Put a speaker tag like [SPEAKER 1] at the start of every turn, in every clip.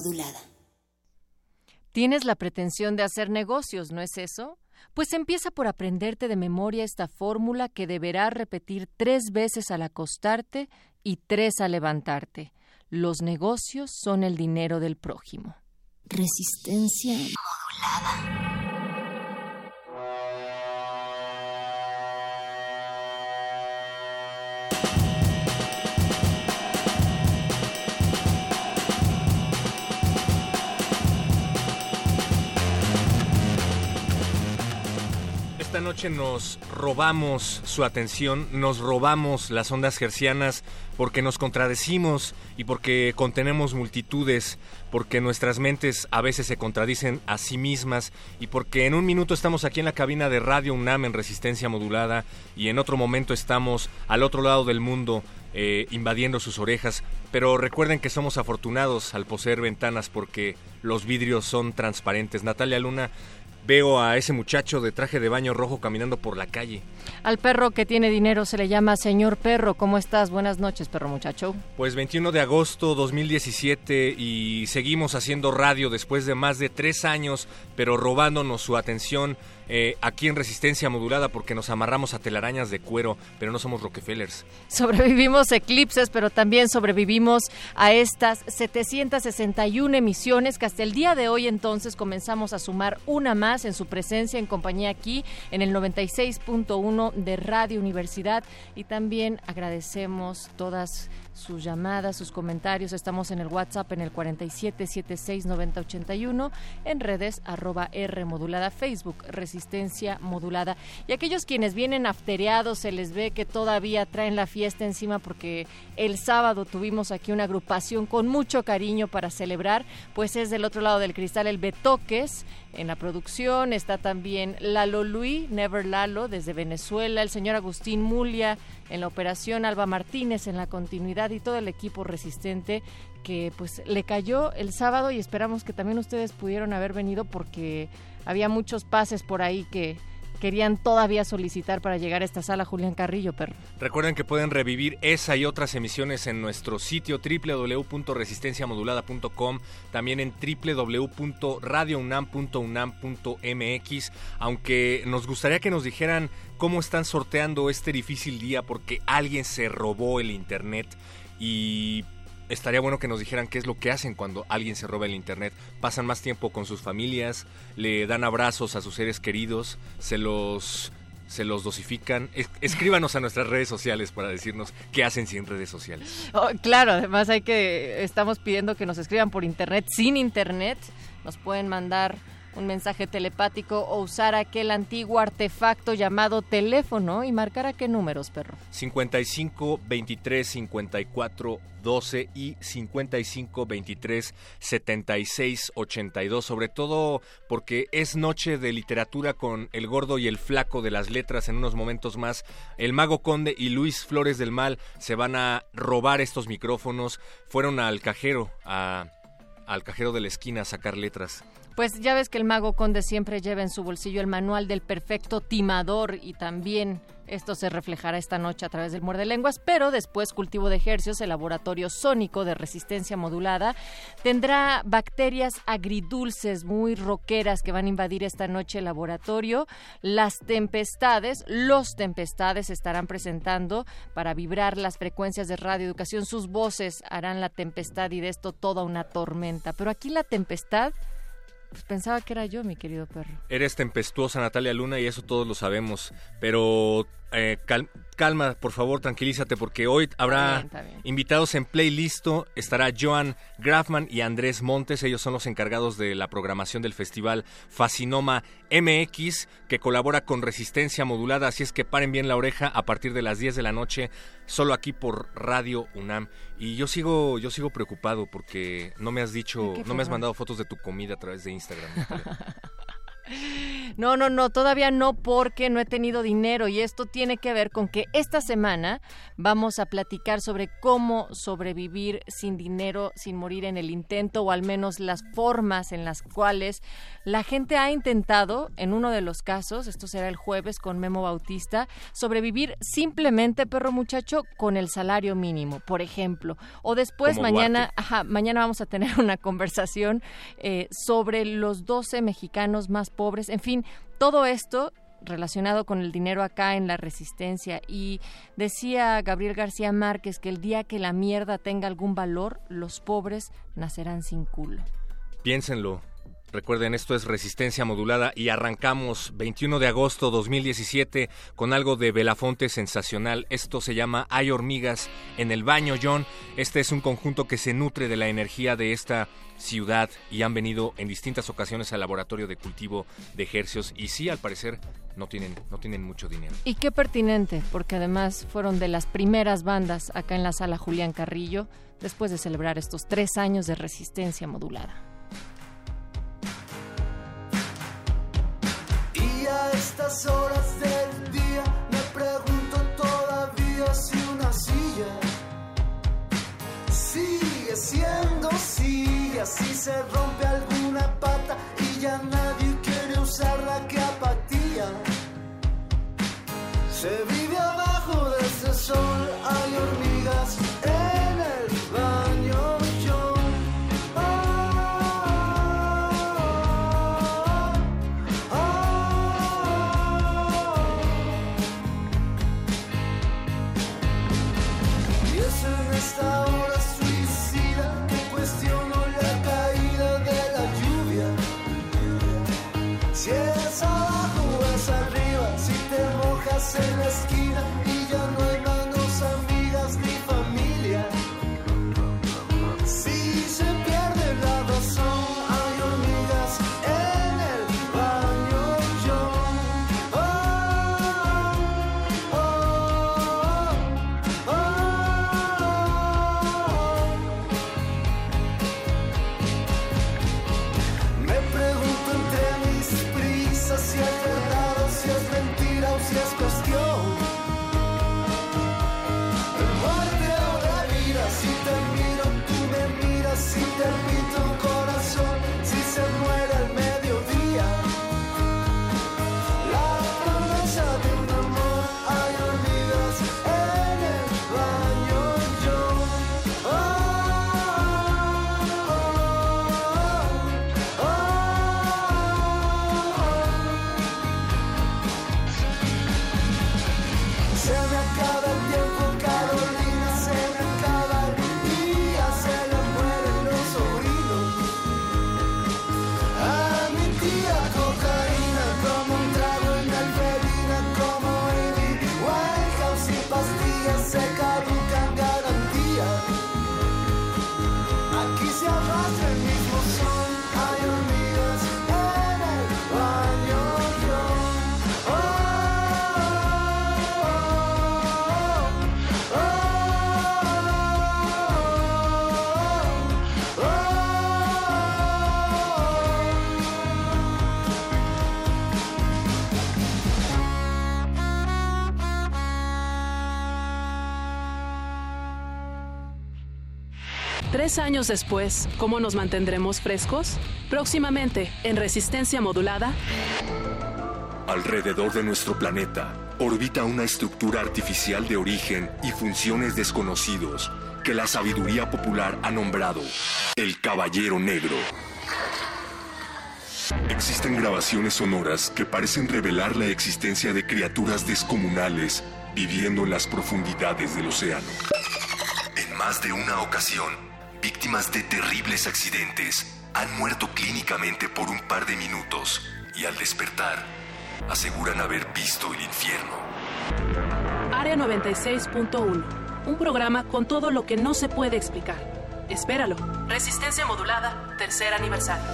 [SPEAKER 1] Modulada.
[SPEAKER 2] Tienes la pretensión de hacer negocios, ¿no es eso? Pues empieza por aprenderte de memoria esta fórmula que deberás repetir tres veces al acostarte y tres al levantarte. Los negocios son el dinero del prójimo.
[SPEAKER 1] Resistencia modulada.
[SPEAKER 3] Noche nos robamos su atención, nos robamos las ondas gercianas porque nos contradecimos y porque contenemos multitudes, porque nuestras mentes a veces se contradicen a sí mismas y porque en un minuto estamos aquí en la cabina de Radio UNAM en resistencia modulada y en otro momento estamos al otro lado del mundo eh, invadiendo sus orejas. Pero recuerden que somos afortunados al poseer ventanas porque los vidrios son transparentes. Natalia Luna, veo a ese muchacho de traje de baño rojo caminando por la calle.
[SPEAKER 2] Al perro que tiene dinero se le llama señor perro. ¿Cómo estás? Buenas noches, perro muchacho.
[SPEAKER 3] Pues 21 de agosto 2017 y seguimos haciendo radio después de más de tres años, pero robándonos su atención eh, aquí en Resistencia Modulada porque nos amarramos a telarañas de cuero, pero no somos Rockefellers.
[SPEAKER 2] Sobrevivimos eclipses, pero también sobrevivimos a estas 761 emisiones que hasta el día de hoy entonces comenzamos a sumar una más en su presencia en compañía aquí en el 96.1 de Radio Universidad y también agradecemos todas sus llamadas, sus comentarios. Estamos en el WhatsApp en el 47769081, en redes arroba R modulada, Facebook Resistencia Modulada. Y aquellos quienes vienen aftereados, se les ve que todavía traen la fiesta encima porque el sábado tuvimos aquí una agrupación con mucho cariño para celebrar, pues es del otro lado del cristal el Betoques. En la producción está también Lalo Luis, Never Lalo, desde Venezuela, el señor Agustín Mulia, en la operación Alba Martínez en la continuidad y todo el equipo resistente que pues le cayó el sábado y esperamos que también ustedes pudieron haber venido porque había muchos pases por ahí que querían todavía solicitar para llegar a esta sala Julián Carrillo, perro.
[SPEAKER 3] Recuerden que pueden revivir esa y otras emisiones en nuestro sitio www.resistenciamodulada.com, también en www.radiounam.unam.mx, aunque nos gustaría que nos dijeran cómo están sorteando este difícil día porque alguien se robó el internet y estaría bueno que nos dijeran qué es lo que hacen cuando alguien se roba el internet. Pasan más tiempo con sus familias, le dan abrazos a sus seres queridos, se los se los dosifican. escríbanos a nuestras redes sociales para decirnos qué hacen sin redes sociales.
[SPEAKER 2] Oh, claro, además hay que estamos pidiendo que nos escriban por internet, sin internet. Nos pueden mandar un mensaje telepático o usar aquel antiguo artefacto llamado teléfono y marcar a qué números, perro.
[SPEAKER 3] 55 23 54 12 y 55 23 76 82, sobre todo porque es noche de literatura con El Gordo y el Flaco de las Letras en unos momentos más. El Mago Conde y Luis Flores del Mal se van a robar estos micrófonos. Fueron al cajero, a, al cajero de la esquina a sacar letras
[SPEAKER 2] Pues ya ves que el mago conde siempre lleva en su bolsillo el manual del perfecto timador y también esto se reflejará esta noche a través del muerde lenguas, pero después cultivo de ejercios, el laboratorio sónico de resistencia modulada, tendrá bacterias agridulces muy roqueras que van a invadir esta noche el laboratorio. Las tempestades, los tempestades estarán presentando para vibrar las frecuencias de radioeducación. Sus voces harán la tempestad y de esto toda una tormenta. Pero aquí la tempestad pues pensaba que era yo, mi querido perro.
[SPEAKER 3] Eres tempestuosa, Natalia Luna, y eso todos lo sabemos. Pero eh, calma, por favor, tranquilízate, porque hoy habrá invitados en playlist. Estará Joan Grafman y Andrés Montes. Ellos son los encargados de la programación del festival Fascinoma MX, que colabora con Resistencia Modulada. Así es que paren bien la oreja a partir de las 10 de la noche, solo aquí por Radio UNAM. Y yo sigo, yo sigo preocupado porque no me has dicho, no me has mandado fotos de tu comida a través de Instagram.
[SPEAKER 2] No, no, no, todavía no porque no he tenido dinero y esto tiene que ver con que esta semana vamos a platicar sobre cómo sobrevivir sin dinero, sin morir en el intento o al menos las formas en las cuales la gente ha intentado, en uno de los casos, esto será el jueves con Memo Bautista, sobrevivir simplemente, perro muchacho, con el salario mínimo, por ejemplo. O después mañana, ajá, mañana vamos a tener una conversación eh, sobre los 12 mexicanos más pobres. En fin, todo esto relacionado con el dinero acá en la resistencia y decía Gabriel García Márquez que el día que la mierda tenga algún valor, los pobres nacerán sin culo.
[SPEAKER 3] Piénsenlo, Recuerden, esto es Resistencia Modulada y arrancamos 21 de agosto 2017 con algo de Belafonte sensacional. Esto se llama Hay hormigas en el baño, John. Este es un conjunto que se nutre de la energía de esta ciudad y han venido en distintas ocasiones al laboratorio de cultivo de ejercios y sí, al parecer, no tienen, no tienen mucho dinero.
[SPEAKER 2] Y qué pertinente, porque además fueron de las primeras bandas acá en la sala Julián Carrillo después de celebrar estos tres años de resistencia modulada.
[SPEAKER 4] Estas horas del día me pregunto todavía si una silla sigue siendo silla si se rompe alguna pata y ya nadie quiere usarla que apatía. Se vive abajo de ese sol en
[SPEAKER 5] Años después, ¿cómo nos mantendremos frescos? Próximamente, en Resistencia Modulada.
[SPEAKER 6] Alrededor de nuestro planeta orbita una estructura artificial de origen y funciones desconocidos que la sabiduría popular ha nombrado el Caballero Negro. Existen grabaciones sonoras que parecen revelar la existencia de criaturas descomunales viviendo en las profundidades del océano. En más de una ocasión, víctimas de terribles accidentes han muerto clínicamente por un par de minutos y al despertar aseguran haber visto el infierno.
[SPEAKER 5] Área 96.1. Un programa con todo lo que no se puede explicar. Espéralo. Resistencia modulada, tercer aniversario.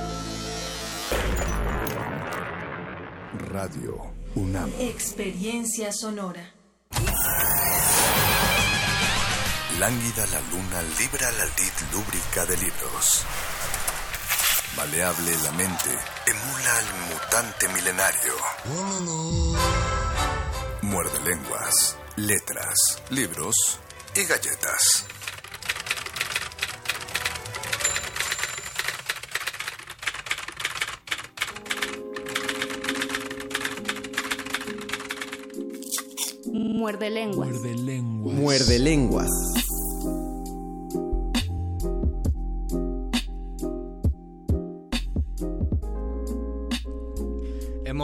[SPEAKER 7] Radio UNAM.
[SPEAKER 1] Experiencia sonora.
[SPEAKER 7] Lánguida la luna libra la lid lúbrica de libros. Maleable la mente emula al mutante milenario. Muerde lenguas, letras, libros y galletas.
[SPEAKER 8] Muerde lenguas.
[SPEAKER 9] Muerde lenguas.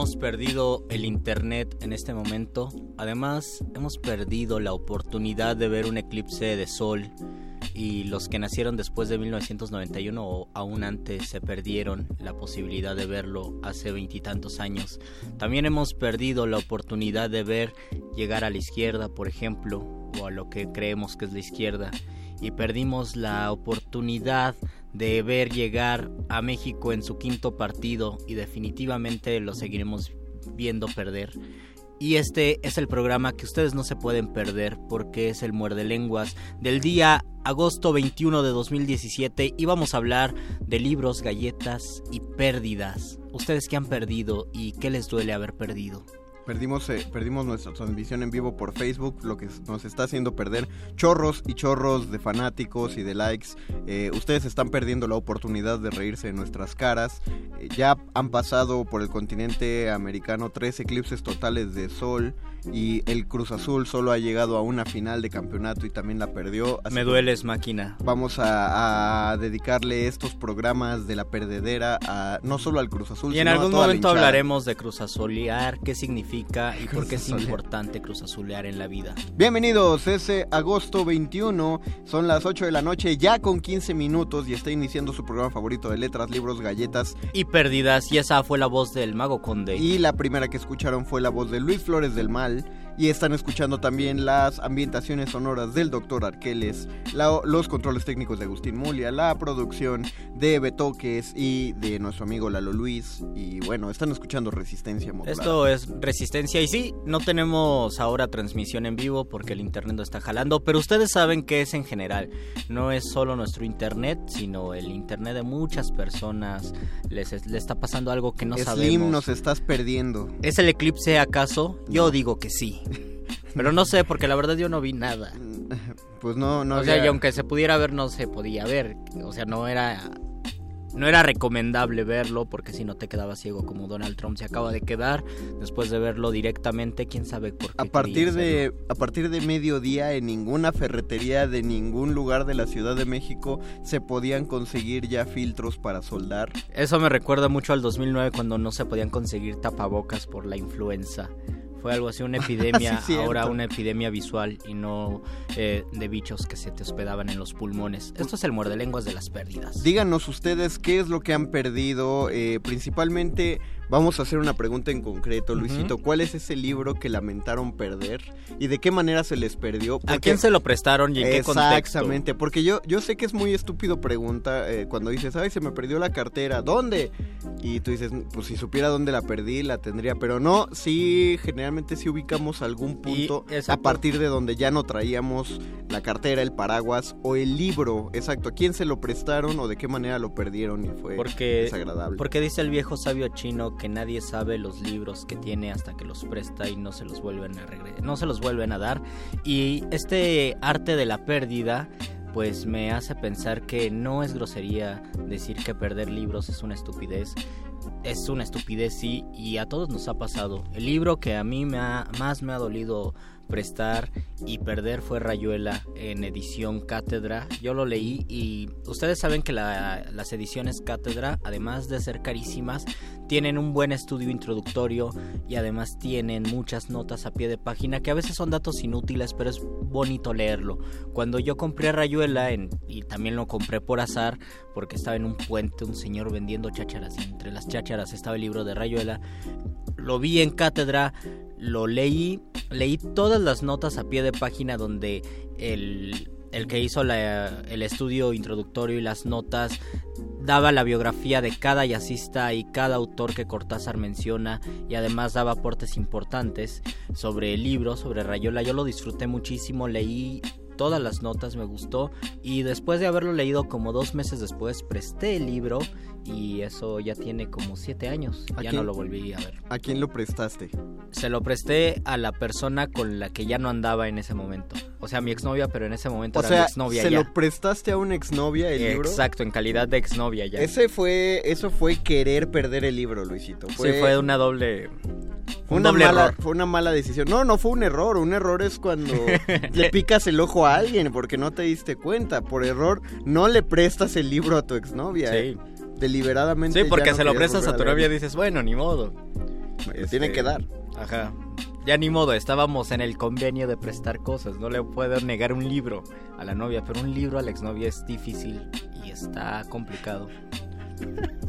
[SPEAKER 10] Hemos perdido el Internet en este momento. Además, hemos perdido la oportunidad de ver un eclipse de sol. Y los que nacieron después de 1991 o aún antes se perdieron la posibilidad de verlo hace veintitantos años. También hemos perdido la oportunidad de ver llegar a la izquierda, por ejemplo, o a lo que creemos que es la izquierda. Y perdimos la oportunidad de ver llegar a México en su quinto partido y definitivamente lo seguiremos viendo perder. Y este es el programa que ustedes no se pueden perder porque es el Muerde Lenguas del día agosto 21 de 2017 y vamos a hablar de libros, galletas y pérdidas. ¿Ustedes qué han perdido y qué les duele haber perdido?
[SPEAKER 9] Perdimos, eh, perdimos nuestra transmisión en vivo por Facebook, lo que nos está haciendo perder chorros y chorros de fanáticos y de likes. Eh, ustedes están perdiendo la oportunidad de reírse de nuestras caras. Eh, ya han pasado por el continente americano tres eclipses totales de sol y el Cruz Azul solo ha llegado a una final de campeonato y también la perdió. Así
[SPEAKER 10] Me dueles, máquina.
[SPEAKER 9] Vamos a, a dedicarle estos programas de la perdedera a, no solo al Cruz Azul,
[SPEAKER 10] Y en
[SPEAKER 9] sino a
[SPEAKER 10] algún
[SPEAKER 9] toda
[SPEAKER 10] momento hablaremos de Cruz Azulear, qué significa y por qué es importante Cruz Azulear en la vida.
[SPEAKER 9] Bienvenidos, ese agosto 21, son las 8 de la noche, ya con 15 minutos y está iniciando su programa favorito de letras, libros, galletas.
[SPEAKER 10] Y pérdidas, y esa fue la voz del Mago Conde.
[SPEAKER 9] Y la primera que escucharon fue la voz de Luis Flores del Mal. Nepal Y están escuchando también las ambientaciones sonoras del Dr. Arqueles, la- los controles técnicos de Agustín Mulia, la producción de Betoques y de nuestro amigo Lalo Luis. Y bueno, están escuchando Resistencia Modulada.
[SPEAKER 10] Esto es resistencia y sí, no tenemos ahora transmisión en vivo porque el internet no está jalando, pero ustedes saben que es en general. No es solo nuestro internet, sino el internet de muchas personas. Les, les está pasando algo que no
[SPEAKER 9] Slim,
[SPEAKER 10] sabemos.
[SPEAKER 9] nos estás perdiendo.
[SPEAKER 10] ¿Es el eclipse acaso? Yo digo que sí. Pero no sé, porque la verdad yo no vi nada.
[SPEAKER 9] Pues no, no
[SPEAKER 10] o sea, y aunque se pudiera ver, no se podía ver. O sea, no era. No era recomendable verlo porque si no te quedabas ciego como Donald Trump se acaba de quedar después de verlo directamente, quién sabe por qué.
[SPEAKER 9] A partir de a partir de mediodía en ninguna ferretería de ningún lugar de la Ciudad de México se podían conseguir ya filtros para soldar.
[SPEAKER 10] Eso me recuerda mucho al 2009 cuando no se podían conseguir tapabocas por la influenza. Fue algo así, una epidemia,
[SPEAKER 9] Sí,
[SPEAKER 10] ahora una epidemia visual y no eh, de bichos que se te hospedaban en los pulmones. Esto es el muerde lenguas de las pérdidas.
[SPEAKER 9] Díganos ustedes qué es lo que han perdido. eh, principalmente vamos a hacer una pregunta en concreto, Luisito. ¿Cuál es ese libro que lamentaron perder y de qué manera se les perdió?
[SPEAKER 10] ¿A quién se lo prestaron y en qué contexto?
[SPEAKER 9] Exactamente, porque yo, yo sé que es muy estúpido pregunta eh, cuando dices, ay, se me perdió la cartera, ¿dónde? Y tú dices, pues si supiera dónde la perdí, la tendría, pero no, sí, generalmente sí ubicamos algún punto a partir de donde ya no traíamos la cartera, el paraguas o el libro, exacto, ¿a quién se lo prestaron o de qué manera lo perdieron y fue
[SPEAKER 10] Porque,
[SPEAKER 9] desagradable?
[SPEAKER 10] porque dice el viejo sabio chino que nadie sabe los libros que tiene hasta que los presta y no se los vuelven a no se los vuelven a dar. Y este arte de la pérdida pues me hace pensar que no es grosería decir que perder libros es una estupidez. Es una estupidez, sí, y a todos nos ha pasado. El libro que a mí me ha- más me ha dolido prestar y perder fue Rayuela en edición Cátedra. Yo lo leí y ustedes saben que la- las ediciones Cátedra, además de ser carísimas, tienen un buen estudio introductorio y además tienen muchas notas a pie de página que a veces son datos inútiles, pero es bonito leerlo. Cuando yo compré Rayuela y también lo compré por azar porque estaba en un puente un señor vendiendo chácharas y entre las chácharas estaba el libro de Rayuela, lo vi en cátedra, lo leí, leí todas las notas a pie de página donde el, el que hizo el estudio introductorio y las notas daba la biografía de cada jazzista y cada autor que Cortázar menciona y además daba aportes importantes sobre el libro, sobre Rayola. Yo lo disfruté muchísimo, leí todas las notas, me gustó y después de haberlo leído como dos meses después presté el libro y eso ya tiene como siete años,
[SPEAKER 9] ¿A
[SPEAKER 10] ya
[SPEAKER 9] quién?
[SPEAKER 10] no lo volví a ver.
[SPEAKER 9] ¿A quién lo prestaste?
[SPEAKER 10] Se lo presté a la persona con la que ya no andaba en ese momento. O sea, mi exnovia, pero en ese momento
[SPEAKER 9] O
[SPEAKER 10] era mi
[SPEAKER 9] sea,
[SPEAKER 10] exnovia
[SPEAKER 9] ¿se
[SPEAKER 10] ya.
[SPEAKER 9] lo prestaste a una exnovia el libro?
[SPEAKER 10] Exacto, en calidad de exnovia ya.
[SPEAKER 9] Ese fue, eso fue querer perder el libro, Luisito.
[SPEAKER 10] Sí, fue una doble...
[SPEAKER 9] Fue
[SPEAKER 10] un
[SPEAKER 9] una,
[SPEAKER 10] doble
[SPEAKER 9] mala,
[SPEAKER 10] error.
[SPEAKER 9] fue una mala decisión. No, no fue un error. Un error es cuando le picas el ojo a alguien porque no te diste cuenta. Por error, no le prestas el libro a tu exnovia.
[SPEAKER 10] Sí.
[SPEAKER 9] eh. Deliberadamente.
[SPEAKER 10] Sí, porque
[SPEAKER 9] no
[SPEAKER 10] se lo prestas a tu novia y dices, bueno, ni modo.
[SPEAKER 9] Me tiene
[SPEAKER 10] Este,
[SPEAKER 9] que dar.
[SPEAKER 10] Ajá. Ya ni modo, estábamos en el convenio de prestar cosas. No le puedo negar un libro a la novia, pero un libro a la exnovia es difícil y está complicado.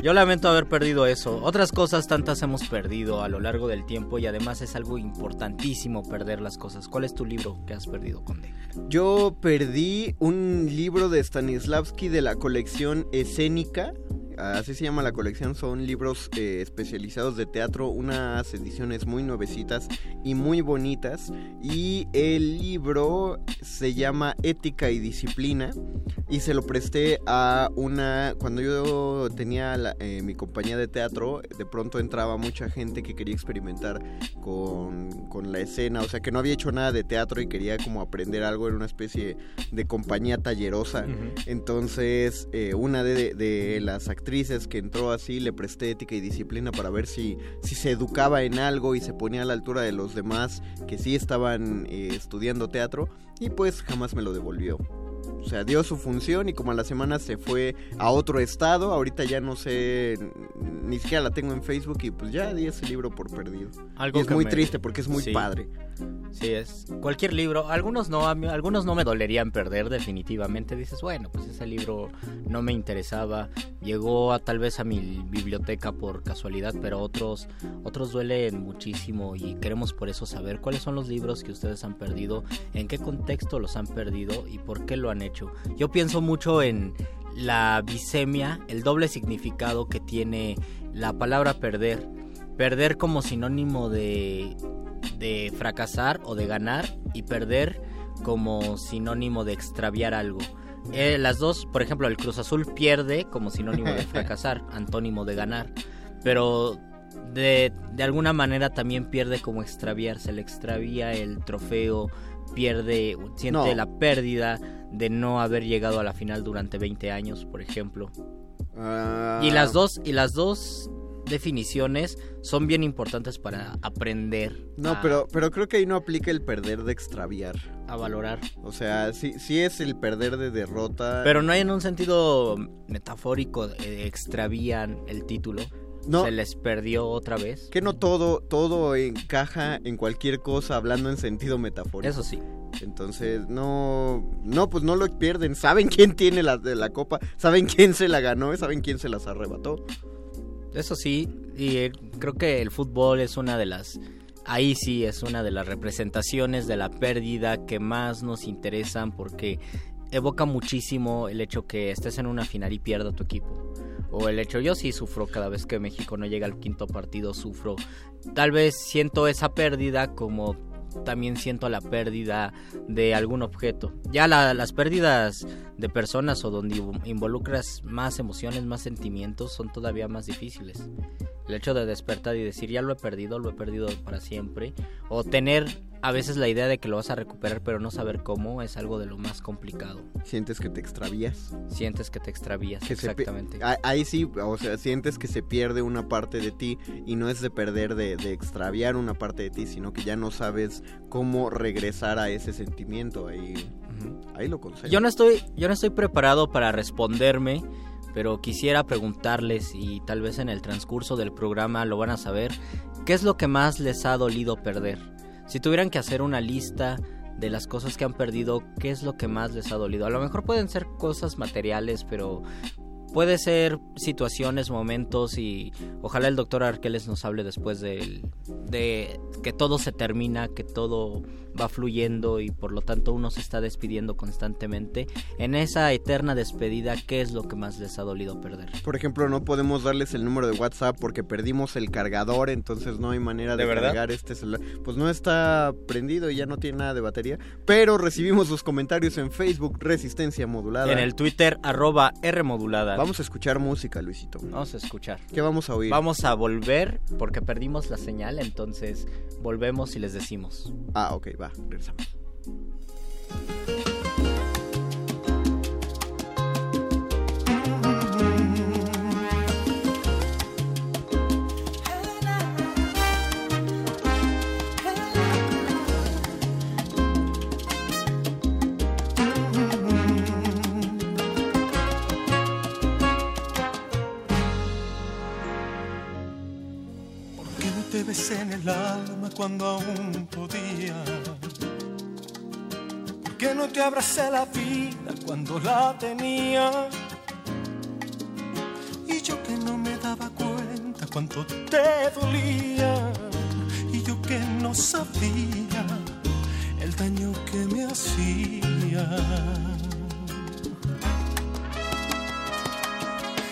[SPEAKER 10] Yo lamento haber perdido eso. Otras cosas tantas hemos perdido a lo largo del tiempo y además es algo importantísimo perder las cosas. ¿Cuál es tu libro que has perdido, Conde?
[SPEAKER 9] Yo perdí un libro de Stanislavski de la colección escénica. Así se llama la colección, son libros eh, especializados de teatro, unas ediciones muy nuevecitas y muy bonitas. Y el libro se llama Ética y Disciplina y se lo presté a una... Cuando yo tenía la- eh, mi compañía de teatro, de pronto entraba mucha gente que quería experimentar con, con la escena, o sea que no había hecho nada de teatro y quería como aprender algo en una especie de compañía tallerosa. Entonces, eh, una de, de las actrices que entró así le presté ética y disciplina para ver si, si se educaba en algo y se ponía a la altura de los demás que sí estaban eh, estudiando teatro y pues jamás me lo devolvió. O sea, dio su función y como a la semana se fue a otro estado, ahorita ya no sé, ni siquiera la tengo en Facebook y pues ya di ese libro por perdido.
[SPEAKER 10] Algo
[SPEAKER 9] y es
[SPEAKER 10] que
[SPEAKER 9] muy
[SPEAKER 10] me-
[SPEAKER 9] triste porque es muy
[SPEAKER 10] Sí.
[SPEAKER 9] padre.
[SPEAKER 10] Sí, es cualquier libro. Algunos no, algunos no me dolerían perder definitivamente. Dices, bueno, pues ese libro no me interesaba. Llegó a, tal vez a mi biblioteca por casualidad, pero otros, otros duelen muchísimo y queremos por eso saber cuáles son los libros que ustedes han perdido, en qué contexto los han perdido y por qué lo han hecho. Yo pienso mucho en la bisemia, el doble significado que tiene la palabra perder. Perder como sinónimo de, de fracasar o de ganar y perder como sinónimo de extraviar algo. Eh, las dos, por ejemplo, el Cruz Azul pierde como sinónimo de fracasar, antónimo de ganar, pero de, de alguna manera también pierde como extraviar, se le extravía el trofeo, pierde, siente
[SPEAKER 9] No.
[SPEAKER 10] la pérdida de no haber llegado a la final durante 20 años, por ejemplo.
[SPEAKER 9] Ah,
[SPEAKER 10] Y las dos, y las dos definiciones son bien importantes para aprender.
[SPEAKER 9] No,
[SPEAKER 10] a-
[SPEAKER 9] pero, pero creo que ahí no aplica el perder de extraviar.
[SPEAKER 10] A valorar.
[SPEAKER 9] O sea, sí, sí es el perder de derrota.
[SPEAKER 10] Pero no hay en un sentido metafórico, eh, extravían el título.
[SPEAKER 9] No.
[SPEAKER 10] Se les perdió otra vez.
[SPEAKER 9] Que no todo, todo encaja en cualquier cosa hablando en sentido metafórico.
[SPEAKER 10] Eso sí.
[SPEAKER 9] Entonces, no, no, pues no lo pierden. Saben quién tiene la, de la copa, saben quién se la ganó y saben quién se las arrebató.
[SPEAKER 10] Eso sí, y eh, creo que el fútbol es una de las... Ahí sí es una de las representaciones de la pérdida que más nos interesan porque evoca muchísimo el hecho que estés en una final y pierda tu equipo. O el hecho, yo sí sufro cada vez que México no llega al quinto partido, sufro. Tal vez siento esa pérdida como también siento la pérdida de algún objeto. Ya la- las pérdidas de personas o donde invo- involucras más emociones, más sentimientos, son todavía más difíciles. El hecho de despertar y decir, ya lo he perdido, lo he perdido para siempre. O tener a veces la idea de que lo vas a recuperar, pero no saber cómo, es algo de lo más complicado.
[SPEAKER 9] Sientes que te extravías.
[SPEAKER 10] Sientes que te extravías,
[SPEAKER 9] Que
[SPEAKER 10] exactamente.
[SPEAKER 9] Ah, Ahí sí, o sea, sientes que se pierde una parte de ti y no es de perder, de, de extraviar una parte de ti, sino que ya no sabes cómo regresar a ese sentimiento. Ahí, ahí lo consegues.
[SPEAKER 10] Yo no estoy, yo no estoy preparado para responderme, pero quisiera preguntarles y tal vez en el transcurso del programa lo van a saber, ¿qué es lo que más les ha dolido perder? Si tuvieran que hacer una lista de las cosas que han perdido, ¿qué es lo que más les ha dolido? A lo mejor pueden ser cosas materiales, pero puede ser situaciones, momentos y ojalá el doctor Arqueles nos hable después del- de que todo se termina, que todo va fluyendo y por lo tanto uno se está despidiendo constantemente. En esa eterna despedida, ¿qué es lo que más les ha dolido perder?
[SPEAKER 9] Por ejemplo, no podemos darles el número de WhatsApp porque perdimos el cargador, entonces no hay manera de,
[SPEAKER 10] ¿De
[SPEAKER 9] cargar este celular. Pues no está prendido y ya no tiene nada de batería, pero recibimos sus comentarios en Facebook Resistencia Modulada.
[SPEAKER 10] En el Twitter, arroba R modulada.
[SPEAKER 9] Vamos a escuchar música, Luisito.
[SPEAKER 10] Vamos a escuchar.
[SPEAKER 9] ¿Qué vamos a oír?
[SPEAKER 10] Vamos a volver porque perdimos la señal, entonces volvemos y les decimos.
[SPEAKER 9] Ah, ok, va,
[SPEAKER 11] Va, regresamos. En el alma cuando aún podía? ¿Por qué no te abracé la vida cuando la tenía? Y yo que no me daba cuenta cuánto te dolía. Y yo que no sabía el daño que me hacía.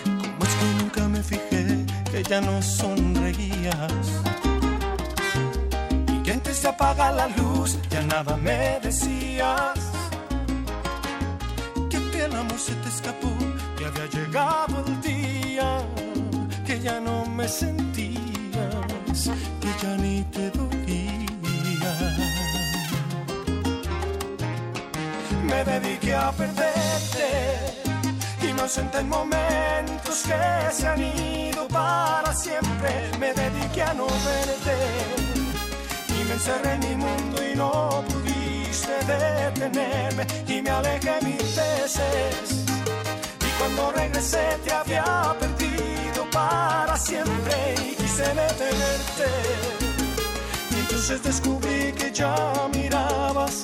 [SPEAKER 11] ¿Cómo es que nunca me fijé que ya no sonreías? Que antes de apagar la luz ya nada me decías. Que el amor se te escapó, que había llegado el día, que ya no me sentías, que ya ni te dolía. Me dediqué a perderte inocente en momentos que se han ido para siempre. Me dediqué a no verte encerré en mi mundo y no pudiste detenerme y me alejé mil veces. Y cuando regresé te había perdido para siempre y quise detenerte. Y entonces descubrí que ya mirabas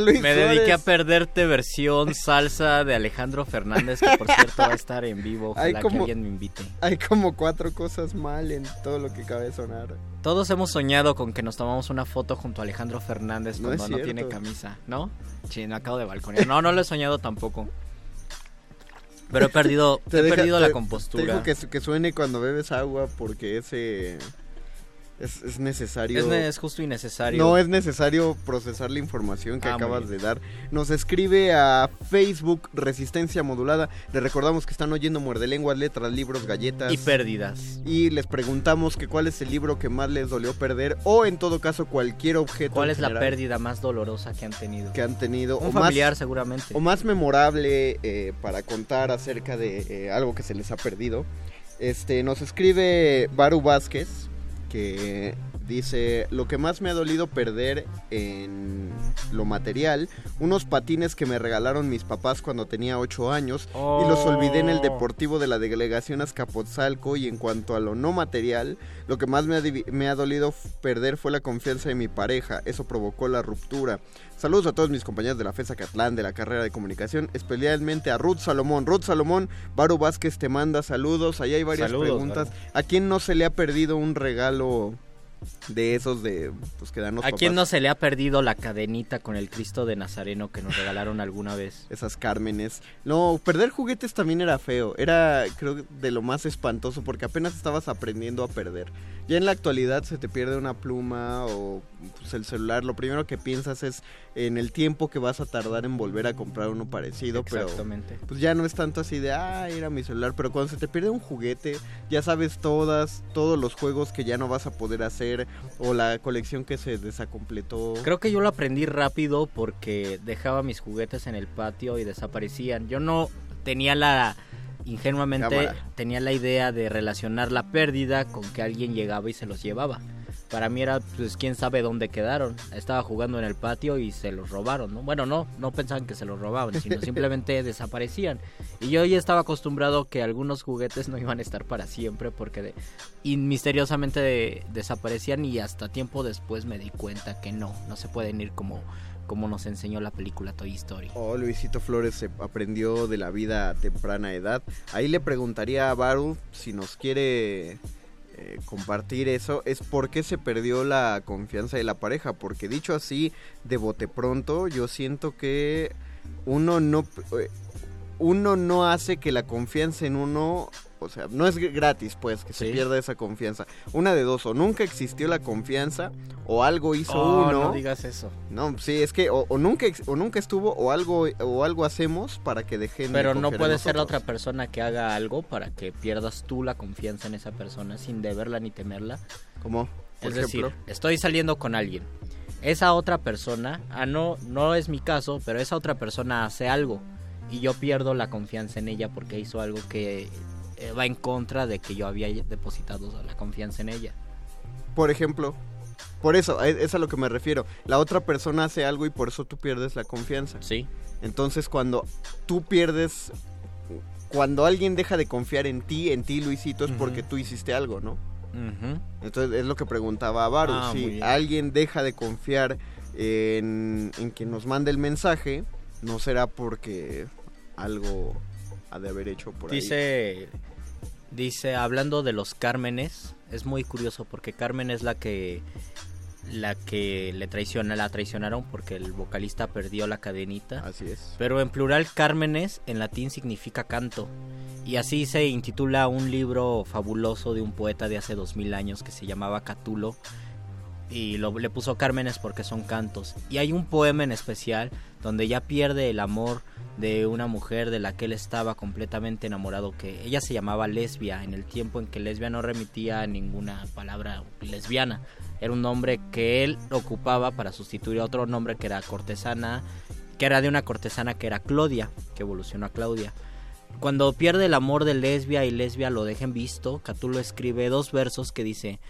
[SPEAKER 11] Me-
[SPEAKER 9] Luis?
[SPEAKER 10] Dediqué a perderte versión salsa de Alejandro Fernández, que por cierto va a estar en vivo.
[SPEAKER 9] Hay
[SPEAKER 10] Ojalá
[SPEAKER 9] como-
[SPEAKER 10] que alguien me invite.
[SPEAKER 9] Hay como cuatro cosas mal en todo lo que cabe de sonar.
[SPEAKER 10] Todos hemos soñado con que nos tomamos una foto junto a Alejandro Fernández
[SPEAKER 9] No
[SPEAKER 10] cuando no, tiene camisa, ¿no? Sí, me acabo de balconear. No, no lo he soñado tampoco. Pero he perdido,
[SPEAKER 9] Te
[SPEAKER 10] he
[SPEAKER 9] deja-
[SPEAKER 10] perdido
[SPEAKER 9] te-
[SPEAKER 10] la compostura.
[SPEAKER 9] digo que, que suene cuando bebes agua porque ese es, es necesario.
[SPEAKER 10] Es, justo y necesario.
[SPEAKER 9] No es necesario procesar la información que
[SPEAKER 10] Ah,
[SPEAKER 9] acabas de dar. Nos escribe a Facebook Resistencia Modulada. Le recordamos que están oyendo Muerde Lenguas, letras, libros, galletas.
[SPEAKER 10] Y pérdidas.
[SPEAKER 9] Y les preguntamos que cuál es el libro que más les dolió perder o en todo caso cualquier objeto.
[SPEAKER 10] ¿Cuál es la pérdida más dolorosa que han tenido?
[SPEAKER 9] que han tenido?
[SPEAKER 10] Un
[SPEAKER 9] o más-
[SPEAKER 10] familiar seguramente.
[SPEAKER 9] o más memorable eh, para contar acerca de eh, algo que se les ha perdido. Este, nos escribe Baru Vázquez, que dice, lo que más me ha dolido perder en lo material, unos patines que me regalaron mis papás cuando tenía 8 años y los olvidé en el
[SPEAKER 10] Oh.
[SPEAKER 9] deportivo de la delegación Azcapotzalco y en cuanto a lo no material, lo que más me ha, me ha dolido perder fue la confianza de mi pareja, eso provocó la ruptura. Saludos a todos mis compañeros de la FESA Catlán, de la carrera de comunicación, especialmente a Ruth Salomón. Ruth Salomón, Baru Vázquez te manda saludos. Ahí hay varias
[SPEAKER 10] Saludos,
[SPEAKER 9] preguntas.
[SPEAKER 10] Baru.
[SPEAKER 9] ¿A quién no se le ha perdido un regalo de esos de pues que dan los
[SPEAKER 10] ¿A quién no se le ha perdido la cadenita con el Cristo de Nazareno que nos regalaron alguna vez?
[SPEAKER 9] Esas Cármenes. No, perder juguetes también era feo. Era, creo, de lo más espantoso porque apenas estabas aprendiendo a perder. Ya en la actualidad se te pierde una pluma o pues, el celular. Lo primero que piensas es en el tiempo que vas a tardar en volver a comprar uno parecido.
[SPEAKER 10] Exactamente.
[SPEAKER 9] Pero pues ya no es tanto así de, ah, era mi celular. Pero cuando se te pierde un juguete, ya sabes todas, todos los juegos que ya no vas a poder hacer o la colección que se desacompletó.
[SPEAKER 10] Creo que yo lo aprendí rápido porque dejaba mis juguetes en el patio y desaparecían. Yo no tenía la ingenuamente
[SPEAKER 9] Cámara.
[SPEAKER 10] tenía la idea de relacionar la pérdida con que alguien llegaba y se los llevaba. Para mí era pues quién sabe dónde quedaron. Estaba jugando en el patio y se los robaron, ¿no? Bueno, no, no pensaban que se los robaban, sino simplemente desaparecían. Y yo ya estaba acostumbrado que algunos juguetes no iban a estar para siempre porque de- y misteriosamente de- desaparecían y hasta tiempo después me di cuenta que no, no se pueden ir como como nos enseñó la película Toy Story.
[SPEAKER 9] Oh, Luisito Flores se aprendió de la vida a temprana edad. Ahí le preguntaría a Baru si nos quiere eh, compartir eso. Es por qué se perdió la confianza de la pareja. Porque dicho así, de bote pronto, yo siento que uno no... eh, Uno no hace que la confianza en uno... O sea, no es gr- gratis, pues, que se pierda esa confianza. Una de dos, o nunca existió la confianza, o algo hizo
[SPEAKER 10] Oh,
[SPEAKER 9] uno.
[SPEAKER 10] no digas eso.
[SPEAKER 9] No, sí, es que o, o nunca o nunca estuvo o algo o algo hacemos para que dejen de
[SPEAKER 10] Pero no puede ser la otra persona que haga algo para que pierdas tú la confianza en esa persona sin deberla ni temerla.
[SPEAKER 9] ¿Cómo? Por
[SPEAKER 10] Es decir,
[SPEAKER 9] ejemplo.
[SPEAKER 10] estoy saliendo con alguien. Esa otra persona, ah no, no es mi caso, pero esa otra persona hace algo y yo pierdo la confianza en ella porque hizo algo que eh, va en contra de que yo había depositado la confianza en ella.
[SPEAKER 9] Por ejemplo, por eso es, es a lo que me refiero. La otra persona hace algo y por eso tú pierdes la confianza.
[SPEAKER 10] Sí.
[SPEAKER 9] Entonces cuando tú pierdes cuando alguien deja de confiar en ti, en ti Luisito es porque tú hiciste algo, ¿no? Entonces es lo que preguntaba a Baru.
[SPEAKER 10] Ah,
[SPEAKER 9] si alguien deja de confiar en, en quien nos manda el mensaje, no será porque algo ha de haber hecho por ahí.
[SPEAKER 10] Dice, dice, hablando de los Cármenes, es muy curioso porque Carmen es la que la que le traiciona, la traicionaron porque el vocalista perdió la cadenita.
[SPEAKER 9] Así es.
[SPEAKER 10] Pero en plural Cármenes en latín significa canto. Y así se intitula un libro fabuloso de un poeta de hace dos mil años que se llamaba Catulo. Y lo, le puso Cármenes porque son cantos. Y hay un poema en especial donde ya pierde el amor de una mujer de la que él estaba completamente enamorado, que ella se llamaba lesbia, en el tiempo en que lesbia no remitía ninguna palabra lesbiana. Era un nombre que él ocupaba para sustituir a otro nombre que era cortesana, que era de una cortesana que era Claudia, que evolucionó a Claudia. Cuando pierde el amor de lesbia y lesbia lo dejen visto, Catulo escribe dos versos que dice,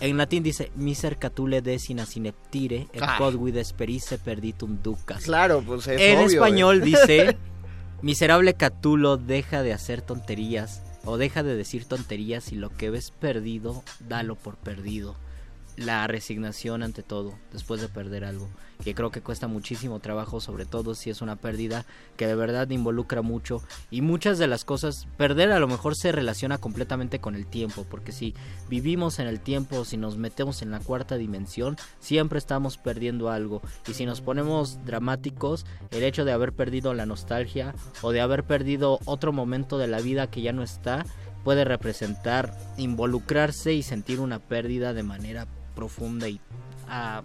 [SPEAKER 10] en latín dice, miser catule decina sineptire, et
[SPEAKER 9] Ay.
[SPEAKER 10] quod vides perice perditum ducas.
[SPEAKER 9] Claro, pues es
[SPEAKER 10] En
[SPEAKER 9] obvio,
[SPEAKER 10] español
[SPEAKER 9] ¿eh?
[SPEAKER 10] dice, miserable Catulo, deja de hacer tonterías o deja de decir tonterías y lo que ves perdido, dalo por perdido. La resignación ante todo, después de perder algo, que creo que cuesta muchísimo trabajo, sobre todo si es una pérdida que de verdad involucra mucho y muchas de las cosas, perder a lo mejor se relaciona completamente con el tiempo, porque si vivimos en el tiempo, si nos metemos en la cuarta dimensión, siempre estamos perdiendo algo y si nos ponemos dramáticos, el hecho de haber perdido la nostalgia o de haber perdido otro momento de la vida que ya no está, puede representar involucrarse y sentir una pérdida de manera profunda y ah,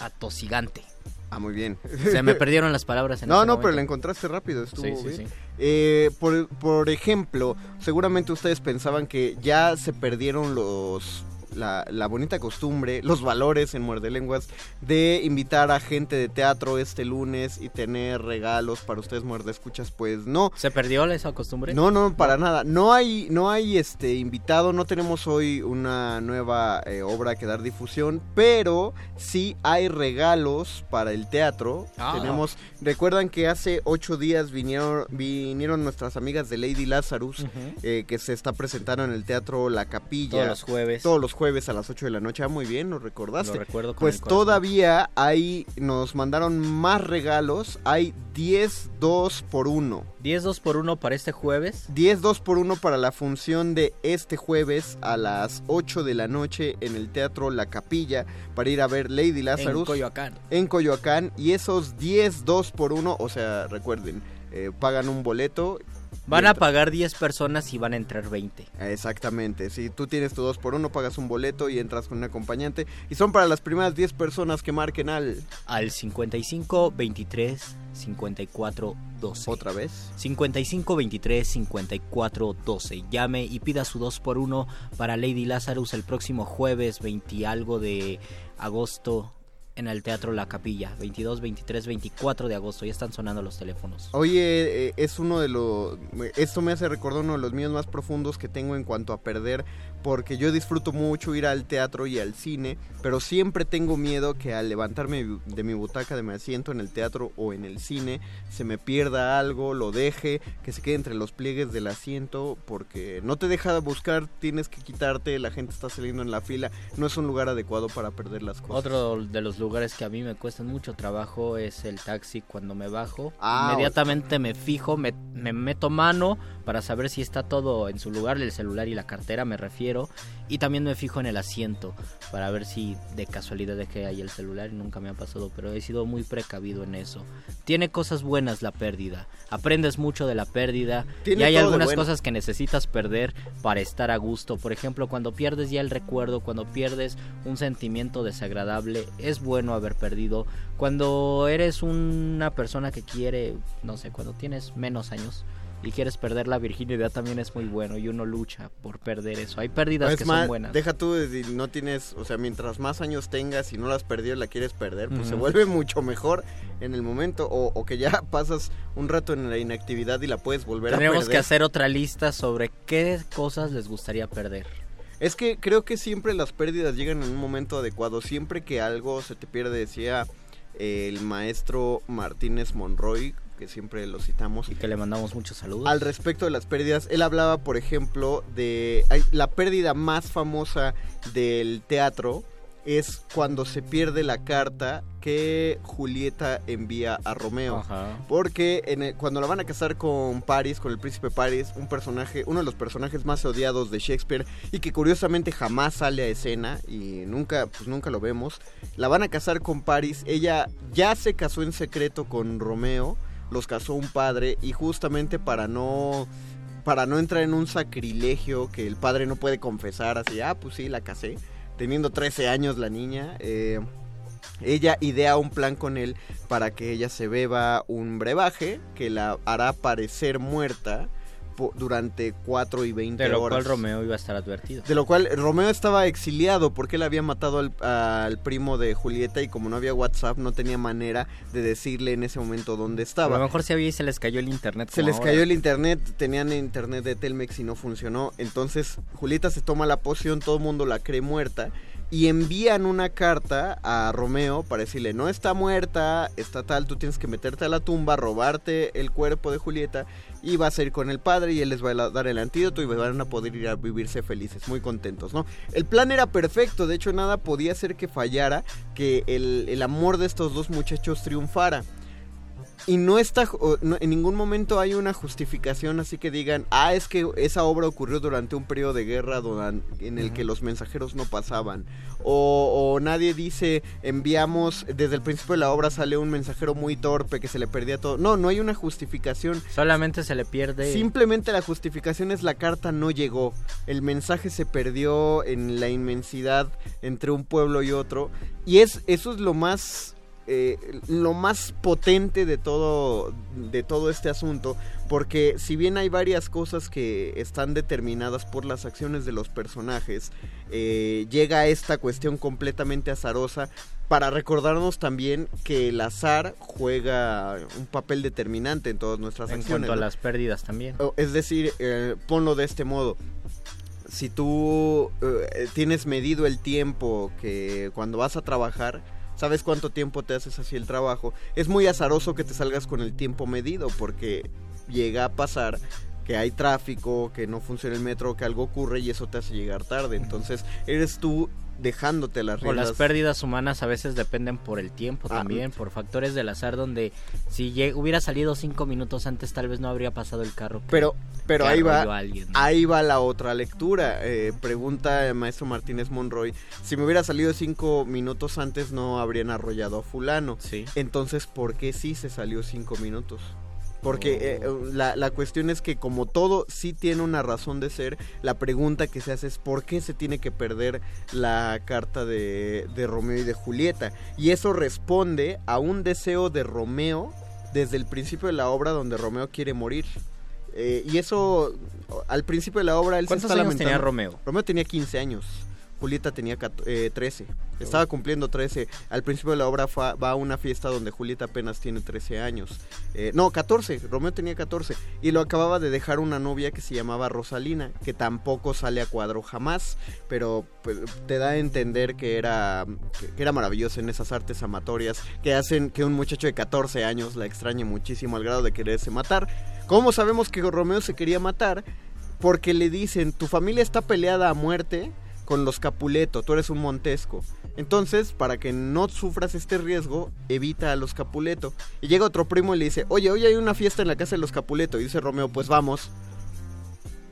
[SPEAKER 10] atosigante.
[SPEAKER 9] Ah, muy bien.
[SPEAKER 10] Se me perdieron las palabras en
[SPEAKER 9] No, no, pero la encontraste rápido, estuvo
[SPEAKER 10] Sí, sí,
[SPEAKER 9] bien.
[SPEAKER 10] sí.
[SPEAKER 9] Eh, por, por ejemplo, seguramente ustedes pensaban que ya se perdieron los la, la bonita costumbre, los valores en Muerde Lenguas de invitar a gente de teatro este lunes y tener regalos para ustedes Muerde Escuchas, pues no.
[SPEAKER 10] ¿Se perdió esa costumbre?
[SPEAKER 9] No, no, para nada. No hay, no hay este invitado, no tenemos hoy una nueva eh, obra que dar difusión, pero sí hay regalos para el teatro.
[SPEAKER 10] Ah.
[SPEAKER 9] Tenemos, recuerdan que hace ocho días vinieron, vinieron nuestras amigas de Lady Lazarus, eh, que se está presentando en el teatro La Capilla.
[SPEAKER 10] Todos los jueves.
[SPEAKER 9] Todos los jueves a las 8 de la noche. Ah, muy bien, lo recordaste.
[SPEAKER 10] Lo recuerdo con
[SPEAKER 9] pues todavía hay, nos mandaron más regalos. Hay 10 2 por 1.
[SPEAKER 10] 10 2 por 1 para este jueves.
[SPEAKER 9] 10 2 por 1 para la función de este jueves a las 8 de la noche en el Teatro La Capilla para ir a ver Lady Lazarus.
[SPEAKER 10] En Coyoacán.
[SPEAKER 9] En Coyoacán. Y esos 10 2 por 1, o sea, recuerden, eh, pagan un boleto.
[SPEAKER 10] Van a pagar 10 personas y van a entrar 20.
[SPEAKER 9] Exactamente, si tú tienes tu 2 por 1 pagas un boleto y entras con un acompañante y son para las primeras 10 personas que marquen al
[SPEAKER 10] Al 55 23 54 12.
[SPEAKER 9] otra vez.
[SPEAKER 10] 55 23 54 12. Llame y pida su 2 por 1 para Lady Lazarus el próximo jueves 20 y algo de agosto en el Teatro La Capilla. 22, 23, 24 de agosto. Ya están sonando los teléfonos.
[SPEAKER 9] Oye, eh, es uno de los... Esto me hace recordar uno de los míos más profundos que tengo en cuanto a perder, porque yo disfruto mucho ir al teatro y al cine, pero siempre tengo miedo que al levantarme de mi butaca, de mi asiento en el teatro o en el cine, se me pierda algo, lo deje, que se quede entre los pliegues del asiento, porque no te deja buscar, tienes que quitarte, la gente está saliendo en la fila, no es un lugar adecuado para perder las cosas.
[SPEAKER 10] Otro de los lugares que a mí me cuestan mucho trabajo es el taxi cuando me bajo.
[SPEAKER 9] Ah,
[SPEAKER 10] Inmediatamente me fijo, me, me meto mano para saber si está todo en su lugar, el celular y la cartera me refiero. Y también me fijo en el asiento para ver si de casualidad dejé ahí el celular y nunca me ha pasado, pero he sido muy precavido en eso. Tiene cosas buenas la pérdida, aprendes mucho de la pérdida y hay algunas
[SPEAKER 9] bueno.
[SPEAKER 10] cosas que necesitas perder para estar a gusto. Por ejemplo, cuando pierdes ya el recuerdo, cuando pierdes un sentimiento desagradable, es bueno haber perdido. Cuando eres una persona que quiere, no sé, cuando tienes menos años y quieres perder la virginidad también es muy bueno y uno lucha por perder eso. Hay pérdidas
[SPEAKER 9] es
[SPEAKER 10] que
[SPEAKER 9] más,
[SPEAKER 10] son buenas.
[SPEAKER 9] deja tú no tienes, o sea, mientras más años tengas y no la has perdido y la quieres perder, pues se vuelve mucho mejor en el momento o, o que ya pasas un rato en la inactividad y la puedes volver a
[SPEAKER 10] Tenemos
[SPEAKER 9] perder.
[SPEAKER 10] que hacer otra lista sobre qué cosas les gustaría perder.
[SPEAKER 9] Es que creo que siempre las pérdidas llegan en un momento adecuado. Siempre que algo se te pierde, decía el maestro Martínez Monroy, que siempre lo citamos.
[SPEAKER 10] Y que le mandamos muchos saludos.
[SPEAKER 9] Al respecto de las pérdidas, él hablaba, por ejemplo, de la pérdida más famosa del teatro es cuando se pierde la carta que Julieta envía a Romeo.
[SPEAKER 10] Ajá.
[SPEAKER 9] Porque en el- cuando la van a casar con Paris, con el príncipe Paris, un personaje, uno de los personajes más odiados de Shakespeare y que curiosamente jamás sale a escena y nunca, pues nunca lo vemos, la van a casar con Paris. Ella ya se casó en secreto con Romeo, los casó un padre y justamente para no para no entrar en un sacrilegio que el padre no puede confesar así, ah, pues sí, la casé, teniendo 13 años la niña, eh, ella idea un plan con él para que ella se beba un brebaje que la hará parecer muerta durante 4 y 20
[SPEAKER 10] De lo
[SPEAKER 9] horas.
[SPEAKER 10] cual Romeo iba a estar advertido.
[SPEAKER 9] De lo cual Romeo estaba exiliado porque él había matado al, al primo de Julieta y como no había WhatsApp no tenía manera de decirle en ese momento dónde
[SPEAKER 10] A
[SPEAKER 9] estaba.
[SPEAKER 10] lo mejor se había y se les cayó el internet.
[SPEAKER 9] Se les
[SPEAKER 10] ahora.
[SPEAKER 9] cayó el internet, tenían internet de Telmex y no funcionó. Entonces Julieta se toma la poción, todo el mundo la cree muerta. Y envían una carta a Romeo para decirle, no está muerta, está tal, tú tienes que meterte a la tumba, robarte el cuerpo de Julieta y vas a ir con el padre y él les va a dar el antídoto y van a poder ir a vivirse felices, muy contentos, ¿no? El plan era perfecto, de hecho nada podía hacer que fallara, que el, el amor de estos dos muchachos triunfara. Y no está, no- en ningún momento hay una justificación así que digan, ah, es que esa obra ocurrió durante un periodo de guerra en el que los mensajeros no pasaban. O, o nadie dice, enviamos, desde el principio de la obra sale un mensajero muy torpe que se le perdía todo. No, no hay una justificación.
[SPEAKER 10] Solamente se le pierde.
[SPEAKER 9] Simplemente la justificación es la carta no llegó. El mensaje se perdió en la inmensidad entre un pueblo y otro. Y es, eso es lo más. Eh, lo más potente de todo de todo este asunto porque si bien hay varias cosas que están determinadas por las acciones de los personajes eh, llega esta cuestión completamente azarosa para recordarnos también que el azar juega un papel determinante en todas nuestras
[SPEAKER 10] En
[SPEAKER 9] acciones
[SPEAKER 10] cuanto a las pérdidas también.
[SPEAKER 9] Es decir, eh, ponlo de este modo. Si tú eh, tienes medido el tiempo que cuando vas a trabajar, sabes cuánto tiempo te haces así el trabajo, es muy azaroso que te salgas con el tiempo medido porque llega a pasar que hay tráfico, que no funciona el metro, que algo ocurre y eso te hace llegar tarde. Entonces, eres tú dejándote las
[SPEAKER 10] O
[SPEAKER 9] riendas.
[SPEAKER 10] las pérdidas humanas a veces dependen por el tiempo
[SPEAKER 9] Ah,
[SPEAKER 10] también, por factores del azar donde si hubiera salido cinco minutos antes tal vez no habría pasado el carro. que-
[SPEAKER 9] Pero, pero
[SPEAKER 10] que
[SPEAKER 9] ahí va, ahí va la otra lectura. Eh, pregunta el maestro Martínez Monroy, si me hubiera salido cinco minutos antes no habrían arrollado a fulano.
[SPEAKER 10] Sí.
[SPEAKER 9] Entonces, ¿por qué sí se salió cinco minutos? Porque eh, la, la cuestión es que como todo sí tiene una razón de ser, la pregunta que se hace es ¿por qué se tiene que perder la carta de, de Romeo y de Julieta? Y eso responde a un deseo de Romeo desde el principio de la obra donde Romeo quiere morir. Eh, y eso, al principio de la obra, él se
[SPEAKER 10] ¿Cuántos
[SPEAKER 9] está
[SPEAKER 10] años tenía. Romeo?
[SPEAKER 9] Romeo tenía 15 años. Julieta tenía cat- eh, 13. Estaba cumpliendo 13. Al principio de la obra va a una fiesta donde Julieta apenas tiene 13 años. Eh, no, 14. Romeo tenía 14. Y lo acababa de dejar una novia que se llamaba Rosalina, que tampoco sale a cuadro jamás. Pero pues, te da a entender que era, que, que era maravilloso en esas artes amatorias que hacen que un muchacho de 14 años la extrañe muchísimo al grado de quererse matar. ¿Cómo sabemos que Romeo se quería matar? Porque le dicen, tu familia está peleada a muerte con los Capuleto, tú eres un Montesco. Entonces, para que no sufras este riesgo, evita a los Capuleto. Y llega otro primo y le dice, oye, hoy hay una fiesta en la casa de los Capuleto. Y dice Romeo, pues vamos.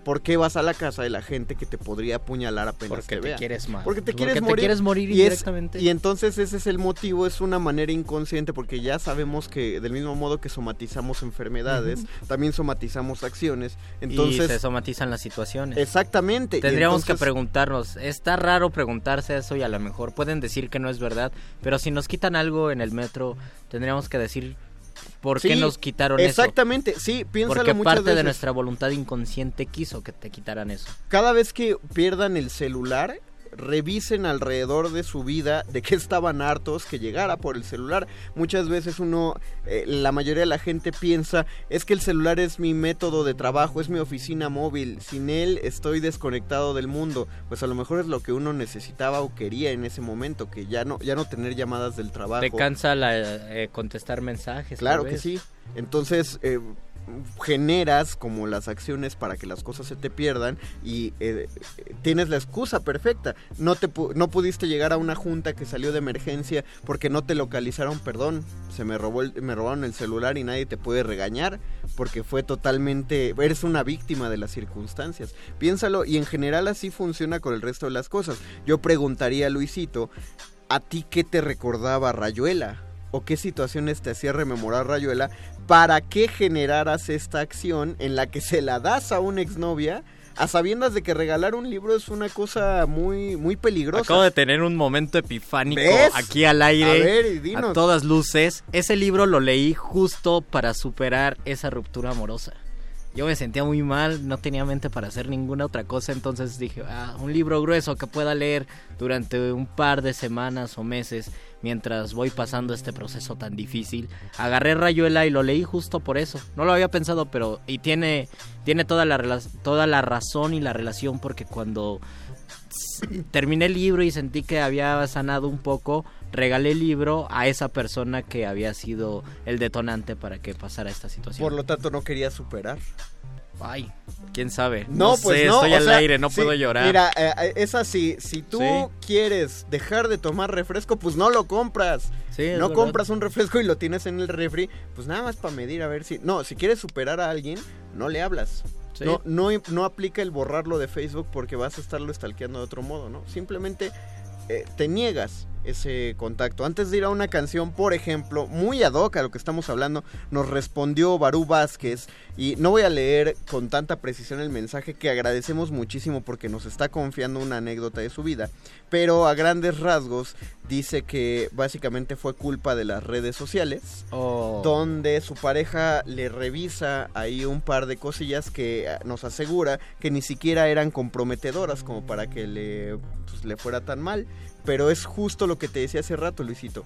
[SPEAKER 9] ¿Por qué vas a la casa de la gente que te podría apuñalar apenas
[SPEAKER 10] Porque
[SPEAKER 9] te
[SPEAKER 10] te
[SPEAKER 9] vea?
[SPEAKER 10] quieres ma-
[SPEAKER 9] Porque te
[SPEAKER 10] porque
[SPEAKER 9] quieres
[SPEAKER 10] te
[SPEAKER 9] morir.
[SPEAKER 10] quieres morir
[SPEAKER 9] y, es- y entonces ese es el motivo, es una manera inconsciente porque ya sabemos que del mismo modo que somatizamos enfermedades, también somatizamos acciones.
[SPEAKER 10] y
[SPEAKER 9] Entonces,
[SPEAKER 10] se somatizan las situaciones.
[SPEAKER 9] exactamente. y
[SPEAKER 10] Tendríamos que preguntarnos, está raro preguntarse eso y a lo mejor pueden decir que no es verdad, pero si nos quitan algo en el metro, tendríamos que decir por qué nos quitaron eso.
[SPEAKER 9] Exactamente, sí, piénsalo
[SPEAKER 10] Porque
[SPEAKER 9] muchas
[SPEAKER 10] parte de nuestra voluntad inconsciente quiso que te quitaran eso.
[SPEAKER 9] Cada vez que pierdan el celular, revisen alrededor de su vida de que estaban hartos que llegara por el celular. Muchas veces uno, eh, la mayoría de la gente piensa, es que el celular es mi método de trabajo, es mi oficina móvil, sin él estoy desconectado del mundo. Pues a lo mejor es lo que uno necesitaba o quería en ese momento, que ya no, ya no tener llamadas del trabajo.
[SPEAKER 10] Te cansa la, eh, contestar mensajes.
[SPEAKER 9] Claro que sí. Entonces, eh, generas como las acciones para que las cosas se te pierdan y eh, tienes la excusa perfecta. No, te pu- no pudiste llegar a una junta que salió de emergencia porque no te localizaron, perdón, se me, robó el- me robaron el celular y nadie te puede regañar porque fue totalmente, eres una víctima de las circunstancias. Piénsalo y en general así funciona con el resto de las cosas. Yo preguntaría a Luisito, ¿a ti qué te recordaba Rayuela? ¿O qué situaciones te hacía rememorar Rayuela para que generaras esta acción en la que se la das a una exnovia a sabiendas de que regalar un libro es una cosa muy, muy peligrosa?
[SPEAKER 10] Acabo de tener un momento epifánico
[SPEAKER 9] ¿Ves?
[SPEAKER 10] aquí al aire.
[SPEAKER 9] A ver, dinos.
[SPEAKER 10] a todas luces. Ese libro lo leí justo para superar esa ruptura amorosa. Yo me sentía muy mal, no tenía mente para hacer ninguna otra cosa, entonces dije, ah, un libro grueso que pueda leer durante un par de semanas o meses mientras voy pasando este proceso tan difícil. Agarré Rayuela y lo leí justo por eso. No lo había pensado, pero y tiene tiene toda la toda la razón y la relación porque cuando terminé el libro y sentí que había sanado un poco, regalé el libro a esa persona que había sido el detonante para que pasara esta situación.
[SPEAKER 9] Por lo tanto, no quería superar.
[SPEAKER 10] Ay, quién sabe.
[SPEAKER 9] No, pues
[SPEAKER 10] sé,
[SPEAKER 9] no.
[SPEAKER 10] estoy al
[SPEAKER 9] sea,
[SPEAKER 10] aire, no
[SPEAKER 9] sí,
[SPEAKER 10] puedo llorar.
[SPEAKER 9] Mira, eh, es así. Si tú
[SPEAKER 10] Sí.
[SPEAKER 9] quieres dejar de tomar refresco, pues no lo compras.
[SPEAKER 10] Sí,
[SPEAKER 9] no
[SPEAKER 10] verdad.
[SPEAKER 9] compras un refresco y lo tienes en el refri, pues nada más para medir a ver si. No, si quieres superar a alguien, no le hablas.
[SPEAKER 10] Sí.
[SPEAKER 9] No, no, no aplica el borrarlo de Facebook porque vas a estarlo stalkeando de otro modo, ¿no? Simplemente eh, te niegas ese contacto. Antes de ir a una canción, por ejemplo, muy ad hoc a lo que estamos hablando, nos respondió Barú Vázquez y no voy a leer con tanta precisión el mensaje que agradecemos muchísimo porque nos está confiando una anécdota de su vida, pero a grandes rasgos dice que básicamente fue culpa de las redes sociales
[SPEAKER 10] Oh.
[SPEAKER 9] donde su pareja le revisa ahí un par de cosillas que nos asegura que ni siquiera eran comprometedoras como para que le, pues, le fuera tan mal. Pero es justo lo que te decía hace rato, Luisito.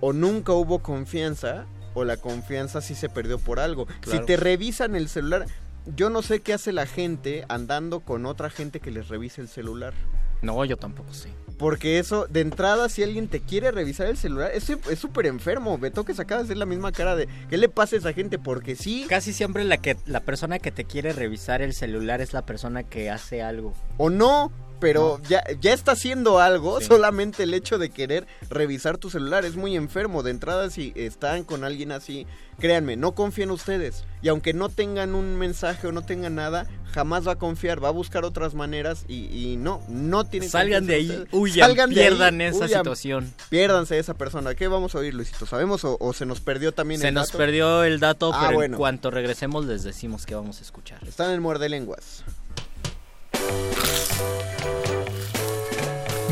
[SPEAKER 9] O nunca hubo confianza o la confianza sí se perdió por algo.
[SPEAKER 10] Claro.
[SPEAKER 9] Si te revisan el celular, yo no sé qué hace la gente andando con otra gente que les revise el celular.
[SPEAKER 10] No, yo tampoco sé.
[SPEAKER 9] Porque eso, de entrada, si alguien te quiere revisar el celular, es es súper enfermo. Beto que se acaba de hacer la misma cara de ¿qué le pasa a esa gente? Porque sí
[SPEAKER 10] Casi siempre la que la persona que te quiere revisar el celular es la persona que hace algo.
[SPEAKER 9] o no, pero ya, ya está haciendo algo.
[SPEAKER 10] Sí.
[SPEAKER 9] Solamente el hecho de querer revisar tu celular es muy enfermo. De entrada, si están con alguien así, créanme, no confíen ustedes. Y aunque no tengan un mensaje o no tengan nada, jamás va a confiar, va a buscar otras maneras y, y no, no tienen
[SPEAKER 10] Salgan de ahí, huyan,
[SPEAKER 9] Salgan de
[SPEAKER 10] pierdan
[SPEAKER 9] ahí,
[SPEAKER 10] esa
[SPEAKER 9] huyan.
[SPEAKER 10] situación.
[SPEAKER 9] Piérdanse esa persona. ¿Qué vamos a oír, Luisito? ¿Sabemos o, o se nos perdió también
[SPEAKER 10] Se
[SPEAKER 9] el
[SPEAKER 10] nos
[SPEAKER 9] dato?
[SPEAKER 10] perdió el dato,
[SPEAKER 9] Ah,
[SPEAKER 10] pero
[SPEAKER 9] bueno.
[SPEAKER 10] en cuanto regresemos les decimos que vamos a escuchar.
[SPEAKER 9] Están en el muerde lenguas.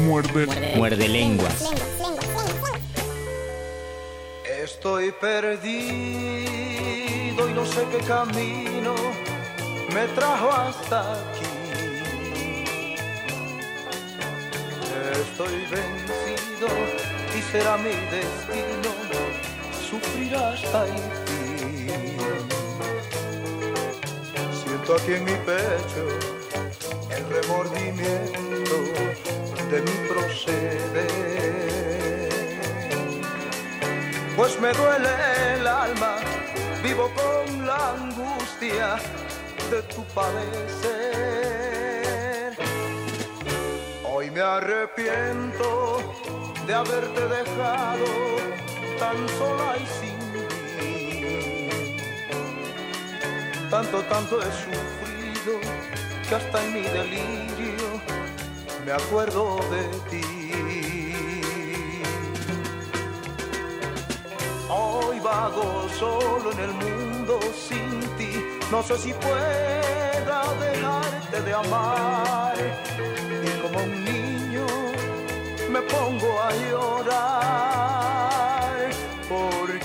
[SPEAKER 12] Muerde.
[SPEAKER 10] Muerde lenguas.
[SPEAKER 13] Estoy perdido y no sé qué camino me trajo hasta aquí. Estoy vencido y será mi destino sufrir hasta el fin. Siento aquí en mi pecho el remordimiento de mi proceder pues me duele el alma, vivo con la angustia de tu padecer. Hoy me arrepiento de haberte dejado tan sola y sin mí. Tanto, tanto he sufrido que hasta en mi delirio me acuerdo de ti. Hoy vago solo en el mundo sin ti. No sé si pueda dejarte de amar. Y como un niño me pongo a llorar porque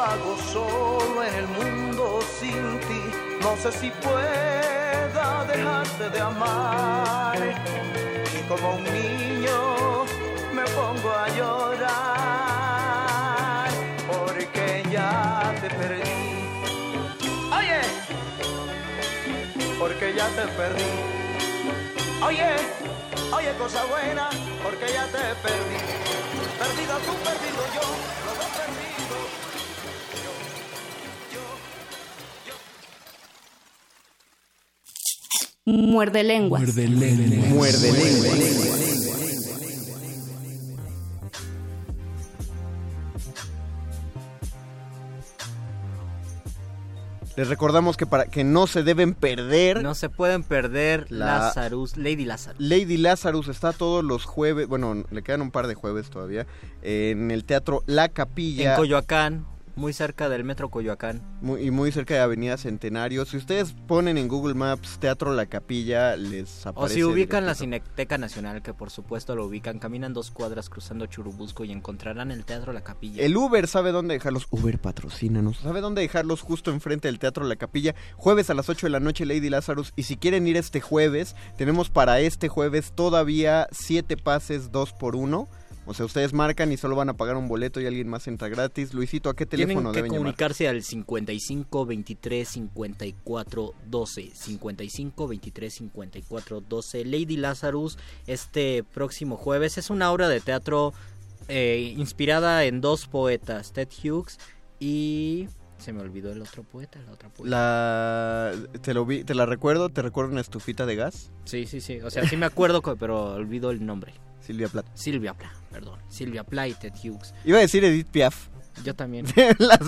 [SPEAKER 13] vago solo en el mundo sin ti. No sé si pueda dejaste de amar. Y como un niño me pongo a llorar porque ya te perdí. Oye, porque ya te perdí. Oye, oye, cosa buena, porque ya te perdí. Perdido tú, perdido yo, los dos perdidos.
[SPEAKER 14] Muerde lenguas.
[SPEAKER 9] Muerde lenguas. Muerde lenguas. Les recordamos que para que no se deben perder.
[SPEAKER 10] No se pueden perder
[SPEAKER 9] La-
[SPEAKER 10] Lazarus, Lady Lazarus.
[SPEAKER 9] Lady Lazarus está todos los jueves, bueno, le quedan un par de jueves todavía, en el teatro La Capilla.
[SPEAKER 10] En Coyoacán, muy cerca del metro Coyoacán.
[SPEAKER 9] Muy, y muy cerca de Avenida Centenario. Si ustedes ponen en Google Maps Teatro La Capilla, les
[SPEAKER 10] O
[SPEAKER 9] aparece.
[SPEAKER 10] si ubican la. Cineteca Nacional, que por supuesto lo ubican, caminan dos cuadras cruzando Churubusco y encontrarán el Teatro La Capilla.
[SPEAKER 9] El Uber sabe dónde dejarlos. Uber patrocínanos. Sabe dónde dejarlos justo enfrente del Teatro La Capilla. Jueves a las 8 de la noche, Lady Lazarus. Y si quieren ir este jueves, tenemos para este jueves todavía 7 pases 2 por 1 O sea, ustedes marcan y solo van a pagar un boleto y alguien más entra gratis. Luisito, ¿a qué teléfono
[SPEAKER 10] Tienen que
[SPEAKER 9] deben llamar?
[SPEAKER 10] comunicarse al 55 23 54 12. 55 23 54 12. Lady Lazarus, este próximo jueves. Es una obra de teatro eh, inspirada en dos poetas, Ted Hughes y. Se me olvidó el otro poeta, la otra poeta.
[SPEAKER 9] La... ¿Te, lo vi... ¿Te la recuerdo? ¿Te recuerdo una estufita de gas?
[SPEAKER 10] Sí, sí, sí. O sea, sí me acuerdo, pero olvido el nombre.
[SPEAKER 9] Silvia Plath.
[SPEAKER 10] Silvia Plath, perdón. Silvia Plath y Ted Hughes.
[SPEAKER 9] Iba a decir Edith Piaf.
[SPEAKER 10] Yo también.
[SPEAKER 9] Las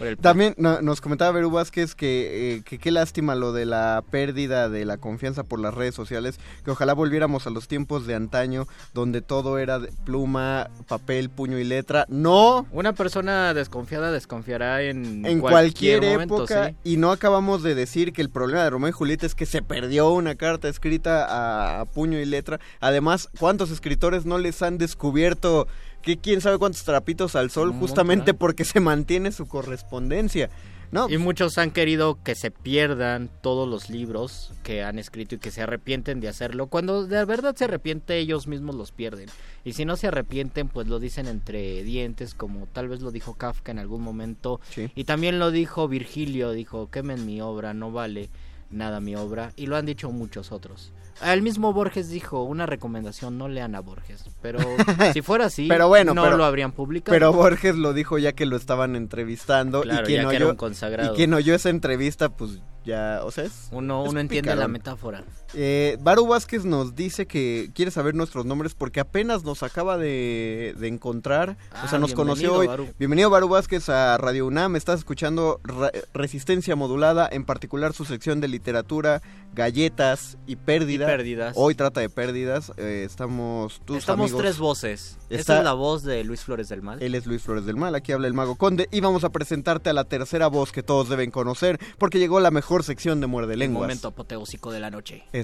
[SPEAKER 10] el-
[SPEAKER 9] También no- nos comentaba Beru Vázquez que, eh, que qué lástima lo de la pérdida de la confianza por las redes sociales, que ojalá volviéramos a los tiempos de antaño, donde todo era de pluma, papel, puño y letra. No,
[SPEAKER 10] Una persona desconfiada desconfiará en,
[SPEAKER 9] en cualquier,
[SPEAKER 10] momento,
[SPEAKER 9] época.
[SPEAKER 10] sí.
[SPEAKER 9] Y no acabamos de decir que el problema de Romeo y Julieta es que se perdió una carta escrita a, a puño y letra. Además, ¿cuántos escritores no les han descubierto que quién sabe cuántos trapitos al sol justamente
[SPEAKER 10] montón.
[SPEAKER 9] porque se mantiene su correspondencia? No,
[SPEAKER 10] Y muchos han querido que se pierdan todos los libros que han escrito y que se arrepienten de hacerlo. Cuando de verdad se arrepiente, ellos mismos los pierden. Y si no se arrepienten, pues lo dicen entre dientes, como tal vez lo dijo Kafka en algún momento.
[SPEAKER 9] Sí.
[SPEAKER 10] Y también lo dijo Virgilio, dijo, quemen mi obra, no vale nada mi obra. Y lo han dicho muchos otros. El mismo Borges dijo, una recomendación, no lean a Borges. Pero si fuera así,
[SPEAKER 9] Pero bueno,
[SPEAKER 10] no
[SPEAKER 9] pero-
[SPEAKER 10] lo habrían publicado.
[SPEAKER 9] Pero Borges lo dijo ya que lo estaban entrevistando
[SPEAKER 10] Claro,
[SPEAKER 9] y quien
[SPEAKER 10] ya que
[SPEAKER 9] oyó
[SPEAKER 10] era un consagrado.
[SPEAKER 9] y quien oyó esa entrevista pues ya, o sea, es
[SPEAKER 10] Uno,
[SPEAKER 9] es
[SPEAKER 10] uno entiende la metáfora.
[SPEAKER 9] Eh, Baru Vázquez nos dice que quiere saber nuestros nombres porque apenas nos acaba de, de encontrar, o sea,
[SPEAKER 10] Ah,
[SPEAKER 9] nos conoció hoy.
[SPEAKER 10] Baru.
[SPEAKER 9] Bienvenido Baru Vázquez a Radio UNAM, estás escuchando Ra- Resistencia Modulada, en particular su sección de literatura, galletas y pérdidas.
[SPEAKER 10] Y pérdidas.
[SPEAKER 9] Hoy trata de pérdidas, eh, estamos tus
[SPEAKER 10] Estamos
[SPEAKER 9] amigos.
[SPEAKER 10] tres voces.
[SPEAKER 9] Está-
[SPEAKER 10] Esta es la voz de Luis Flores del Mal.
[SPEAKER 9] Él es Luis Flores del Mal, aquí habla el Mago Conde y vamos a presentarte a la tercera voz que todos deben conocer porque llegó la mejor sección de Muerde
[SPEAKER 10] el
[SPEAKER 9] Lenguas.
[SPEAKER 10] momento apoteósico de la noche.
[SPEAKER 9] Es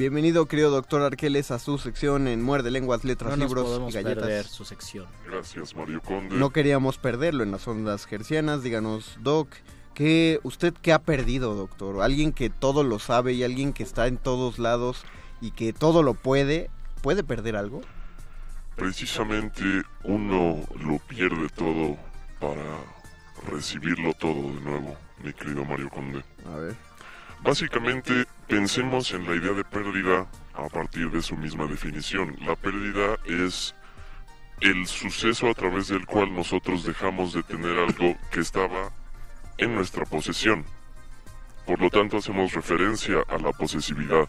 [SPEAKER 9] Bienvenido, querido doctor Arqueles, a su sección en Muerde Lenguas, Letras,
[SPEAKER 10] No nos
[SPEAKER 9] Libros
[SPEAKER 10] podemos
[SPEAKER 9] y Galletas.
[SPEAKER 10] perder su sección.
[SPEAKER 15] Gracias, Mario Conde.
[SPEAKER 9] No queríamos perderlo en las ondas gercianas. Díganos, Doc, ¿qué, ¿usted qué ha perdido, doctor? Alguien que todo lo sabe y alguien que está en todos lados y que todo lo puede, ¿puede perder algo?
[SPEAKER 15] Precisamente uno lo pierde todo para recibirlo todo de nuevo, mi querido Mario Conde.
[SPEAKER 9] A ver.
[SPEAKER 15] Básicamente, pensemos en la idea de pérdida a partir de su misma definición. La pérdida es el suceso a través del cual nosotros dejamos de tener algo que estaba en nuestra posesión. Por lo tanto, hacemos referencia a la posesividad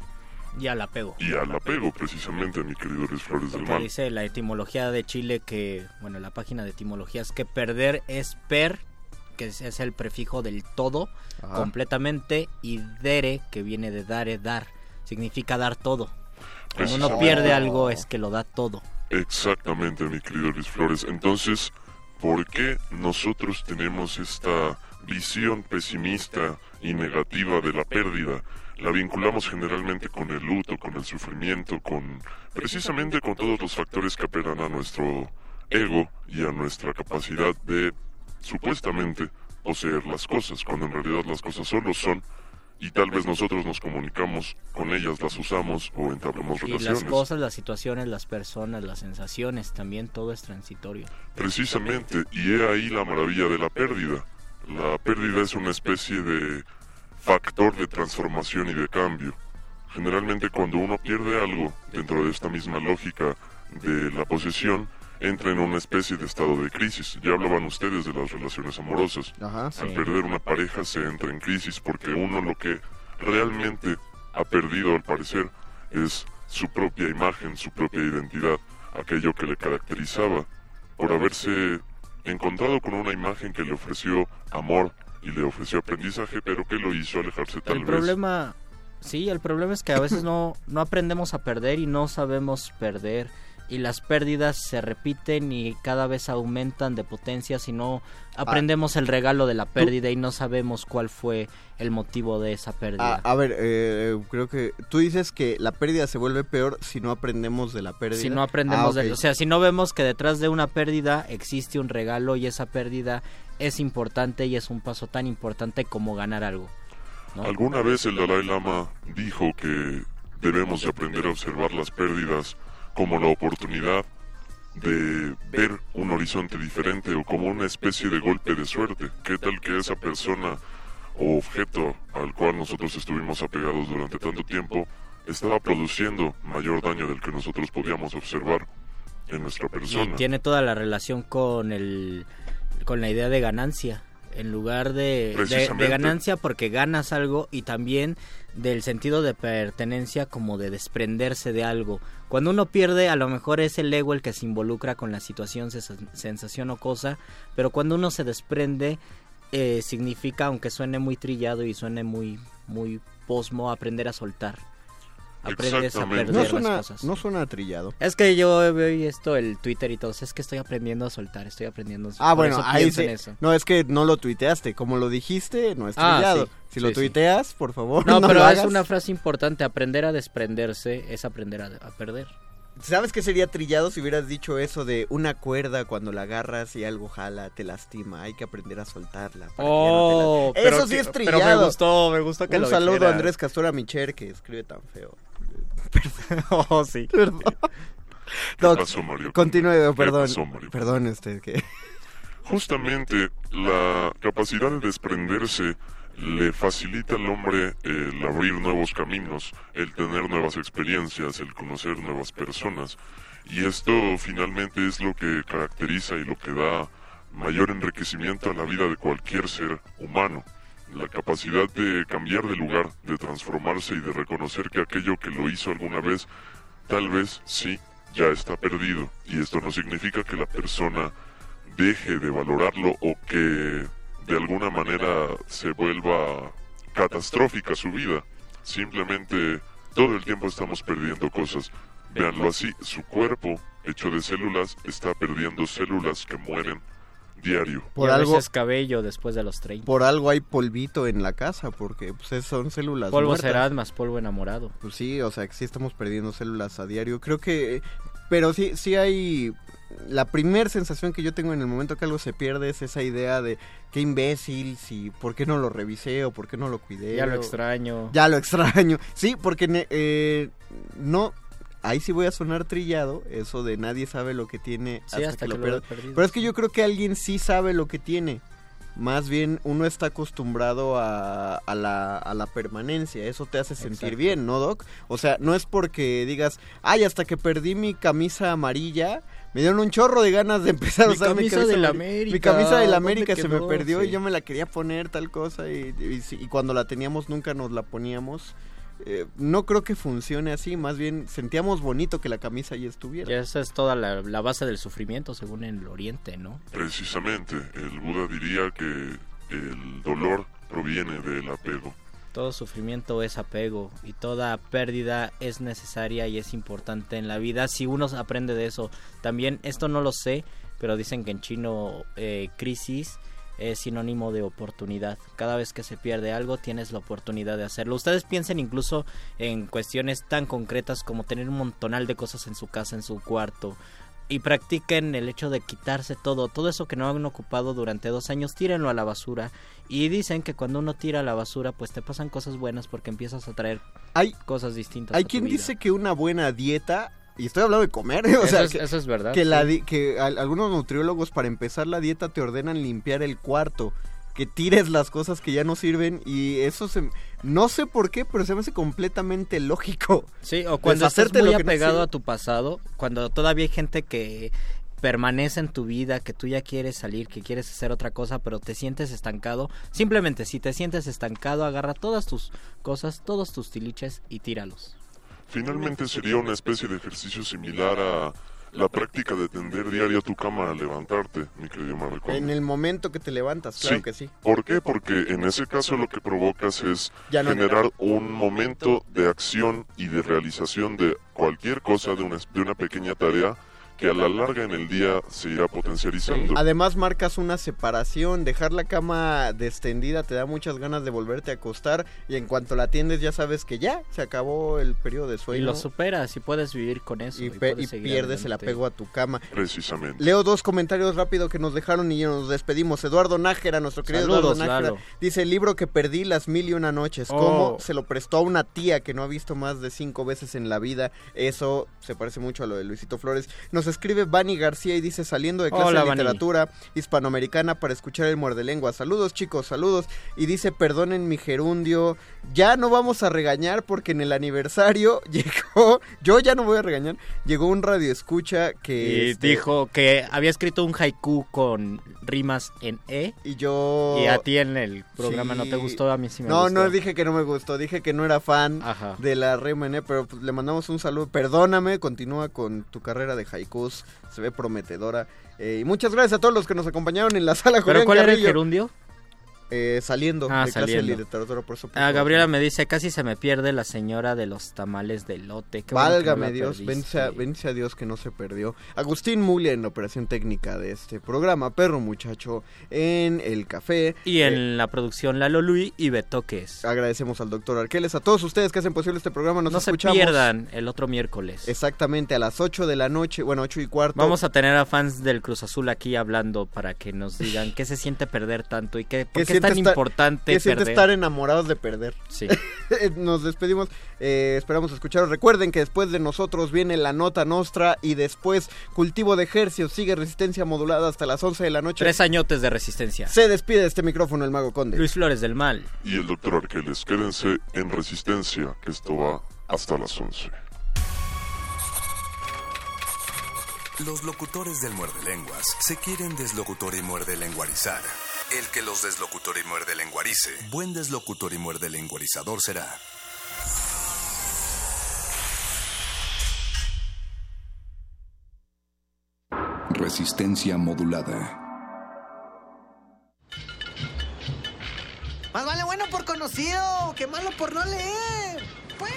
[SPEAKER 10] Y al apego.
[SPEAKER 15] y al apego, precisamente, mi querido Luis Flores del Mal.
[SPEAKER 10] dice la etimología de Chile que, bueno, la página de etimologías que perder es per, que es, es el prefijo del todo,
[SPEAKER 9] Ajá.
[SPEAKER 10] completamente, y dere, que viene de dare, dar, significa dar todo. Cuando uno pierde algo es que lo da todo.
[SPEAKER 15] Exactamente, mi querido Luis Flores. Entonces, ¿por qué nosotros tenemos esta visión pesimista y negativa de la pérdida? La vinculamos generalmente con el luto, con el sufrimiento, con precisamente con todos los factores que apelan a nuestro ego y a nuestra capacidad de supuestamente poseer las cosas, cuando en realidad las cosas solo son y tal vez nosotros nos comunicamos con ellas, las usamos o entablamos
[SPEAKER 10] Y
[SPEAKER 15] relaciones.
[SPEAKER 10] las cosas, las situaciones, las personas, las sensaciones, también todo es transitorio.
[SPEAKER 15] Precisamente, y he ahí la maravilla de la pérdida. La pérdida es una especie de factor de transformación y de cambio. Generalmente cuando uno pierde algo dentro de esta misma lógica de la posesión, entra en una especie de estado de crisis. Ya hablaban ustedes de las relaciones amorosas.
[SPEAKER 9] Ajá,
[SPEAKER 15] Al perder una pareja se entra en crisis porque uno lo que realmente ha perdido al parecer es su propia imagen, su propia identidad, aquello que le caracterizaba por haberse encontrado con una imagen que le ofreció amor y le ofreció aprendizaje, pero que lo hizo alejarse tal
[SPEAKER 10] el
[SPEAKER 15] vez.
[SPEAKER 10] problema, sí, el problema es que a veces no, no aprendemos a perder y no sabemos perder. Y las pérdidas se repiten y cada vez aumentan de potencia si no aprendemos el regalo de la pérdida y no sabemos cuál fue el motivo de esa pérdida.
[SPEAKER 9] A, a ver, eh, creo que tú dices que la pérdida se vuelve peor si no aprendemos de la pérdida.
[SPEAKER 10] Si no aprendemos
[SPEAKER 9] Ah,
[SPEAKER 10] de. O sea, si no vemos que detrás de una pérdida existe un regalo y esa pérdida es importante y es un paso tan importante como ganar algo. ¿no?
[SPEAKER 15] Alguna vez el Dalai Lama dijo que debemos de aprender a observar las pérdidas como la oportunidad de ver un horizonte diferente o como una especie de golpe de suerte. ¿Qué tal que esa persona o objeto al cual nosotros estuvimos apegados durante tanto tiempo estaba produciendo mayor daño del que nosotros podíamos observar en nuestra
[SPEAKER 10] Y
[SPEAKER 15] persona?
[SPEAKER 10] tiene toda la relación con el con la idea de ganancia en lugar de, de- de, ganancia porque ganas algo y también del sentido de pertenencia como de desprenderse de algo. Cuando uno pierde a lo mejor es el ego el que se involucra con la situación sens- sensación o cosa pero cuando uno se desprende eh, significa aunque suene muy trillado y suene muy muy posmo aprender a soltar aprendes a perder
[SPEAKER 9] No
[SPEAKER 10] las cosas
[SPEAKER 9] no suena trillado.
[SPEAKER 10] es que yo veo esto, el Twitter y todo, es que estoy aprendiendo a soltar, estoy aprendiendo a soltar.
[SPEAKER 9] Ah,
[SPEAKER 10] Por
[SPEAKER 9] bueno, ahí sí.
[SPEAKER 10] eso.
[SPEAKER 9] No, es que no lo tuiteaste. Como lo dijiste, no es
[SPEAKER 10] Ah,
[SPEAKER 9] trillado.
[SPEAKER 10] sí,
[SPEAKER 9] si
[SPEAKER 10] sí,
[SPEAKER 9] lo
[SPEAKER 10] sí.
[SPEAKER 9] tuiteas, por favor,
[SPEAKER 10] No,
[SPEAKER 9] no,
[SPEAKER 10] pero
[SPEAKER 9] lo
[SPEAKER 10] es
[SPEAKER 9] hagas.
[SPEAKER 10] una frase importante, aprender a desprenderse es aprender a, a perder.
[SPEAKER 9] ¿Sabes qué sería trillado si hubieras dicho eso de una cuerda cuando la agarras y algo jala, te lastima? Hay que aprender a soltarla. para que
[SPEAKER 10] Oh,
[SPEAKER 9] no te la-
[SPEAKER 10] pero
[SPEAKER 9] Eso sí
[SPEAKER 10] que-
[SPEAKER 9] es
[SPEAKER 10] pero me
[SPEAKER 9] trillado.
[SPEAKER 10] gustó, me gustó que
[SPEAKER 9] Un
[SPEAKER 10] lo
[SPEAKER 9] saludo
[SPEAKER 10] dijera.
[SPEAKER 9] a Andrés Castora Micher que escribe tan feo.
[SPEAKER 10] oh, sí.
[SPEAKER 9] Perdón. Continúe,
[SPEAKER 15] ¿Qué
[SPEAKER 9] perdón.
[SPEAKER 15] pasó, Mario?
[SPEAKER 9] Perdón, este, que...
[SPEAKER 15] Justamente la capacidad de desprenderse le facilita al hombre el abrir nuevos caminos, el tener nuevas experiencias, el conocer nuevas personas. Y esto finalmente es lo que caracteriza y lo que da mayor enriquecimiento a la vida de cualquier ser humano. La capacidad de cambiar de lugar, de transformarse y de reconocer que aquello que lo hizo alguna vez, tal vez sí, ya está perdido. Y esto no significa que la persona deje de valorarlo o que de alguna manera se vuelva catastrófica su vida. Simplemente todo el tiempo estamos perdiendo cosas. Véanlo así, su cuerpo, hecho de células, está perdiendo células que mueren diario.
[SPEAKER 9] Por
[SPEAKER 10] y a
[SPEAKER 9] algo-
[SPEAKER 10] veces cabello después de los 30.
[SPEAKER 9] Por algo hay polvito en la casa, porque pues, es- son células
[SPEAKER 10] Polvo
[SPEAKER 9] muertas.
[SPEAKER 10] será más polvo enamorado.
[SPEAKER 9] Pues sí, o sea, que sí estamos perdiendo células a diario. Creo que... Pero sí, sí hay... La primera sensación que yo tengo en el momento que algo se pierde es esa idea de qué imbécil, si por qué no lo revisé o por qué no lo cuidé.
[SPEAKER 10] Ya lo extraño.
[SPEAKER 9] Ya lo extraño. Sí, porque eh, no... Ahí sí voy a sonar trillado, eso de nadie sabe lo que tiene
[SPEAKER 10] Sí, hasta que lo perdido.
[SPEAKER 9] Pero es que yo creo que alguien sí sabe lo que tiene. Más bien uno está acostumbrado a, a la, a la permanencia, eso te hace sentir
[SPEAKER 10] Exacto.
[SPEAKER 9] bien, ¿no, Doc? O sea, no es porque digas, ay, hasta que perdí mi camisa amarilla, me dieron un chorro de ganas de empezar a usar mi
[SPEAKER 10] camisa del
[SPEAKER 9] amarilla.
[SPEAKER 10] América,
[SPEAKER 9] Mi camisa del
[SPEAKER 10] ¿dónde
[SPEAKER 9] América se me perdió y yo me la quería poner, tal cosa, y, y sí, y cuando la teníamos nunca nos la poníamos. Eh, no creo que funcione así, más bien sentíamos bonito que la camisa ahí estuviera.
[SPEAKER 10] Y esa es toda la, la base del sufrimiento según el oriente, ¿no?
[SPEAKER 15] Precisamente, el Buda diría que el dolor proviene del apego.
[SPEAKER 10] Todo sufrimiento es apego y toda pérdida es necesaria y es importante en la vida si uno aprende de eso. También esto no lo sé, pero dicen que en chino eh, crisis es sinónimo de oportunidad. Cada vez que se pierde algo tienes la oportunidad de hacerlo. Ustedes piensen incluso en cuestiones tan concretas como tener un montonal de cosas en su casa, en su cuarto. Y practiquen el hecho de quitarse todo, todo eso que no han ocupado durante dos años, tírenlo a la basura. Y dicen que cuando uno tira a la basura, pues te pasan cosas buenas porque empiezas a traer
[SPEAKER 9] hay,
[SPEAKER 10] cosas distintas.
[SPEAKER 9] Hay
[SPEAKER 10] a tu
[SPEAKER 9] quien
[SPEAKER 10] vida.
[SPEAKER 9] dice que una buena dieta y estoy hablando de comer, o
[SPEAKER 10] Eso
[SPEAKER 9] sea,
[SPEAKER 10] es-
[SPEAKER 9] que,
[SPEAKER 10] eso es verdad,
[SPEAKER 9] Que, la
[SPEAKER 10] sí.
[SPEAKER 9] di- que al- algunos nutriólogos para empezar la dieta te ordenan limpiar el cuarto, que tires las cosas que ya no sirven y eso se no sé por qué, pero se me hace completamente lógico.
[SPEAKER 10] Sí, o cuando estás muy
[SPEAKER 9] lo que
[SPEAKER 10] apegado a tu pasado, cuando todavía hay gente que permanece en tu vida, que tú ya quieres salir, que quieres hacer otra cosa, pero te sientes estancado, simplemente si te sientes estancado, agarra todas tus cosas, todos tus tiliches y tíralos.
[SPEAKER 15] Finalmente sería una especie de ejercicio similar a la práctica de tender diario tu cama al levantarte, mi querido Marco.
[SPEAKER 9] En el momento que te levantas, claro
[SPEAKER 15] Sí.
[SPEAKER 9] que sí.
[SPEAKER 15] ¿Por qué? Porque en ese caso lo que provocas es
[SPEAKER 9] no-
[SPEAKER 15] generar un momento de acción y de realización de cualquier cosa, de una, de una pequeña tarea que a la larga en el día se irá potencializando.
[SPEAKER 9] Además marcas una separación, dejar la cama destendida te da muchas ganas de volverte a acostar y en cuanto la atiendes ya sabes que ya se acabó el periodo de
[SPEAKER 10] Y
[SPEAKER 9] sueño
[SPEAKER 10] lo superas y puedes vivir con eso.
[SPEAKER 9] y,
[SPEAKER 10] Y,
[SPEAKER 9] y pierdes el apego a tu cama.
[SPEAKER 15] Precisamente.
[SPEAKER 9] Leo dos comentarios rápido que nos dejaron y nos despedimos. Eduardo Nájera, nuestro querido
[SPEAKER 10] Saludos,
[SPEAKER 9] Eduardo Nájera,
[SPEAKER 10] Lalo.
[SPEAKER 9] dice el libro que perdí las mil y una noches.
[SPEAKER 10] Oh.
[SPEAKER 9] ¿Cómo se lo prestó a una tía que no ha visto más de cinco veces en la vida? Eso se parece mucho a lo de Luisito Flores. Nos escribe Vani García y dice saliendo de clase
[SPEAKER 10] Hola,
[SPEAKER 9] de literatura hispanoamericana para escuchar el muerde lengua. Saludos chicos, saludos. Y dice perdonen mi gerundio. Ya no vamos a regañar porque en el aniversario llegó, yo ya no voy a regañar, llegó un radio escucha que...
[SPEAKER 10] Y
[SPEAKER 9] este,
[SPEAKER 10] dijo que había escrito un haiku con rimas en E.
[SPEAKER 9] Y yo...
[SPEAKER 10] Y a ti en el programa no te gustó, a mí sí me
[SPEAKER 9] no,
[SPEAKER 10] gustó.
[SPEAKER 9] no dije que no me gustó, dije que no era fan
[SPEAKER 10] Ajá.
[SPEAKER 9] de la Remené, pero pues, le mandamos un saludo. Perdóname, continúa con tu carrera de se ve prometedora. Eh, y muchas gracias a todos los que nos acompañaron en la sala
[SPEAKER 10] ¿Pero
[SPEAKER 9] Julián
[SPEAKER 10] cuál era el
[SPEAKER 9] Carrillo.
[SPEAKER 10] gerundio?
[SPEAKER 9] Eh, saliendo
[SPEAKER 10] Ah,
[SPEAKER 9] de clase
[SPEAKER 10] saliendo.
[SPEAKER 9] de literatura, por por
[SPEAKER 10] Ah. Gabriela me dice, casi se me pierde la señora de los tamales de lote. Qué no
[SPEAKER 9] Válgame Dios, vence a, Dios que no se perdió. Agustín Mulia en la operación técnica de este programa, Perro Muchacho en el café.
[SPEAKER 10] Y
[SPEAKER 9] Eh,
[SPEAKER 10] en la producción Lalo Luis y Betoques.
[SPEAKER 9] agradecemos al doctor Arqueles, a todos ustedes que hacen posible este programa. Nos
[SPEAKER 10] No se pierdan el otro miércoles.
[SPEAKER 9] exactamente a las 8 de la noche, bueno, 8 y cuarto.
[SPEAKER 10] Vamos a tener a fans del Cruz Azul aquí hablando para que nos digan qué se siente perder tanto y qué, por tan
[SPEAKER 9] estar-
[SPEAKER 10] importante
[SPEAKER 9] ¿Qué siente estar enamorados de perder?
[SPEAKER 10] Sí.
[SPEAKER 9] Nos despedimos, eh, esperamos escucharos. Recuerden que después de nosotros viene la nota nostra y después cultivo de ejercicios, sigue resistencia modulada hasta las 11 de la noche.
[SPEAKER 10] Tres añotes de resistencia.
[SPEAKER 9] Se despide de este micrófono el Mago Conde.
[SPEAKER 10] Luis Flores del Mal.
[SPEAKER 15] Y el doctor Arqueles, quédense en resistencia, que esto va hasta las 11.
[SPEAKER 7] Los locutores del muerde lenguas se quieren deslocutor y muerde lenguarizar. El que los deslocutor y muerde lenguarice, buen deslocutor y muerde lenguarizador será. Resistencia modulada.
[SPEAKER 16] Más vale bueno por conocido que malo por no leer. Pues,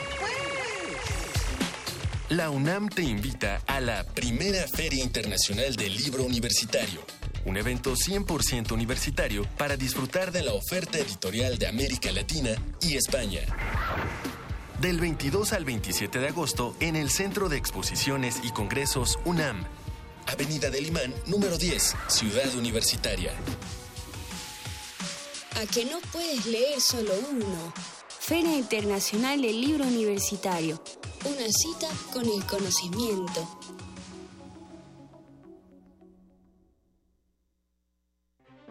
[SPEAKER 17] La UNAM te invita a la primera Feria Internacional del Libro Universitario, un evento 100% universitario para disfrutar de la oferta editorial de América Latina y España. Del 22 al 27 de agosto en el Centro de Exposiciones y Congresos UNAM, Avenida del Imán, número 10, Ciudad Universitaria.
[SPEAKER 18] A que no puedes leer solo uno. Feria Internacional del Libro Universitario. Una cita con el conocimiento.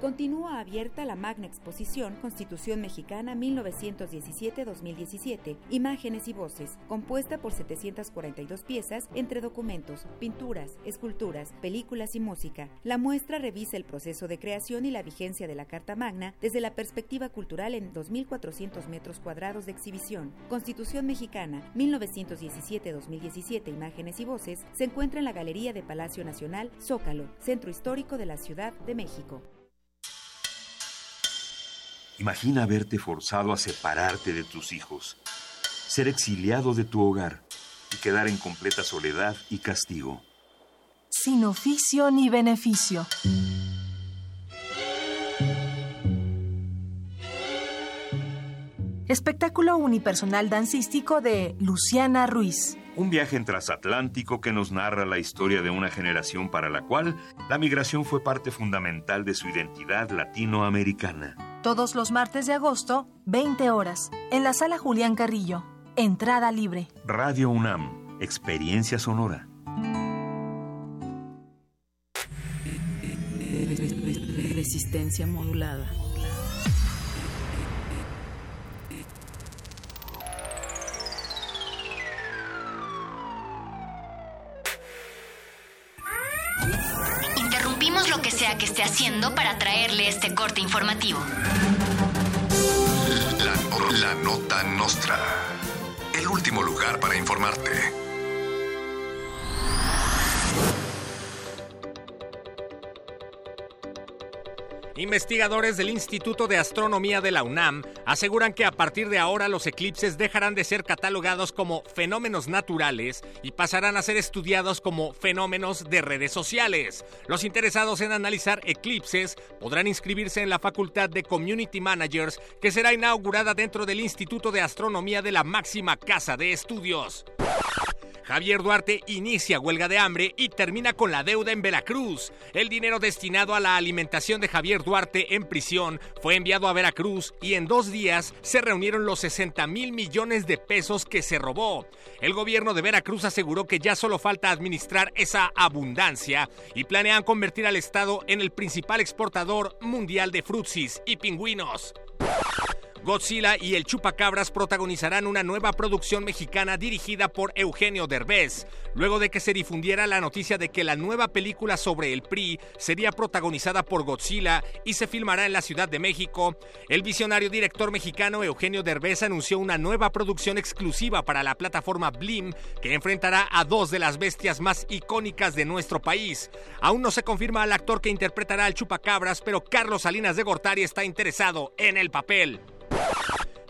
[SPEAKER 19] Continúa abierta la magna exposición Constitución Mexicana 1917-2017, Imágenes y Voces, compuesta por 742 piezas entre documentos, pinturas, esculturas, películas y música. La muestra revisa el proceso de creación y la vigencia de la Carta Magna desde la perspectiva cultural en 2.400 metros cuadrados de exhibición. Constitución Mexicana 1917-2017, Imágenes y Voces, se encuentra en la Galería de Palacio Nacional, Zócalo, Centro Histórico de la Ciudad de México.
[SPEAKER 20] Imagina verte forzado a separarte de tus hijos, ser exiliado de tu hogar y quedar en completa soledad y castigo.
[SPEAKER 1] Sin oficio ni beneficio. Espectáculo unipersonal dancístico de Luciana Ruiz.
[SPEAKER 20] Un viaje en transatlántico que nos narra la historia de una generación para la cual la migración fue parte fundamental de su identidad latinoamericana.
[SPEAKER 1] Todos los martes de agosto, 20 horas, en la sala Julián Carrillo. Entrada libre.
[SPEAKER 20] Radio UNAM, experiencia sonora.
[SPEAKER 2] Resistencia modulada.
[SPEAKER 14] Para traerle este corte informativo.
[SPEAKER 7] La nota nostra. El último lugar para informarte.
[SPEAKER 21] Investigadores del Instituto de Astronomía de la UNAM aseguran que a partir de ahora los eclipses dejarán de ser catalogados como fenómenos naturales y pasarán a ser estudiados como fenómenos de redes sociales. Los interesados en analizar eclipses podrán inscribirse en la Facultad de Community Managers que será inaugurada dentro del Instituto de Astronomía de la máxima casa de estudios. Javier Duarte inicia huelga de hambre y termina con la deuda en Veracruz. El dinero destinado a la alimentación de Javier Duarte en prisión fue enviado a Veracruz y en dos días se reunieron los 60 mil millones de pesos que se robó. El gobierno de Veracruz aseguró que ya solo falta administrar esa abundancia y planean convertir al Estado en el principal exportador mundial de frutsis y pingüinos. Godzilla y el Chupacabras protagonizarán una nueva producción mexicana dirigida por Eugenio Derbez, luego de que se difundiera la noticia de que la nueva película sobre el PRI sería protagonizada por Godzilla y se filmará en la Ciudad de México. El visionario director mexicano Eugenio Derbez anunció una nueva producción exclusiva para la plataforma Blim que enfrentará a dos de las bestias más icónicas de nuestro país. Aún no se confirma al actor que interpretará al Chupacabras, pero Carlos Salinas de Gortari está interesado en el papel.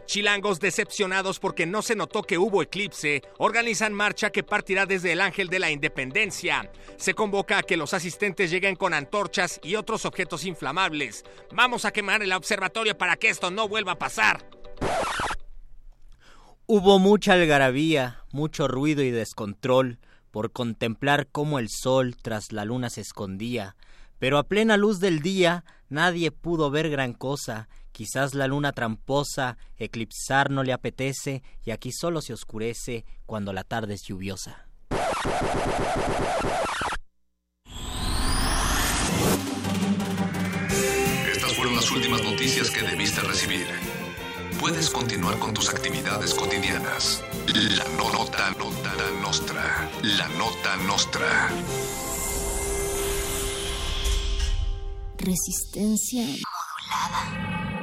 [SPEAKER 21] Chilangos decepcionados porque no se notó que hubo eclipse, organizan marcha que partirá desde el Ángel de la Independencia. Se convoca a que los asistentes lleguen con antorchas y otros objetos inflamables. Vamos a quemar el observatorio para que esto no vuelva a pasar.
[SPEAKER 10] Hubo mucha algarabía, mucho ruido y descontrol por contemplar cómo el sol tras la luna se escondía, pero a plena luz del día nadie pudo ver gran cosa Quizás la luna tramposa eclipsar no le apetece y aquí solo se oscurece cuando la tarde es lluviosa.
[SPEAKER 7] Estas fueron las últimas noticias que debiste recibir. Puedes continuar con tus actividades cotidianas. La nota, nota, la nostra. La nota nostra.
[SPEAKER 22] Resistencia modulada.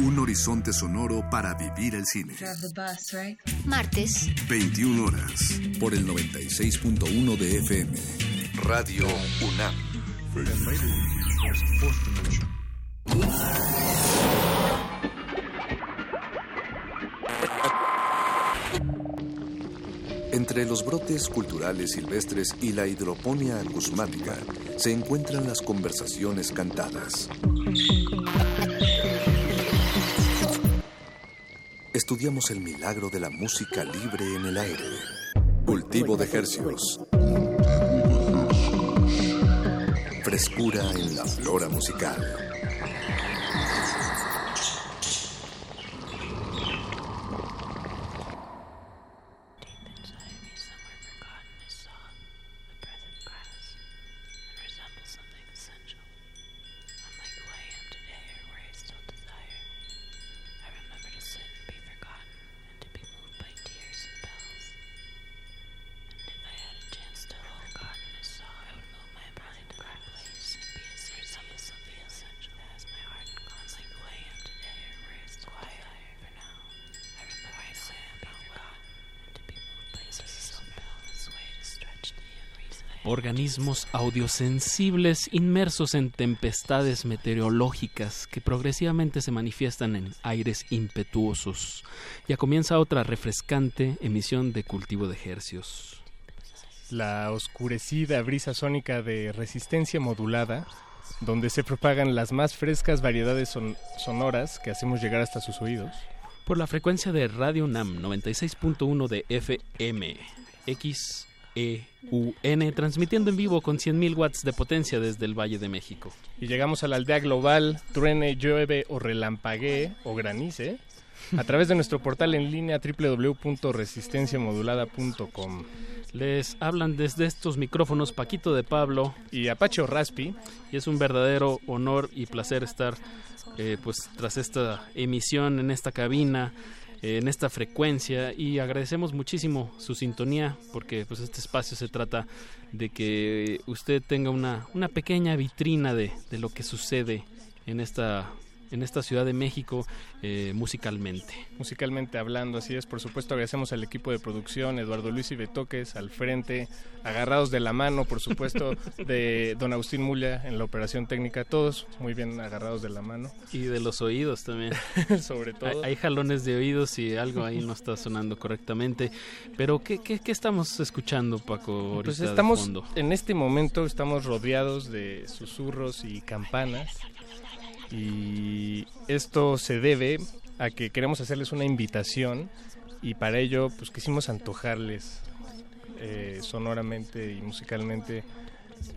[SPEAKER 7] Un horizonte sonoro para vivir el cine.
[SPEAKER 14] Martes,
[SPEAKER 7] 21 horas. Por el 96.1 de FM. Radio UNAM. Entre los brotes culturales silvestres y la hidroponía acusmática se encuentran las conversaciones cantadas. Estudiamos el milagro de la música libre en el aire. Cultivo de hercios. Frescura en la flora musical.
[SPEAKER 23] Organismos audiosensibles inmersos en tempestades meteorológicas que progresivamente se manifiestan en aires impetuosos. Ya comienza otra refrescante emisión de cultivo de hercios.
[SPEAKER 24] La oscurecida brisa sónica de resistencia modulada, donde se propagan las más frescas variedades son- sonoras que hacemos llegar hasta sus oídos.
[SPEAKER 23] Por la frecuencia de Radio NAM 96.1 de FM, XEUN, transmitiendo en vivo con 100.000 watts de potencia desde el Valle de México.
[SPEAKER 24] Y llegamos a la aldea global, truene, llueve o relampaguee o granice, a través de nuestro portal en línea www.resistenciamodulada.com.
[SPEAKER 23] Les hablan desde estos micrófonos Paquito de Pablo
[SPEAKER 24] y Apache Raspi.
[SPEAKER 23] Y es un verdadero honor y placer estar eh, pues tras esta emisión en esta cabina, en esta frecuencia y agradecemos muchísimo su sintonía porque pues este espacio se trata de que usted tenga una, una pequeña vitrina de, de lo que sucede en esta en esta Ciudad de México eh, musicalmente.
[SPEAKER 24] Musicalmente hablando, así es. Por supuesto, agradecemos al equipo de producción, Eduardo Luis y Betoques al frente, agarrados de la mano, por supuesto, de don Agustín Mulia en la operación técnica, todos muy bien agarrados de la mano.
[SPEAKER 23] Y de los oídos también.
[SPEAKER 24] Sobre todo.
[SPEAKER 23] Hay, hay jalones de oídos y algo ahí no está sonando correctamente. Pero, ¿qué, qué, qué estamos escuchando, Paco?
[SPEAKER 24] Pues estamos, en este momento estamos rodeados de susurros y campanas y esto se debe a que queremos hacerles una invitación y para ello pues quisimos antojarles eh, sonoramente y musicalmente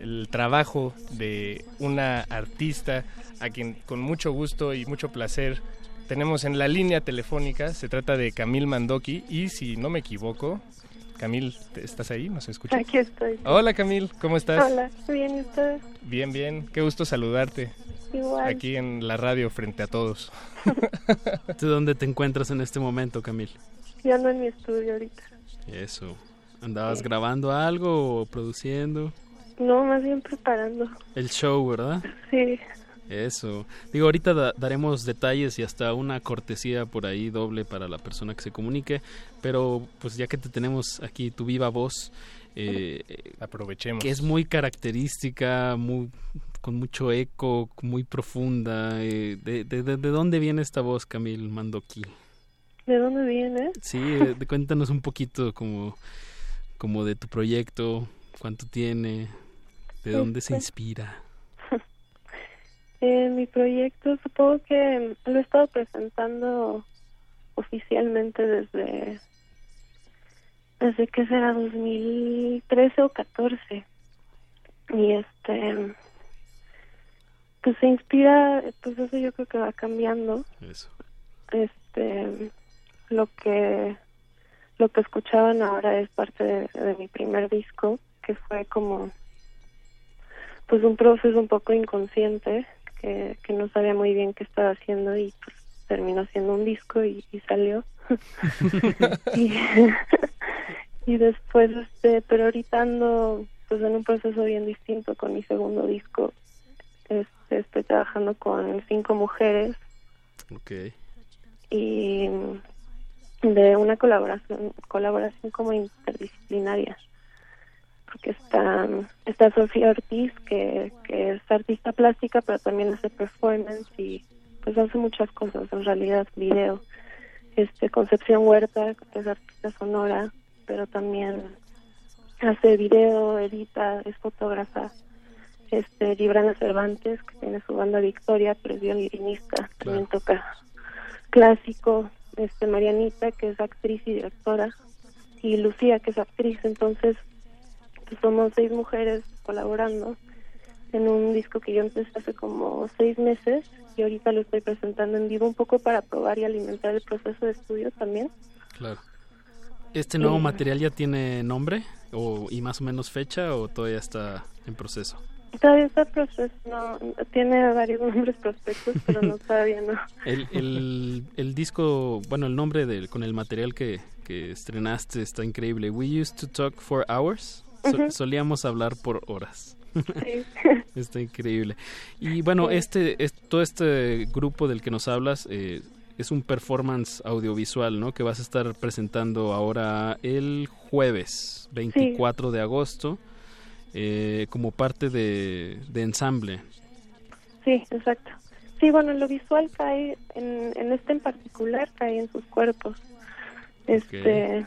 [SPEAKER 24] el trabajo de una artista a quien con mucho gusto y mucho placer tenemos en la línea telefónica, se trata de Camil Mandoki y si no me equivoco, Camil, ¿te- ¿estás ahí? ¿Nos escuchas?
[SPEAKER 25] Aquí estoy.
[SPEAKER 24] Hola Camil, ¿cómo estás?
[SPEAKER 25] Hola, bien, ¿y ustedes?
[SPEAKER 24] Bien, bien, qué gusto saludarte.
[SPEAKER 25] Igual.
[SPEAKER 24] Aquí en la radio frente a todos.
[SPEAKER 23] ¿Tú dónde te encuentras en este momento, Camil?
[SPEAKER 25] Yo ando en mi estudio ahorita.
[SPEAKER 23] Eso. ¿Andabas grabando algo o produciendo?
[SPEAKER 25] No, más bien preparando.
[SPEAKER 23] El show, ¿verdad?
[SPEAKER 25] Sí.
[SPEAKER 23] Eso. Digo, ahorita da- daremos detalles y hasta una cortesía por ahí doble para la persona que se comunique, pero pues ya que te tenemos aquí tu viva voz, eh,
[SPEAKER 24] aprovechemos.
[SPEAKER 23] Que es muy característica, muy con mucho eco, muy profunda. eh, de, de, de- de dónde viene esta voz, Camil Mandoki?
[SPEAKER 25] ¿De dónde viene?
[SPEAKER 23] Sí, eh, cuéntanos un poquito como, como de tu proyecto, cuánto tiene, de dónde se
[SPEAKER 25] Este.
[SPEAKER 23] inspira.
[SPEAKER 25] Eh, mi proyecto supongo que lo he estado presentando oficialmente desde desde que será 2013 o 14 y este pues se inspira pues eso yo creo que va cambiando.
[SPEAKER 23] Eso.
[SPEAKER 25] este lo que lo que escuchaban ahora es parte de, de mi primer disco que fue como pues un proceso un poco inconsciente que, que no sabía muy bien qué estaba haciendo y pues terminó siendo un disco y, y salió. Y, y después este pero ahorita ando pues en un proceso bien distinto con mi segundo disco este estoy trabajando con cinco mujeres.
[SPEAKER 23] Ok.
[SPEAKER 25] y de una colaboración colaboración como interdisciplinaria. Porque está está Sofía Ortiz que, que es artista plástica pero también hace performance y pues hace muchas cosas en realidad video. Este Concepción Huerta que es artista sonora pero también hace video edita es fotógrafa este Librana Cervantes que tiene su banda Victoria pero es violinista también toca clásico este Marianita que es actriz y directora y Lucía que es actriz entonces pues, somos seis mujeres colaborando en un disco que yo empecé hace como seis meses y ahorita lo estoy presentando en vivo un poco para probar y alimentar el proceso de estudio también
[SPEAKER 23] Claro. ¿Este nuevo material ya tiene nombre o, y más o menos fecha o todavía está en proceso?
[SPEAKER 25] Todavía está proceso no tiene varios nombres prospectos pero no todavía no
[SPEAKER 23] El, el, el disco, bueno, el nombre del, con el material que, que estrenaste está increíble. We used to talk for hours. So- solíamos hablar por horas.
[SPEAKER 25] Sí.
[SPEAKER 23] está increíble. Y bueno,
[SPEAKER 25] Sí.
[SPEAKER 23] este, es- todo este grupo del que nos hablas eh, es un performance audiovisual, ¿no? Que vas a estar presentando ahora el jueves 24 de agosto. Eh, como parte de, de ensamble.
[SPEAKER 25] Sí, exacto. Sí, bueno, lo visual cae, en, en este en particular, cae en sus cuerpos. Este.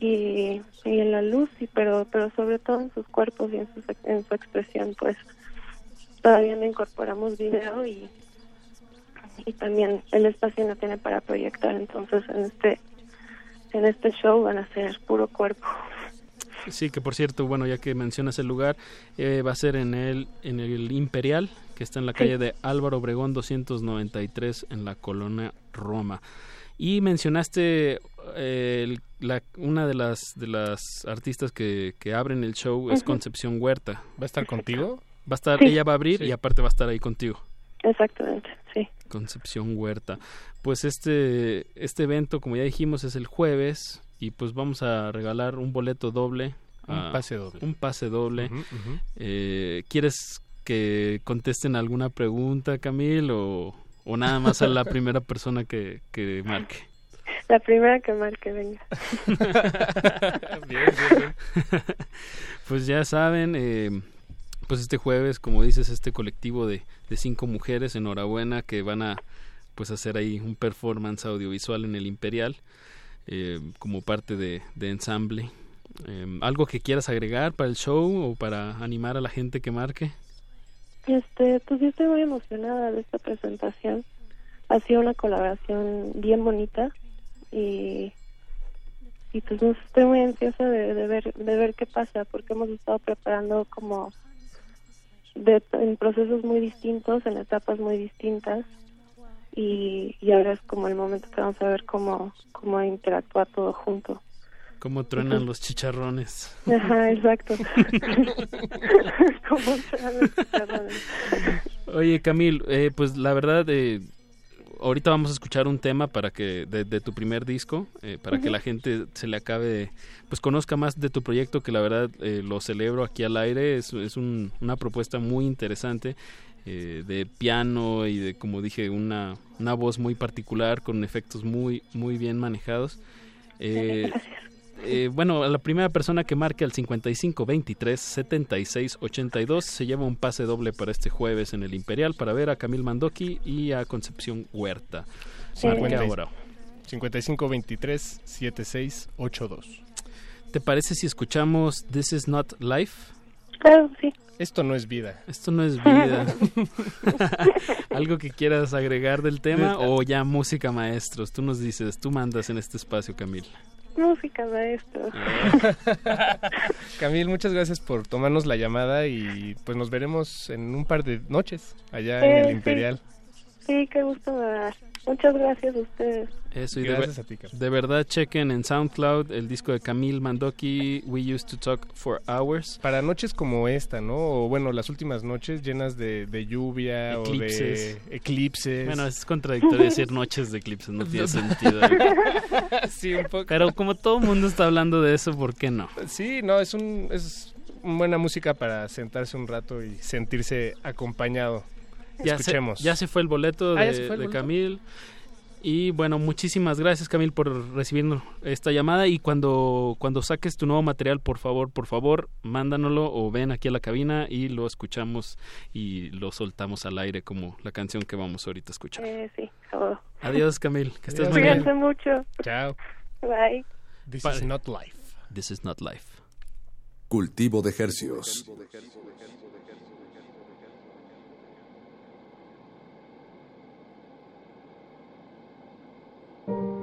[SPEAKER 25] Y, y en la luz, sí, pero, pero sobre todo en sus cuerpos y en su, en su expresión, pues todavía no incorporamos video y, y también el espacio no tiene para proyectar, entonces en este en este show van a ser puro cuerpo.
[SPEAKER 23] Sí, que por cierto, bueno, ya que mencionas el lugar, eh, va a ser en el, en el Imperial, que está en la calle de Álvaro Obregón 293 en la colonia Roma. Y mencionaste eh, el- la, una de las de las artistas que, que abren el show es. Concepción Huerta.
[SPEAKER 24] ¿Va a estar contigo?
[SPEAKER 23] Va a estar,
[SPEAKER 25] Sí.
[SPEAKER 23] ella va a abrir y aparte va a estar ahí contigo.
[SPEAKER 25] Exactamente, sí.
[SPEAKER 23] Concepción Huerta. Pues este, este evento, como ya dijimos, es el jueves y pues vamos a regalar un boleto doble.
[SPEAKER 24] Un
[SPEAKER 23] a-
[SPEAKER 24] pase doble.
[SPEAKER 23] Un pase doble. Eh, ¿Quieres que contesten alguna pregunta, Camil, o, o nada más a la primera persona que, que marque?
[SPEAKER 25] La primera que marque, venga.
[SPEAKER 23] pues ya saben, eh, pues este jueves, como dices, este colectivo de, de cinco mujeres, enhorabuena, que van a pues hacer ahí un performance audiovisual en el Imperial eh, como parte de, ensamble. Eh, ¿Algo que quieras agregar para el show o para animar a la gente que marque?
[SPEAKER 25] Este, pues yo estoy muy emocionada de esta presentación. Ha sido una colaboración bien bonita y y pues estoy muy ansiosa de, de ver de ver qué pasa porque hemos estado preparando como de, en procesos muy distintos, en etapas muy distintas y, y ahora es como el momento que vamos a ver cómo cómo interactúa todo junto.
[SPEAKER 23] ¿Cómo truenan los chicharrones?
[SPEAKER 25] Ajá, exacto. Cómo truenan los chicharrones.
[SPEAKER 23] Oye, Camil, eh, pues la verdad, eh, ahorita vamos a escuchar un tema para que de, de tu primer disco, eh, para que la gente se le acabe, pues conozca más de tu proyecto, que la verdad eh, lo celebro aquí al aire. Es, es un- una propuesta muy interesante eh, de piano y de, como dije, una, una voz muy particular con efectos muy, muy bien manejados. Eh, eh, bueno, la primera persona que marque al 55 23 76 82 se lleva un pase doble para este jueves en el Imperial para ver a Camil Mandoki y a Concepción Huerta. Marque ahora.
[SPEAKER 24] 55 23 76 82.
[SPEAKER 23] ¿Te parece si escuchamos This is not life?
[SPEAKER 25] Claro, sí.
[SPEAKER 24] Esto no es vida.
[SPEAKER 23] Esto no es vida. ¿Algo que quieras agregar del tema o ya música maestros? Tú nos dices, tú mandas en este espacio, Camil.
[SPEAKER 25] Música, maestro.
[SPEAKER 24] Camil, muchas gracias por tomarnos la llamada y pues nos veremos en un par de noches allá
[SPEAKER 25] Eh,
[SPEAKER 24] en el
[SPEAKER 25] sí.
[SPEAKER 24] Imperial.
[SPEAKER 25] Sí, qué gusto me. Muchas gracias a ustedes.
[SPEAKER 23] Eso, y de,
[SPEAKER 24] Gracias
[SPEAKER 23] ver-
[SPEAKER 24] a ti, Carlos.
[SPEAKER 23] de verdad chequen en SoundCloud el disco de Camil Mandoki, We Used to Talk for Hours.
[SPEAKER 24] Para noches como esta, ¿no? O bueno, las últimas noches llenas de, de lluvia
[SPEAKER 23] Eclipses.
[SPEAKER 24] o de eclipses.
[SPEAKER 23] Bueno, es contradictorio decir noches de eclipses, no tiene sentido.
[SPEAKER 24] sí, un poco.
[SPEAKER 23] Pero como todo el mundo está hablando de eso, ¿por qué no?
[SPEAKER 24] Sí, no, es un es buena música para sentarse un rato y sentirse acompañado.
[SPEAKER 23] Ya se,
[SPEAKER 24] Escuchemos.
[SPEAKER 23] ya se fue el boleto
[SPEAKER 24] Ah,
[SPEAKER 23] de,
[SPEAKER 24] se el
[SPEAKER 23] de
[SPEAKER 24] boleto.
[SPEAKER 23] Camil. Y bueno, muchísimas gracias Camil por recibir esta llamada y cuando, cuando saques tu nuevo material, por favor, por favor, mándanoslo o ven aquí a la cabina y lo escuchamos y lo soltamos al aire como la canción que vamos ahorita a escuchar.
[SPEAKER 25] Eh, sí.
[SPEAKER 23] Adiós Camil, que estés muy bien.
[SPEAKER 25] Cuídense mucho.
[SPEAKER 24] Chao.
[SPEAKER 25] Bye.
[SPEAKER 24] This
[SPEAKER 23] Bye.
[SPEAKER 24] is not life.
[SPEAKER 23] This is not life.
[SPEAKER 7] Cultivo de hercios.
[SPEAKER 4] This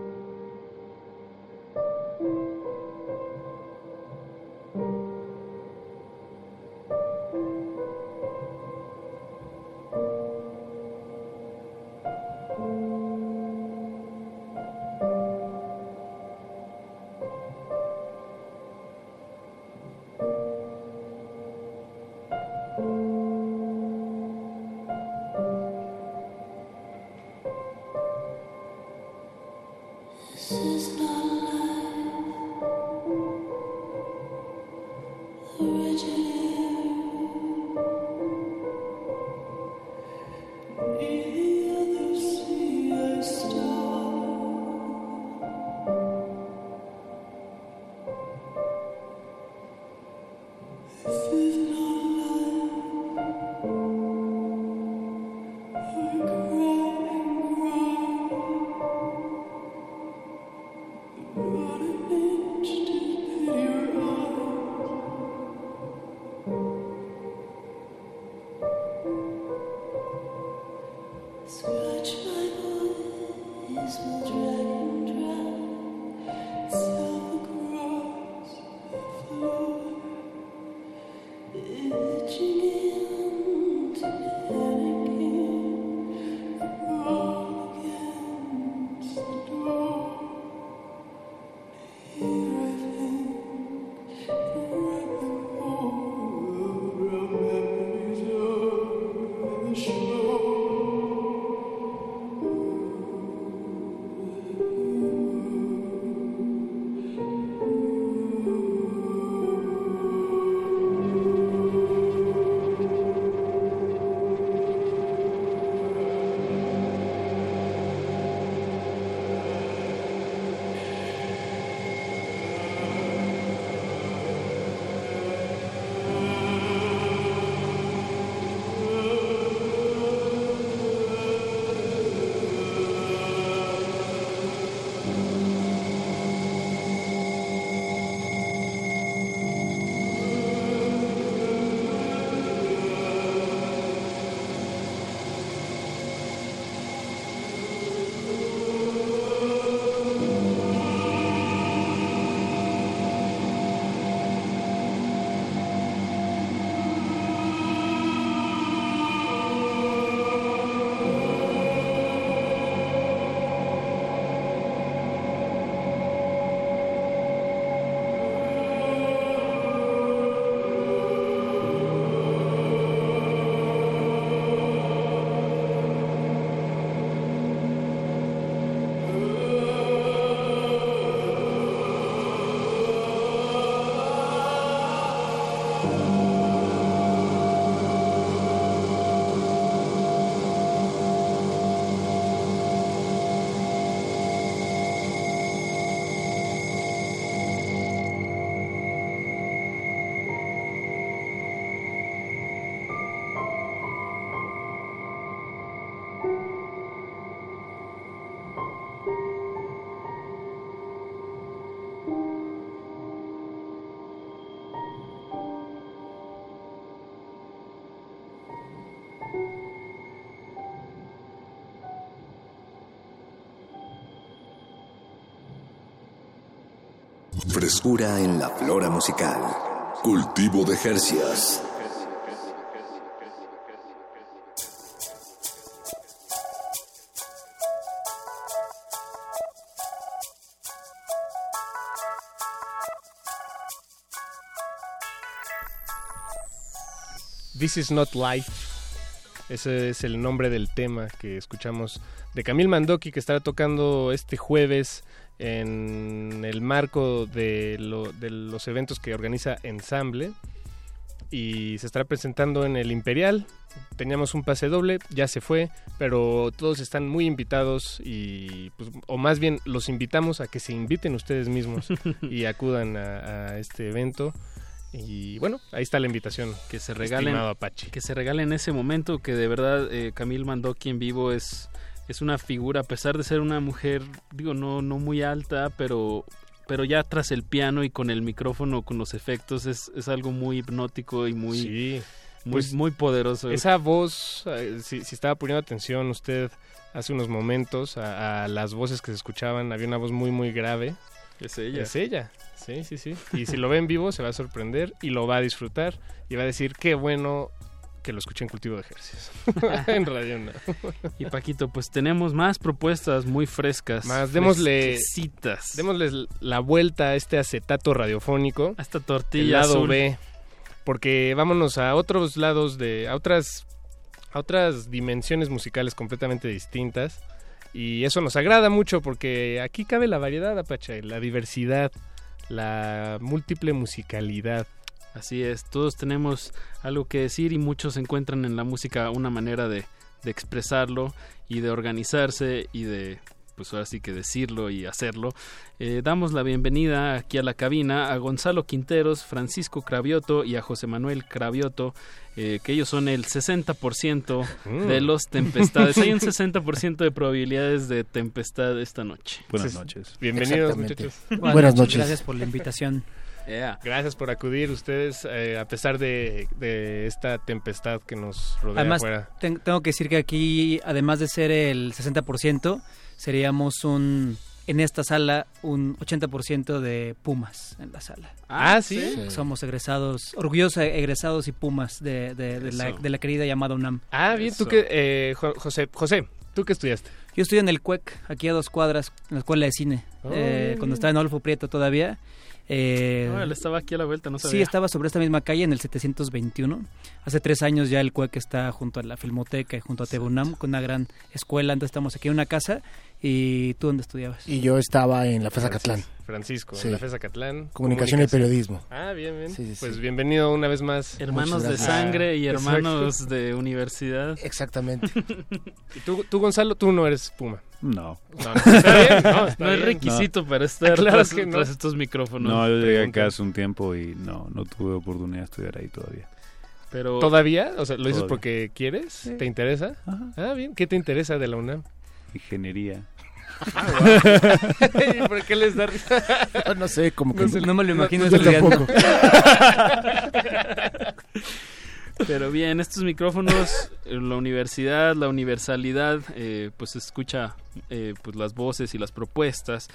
[SPEAKER 7] Frescura en la flora musical. Cultivo de Jercias.
[SPEAKER 24] This is not life. Ese es el nombre del tema que escuchamos de Camil Mandoki que estará tocando este jueves en el marco de, lo- de los eventos que organiza Ensamble y se estará presentando en el Imperial. Teníamos un pase doble, ya se fue, pero todos están muy invitados y, pues, o más bien los invitamos a que se inviten ustedes mismos y acudan a, a este evento. Y bueno, ahí está la invitación.
[SPEAKER 23] que se regalen
[SPEAKER 24] Apache.
[SPEAKER 23] que se regalen ese momento que de verdad eh, Camille Mandoki en vivo es es una figura a pesar de ser una mujer digo no no muy alta pero pero ya tras el piano y con el micrófono con los efectos es, es algo muy hipnótico y muy
[SPEAKER 24] Sí.
[SPEAKER 23] muy,
[SPEAKER 24] Pues,
[SPEAKER 23] muy poderoso
[SPEAKER 24] Esa voz, eh, si, si estaba poniendo atención usted hace unos momentos a, a las voces que se escuchaban, había una voz muy, muy grave.
[SPEAKER 23] Es ella.
[SPEAKER 24] Es ella, sí, sí, sí. Y si lo ve en vivo se va a sorprender y lo va a disfrutar y va a decir qué bueno que lo escuché en Cultivo de Ejercicios. en Radio UNAM.
[SPEAKER 23] y Paquito pues tenemos más propuestas muy frescas
[SPEAKER 24] Más, démosle,
[SPEAKER 23] fresquecitas.
[SPEAKER 24] démosles la vuelta a este acetato radiofónico.
[SPEAKER 23] A esta
[SPEAKER 24] el
[SPEAKER 23] tortilla
[SPEAKER 24] lado
[SPEAKER 23] azul.
[SPEAKER 24] B. Porque vámonos a otros lados de. a otras. a otras dimensiones musicales completamente distintas. Y eso nos agrada mucho porque aquí cabe la variedad, Apache, la diversidad, la múltiple musicalidad.
[SPEAKER 23] Así es, todos tenemos algo que decir y muchos encuentran en la música una manera de, de expresarlo y de organizarse y de, pues ahora sí que decirlo y hacerlo. Eh, damos la bienvenida aquí a la cabina a Gonzalo Quinteros, Francisco Cravioto y a José Manuel Cravioto, eh, que ellos son el 60% de
[SPEAKER 24] Mm.
[SPEAKER 23] los tempestades. Hay un 60% de probabilidades de tempestad esta noche.
[SPEAKER 26] Buenas noches.
[SPEAKER 24] Bienvenidos, muchachos.
[SPEAKER 26] Buenas, noches.
[SPEAKER 27] Gracias por la invitación.
[SPEAKER 24] Gracias por acudir ustedes eh, a pesar de, de esta tempestad que nos rodea
[SPEAKER 26] Además,
[SPEAKER 24] afuera.
[SPEAKER 26] ten- tengo que decir que aquí, además de ser el 60%, seríamos un en esta sala un 80% de Pumas en la sala.
[SPEAKER 24] Ah, ¿sí? Sí.
[SPEAKER 26] Somos egresados, orgullosos egresados y Pumas de, de- de la,
[SPEAKER 24] Eso.
[SPEAKER 26] de la querida llamada UNAM.
[SPEAKER 24] Ah, bien, tú que, eh, Jo- José, José, ¿tú qué estudiaste?
[SPEAKER 26] Yo estoy en el CUEC, aquí a dos cuadras, en la escuela de cine,
[SPEAKER 23] Oh,
[SPEAKER 26] eh, cuando estaba en Adolfo Prieto todavía. Eh,
[SPEAKER 23] No, él estaba aquí a la vuelta, no sabía.
[SPEAKER 26] Sí, estaba sobre esta misma calle en el 721. Hace tres años ya el CUEC está junto a la Filmoteca y junto a TVUNAM, con una gran escuela. Entonces estamos aquí en una casa. ¿Y tú dónde estudiabas?
[SPEAKER 27] Y yo estaba en la FESA Catlán.
[SPEAKER 24] Francisco,
[SPEAKER 27] Sí.
[SPEAKER 24] en la FESA Catlán.
[SPEAKER 27] Comunicación y periodismo.
[SPEAKER 24] Ah, bien, bien.
[SPEAKER 27] Sí, sí,
[SPEAKER 24] pues
[SPEAKER 27] sí.
[SPEAKER 24] bienvenido una vez más.
[SPEAKER 23] Hermanos de sangre y
[SPEAKER 24] Exacto.
[SPEAKER 23] hermanos de universidad.
[SPEAKER 27] Exactamente.
[SPEAKER 24] ¿Y tú, tú, Gonzalo, tú no eres Puma?
[SPEAKER 28] No.
[SPEAKER 24] No, no, está bien, no, está
[SPEAKER 23] No es requisito para estar
[SPEAKER 24] Claro
[SPEAKER 23] tras,
[SPEAKER 24] que no.
[SPEAKER 23] tras estos micrófonos.
[SPEAKER 28] No, yo llegué acá hace un tiempo y no, no tuve oportunidad de estudiar ahí todavía.
[SPEAKER 23] Pero
[SPEAKER 24] ¿Todavía? O sea, ¿lo dices
[SPEAKER 28] Todavía.
[SPEAKER 24] porque quieres? ¿Te interesa? Ah, bien. ¿Qué te interesa de la UNAM?
[SPEAKER 28] Ingeniería.
[SPEAKER 24] ¿Y por qué les da risa?
[SPEAKER 27] no sé, como que
[SPEAKER 26] No sé, no me lo imagino
[SPEAKER 27] yo tampoco.
[SPEAKER 23] Pero bien, estos micrófonos, eh, la universidad, la universalidad, eh, pues escucha eh, pues las voces y las propuestas.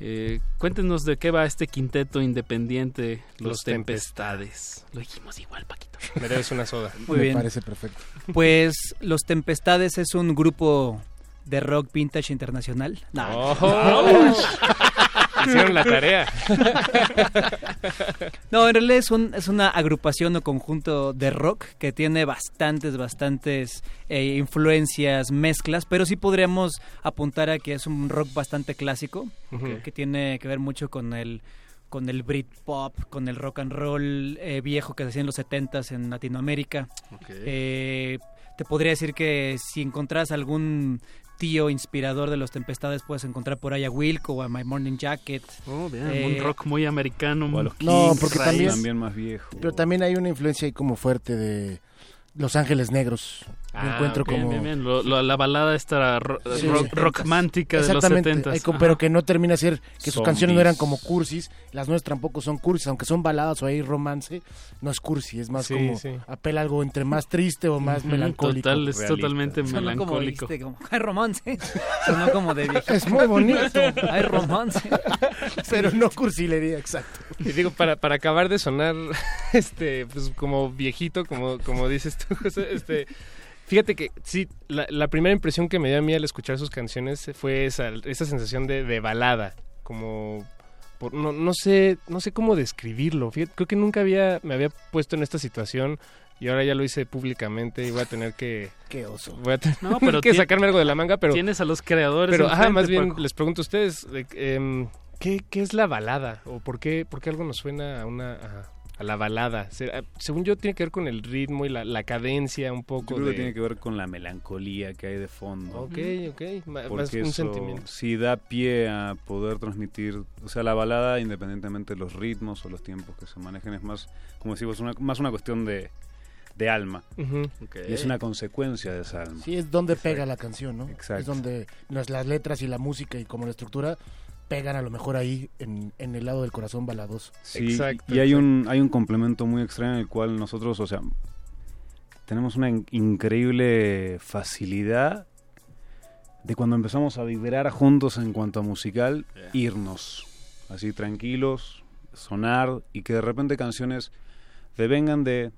[SPEAKER 23] Eh, cuéntenos de qué va este quinteto independiente, Los,
[SPEAKER 24] Los
[SPEAKER 23] Tempestades. Lo dijimos igual, Paquito.
[SPEAKER 24] Me debes una soda.
[SPEAKER 26] Muy
[SPEAKER 27] Me
[SPEAKER 26] bien.
[SPEAKER 27] parece perfecto.
[SPEAKER 26] Pues Los Tempestades es un grupo de rock vintage internacional. No.
[SPEAKER 24] Oh. Hicieron la tarea.
[SPEAKER 26] No, en realidad es, un- es una agrupación o conjunto de rock que tiene bastantes, bastantes eh, influencias, mezclas, pero sí podríamos apuntar a que es un rock bastante clásico, que tiene que ver mucho con el con el Britpop, con el rock and roll eh, viejo que se hacía en los 70s en Latinoamérica. Eh, te podría decir que si encontrás algún tío inspirador de los Tempestades puedes encontrar por ahí a Wilco o a My Morning Jacket.
[SPEAKER 23] Oh, bien,
[SPEAKER 26] Eh,
[SPEAKER 23] un rock muy americano.
[SPEAKER 28] O a los
[SPEAKER 27] No,
[SPEAKER 28] Kings,
[SPEAKER 27] porque
[SPEAKER 28] Raíz.
[SPEAKER 27] también,
[SPEAKER 28] También más viejo.
[SPEAKER 27] Pero también hay una influencia ahí como fuerte de Los Ángeles Negros.
[SPEAKER 23] Ah,
[SPEAKER 27] encuentro
[SPEAKER 23] bien,
[SPEAKER 27] como
[SPEAKER 23] bien, bien. Lo- lo- la balada esta ro-
[SPEAKER 27] Sí.
[SPEAKER 23] rock, rockmántica de los
[SPEAKER 27] Exactamente,
[SPEAKER 23] 70
[SPEAKER 27] hay como- pero que no termina de ser que sus canciones no eran como cursis, las nuestras tampoco son cursis, aunque son baladas o hay romance, no es cursi, es más
[SPEAKER 24] Sí,
[SPEAKER 27] como
[SPEAKER 24] sí.
[SPEAKER 27] apela a algo entre más triste o más melancólico.
[SPEAKER 23] total, es totalmente
[SPEAKER 26] Sonó como,
[SPEAKER 23] melancólico.
[SPEAKER 26] dijiste, como, hay romance. Sonó como de viejito.
[SPEAKER 27] Es muy bonito.
[SPEAKER 26] Hay romance.
[SPEAKER 27] Pero no cursilería, exacto.
[SPEAKER 24] Y digo, para, para acabar de sonar este pues como viejito, como, como dices tú, José, este fíjate que sí, la, la primera impresión que me dio a mí al escuchar sus canciones fue esa, esa sensación de, de balada, como por- no, no sé, no sé cómo describirlo. Fíjate, creo que nunca había, me había puesto en esta situación y ahora ya lo hice públicamente y voy a tener que
[SPEAKER 27] Qué oso.
[SPEAKER 24] voy a tener
[SPEAKER 23] No, pero
[SPEAKER 24] que sacarme algo de la manga, pero
[SPEAKER 23] Tienes a los creadores.
[SPEAKER 24] pero ajá, más bien
[SPEAKER 23] Paco.
[SPEAKER 24] les pregunto a ustedes, de- em, ¿qué, ¿qué es la balada? ¿O por qué, por qué algo nos suena a una a, a la balada? A- según yo tiene que ver con el ritmo y la, la cadencia un
[SPEAKER 28] Yo
[SPEAKER 24] poco
[SPEAKER 28] creo
[SPEAKER 24] de...
[SPEAKER 28] que tiene que ver con la melancolía que hay de fondo.
[SPEAKER 24] Ok, ok, ma- más
[SPEAKER 28] Porque
[SPEAKER 24] un
[SPEAKER 28] eso
[SPEAKER 24] sentimiento.
[SPEAKER 28] sí da pie a poder transmitir, o sea, la balada, independientemente de los ritmos o los tiempos que se manejen, es más, como decimos, una, más una cuestión de, de alma.
[SPEAKER 24] Ujú.
[SPEAKER 28] Y es una consecuencia de esa alma.
[SPEAKER 27] Sí, es donde pega la canción, ¿no?
[SPEAKER 28] Exacto.
[SPEAKER 27] Es donde las, las letras y la música y como la estructura pegan a lo mejor ahí en, en el lado del corazón baladoso.
[SPEAKER 28] Sí,
[SPEAKER 24] Exacto,
[SPEAKER 28] y hay
[SPEAKER 24] exacto.
[SPEAKER 28] un, hay un complemento muy extraño en el cual nosotros, o sea, tenemos una in- increíble facilidad de cuando empezamos a vibrar juntos en cuanto a musical, irnos así tranquilos, sonar y que de repente canciones devengan de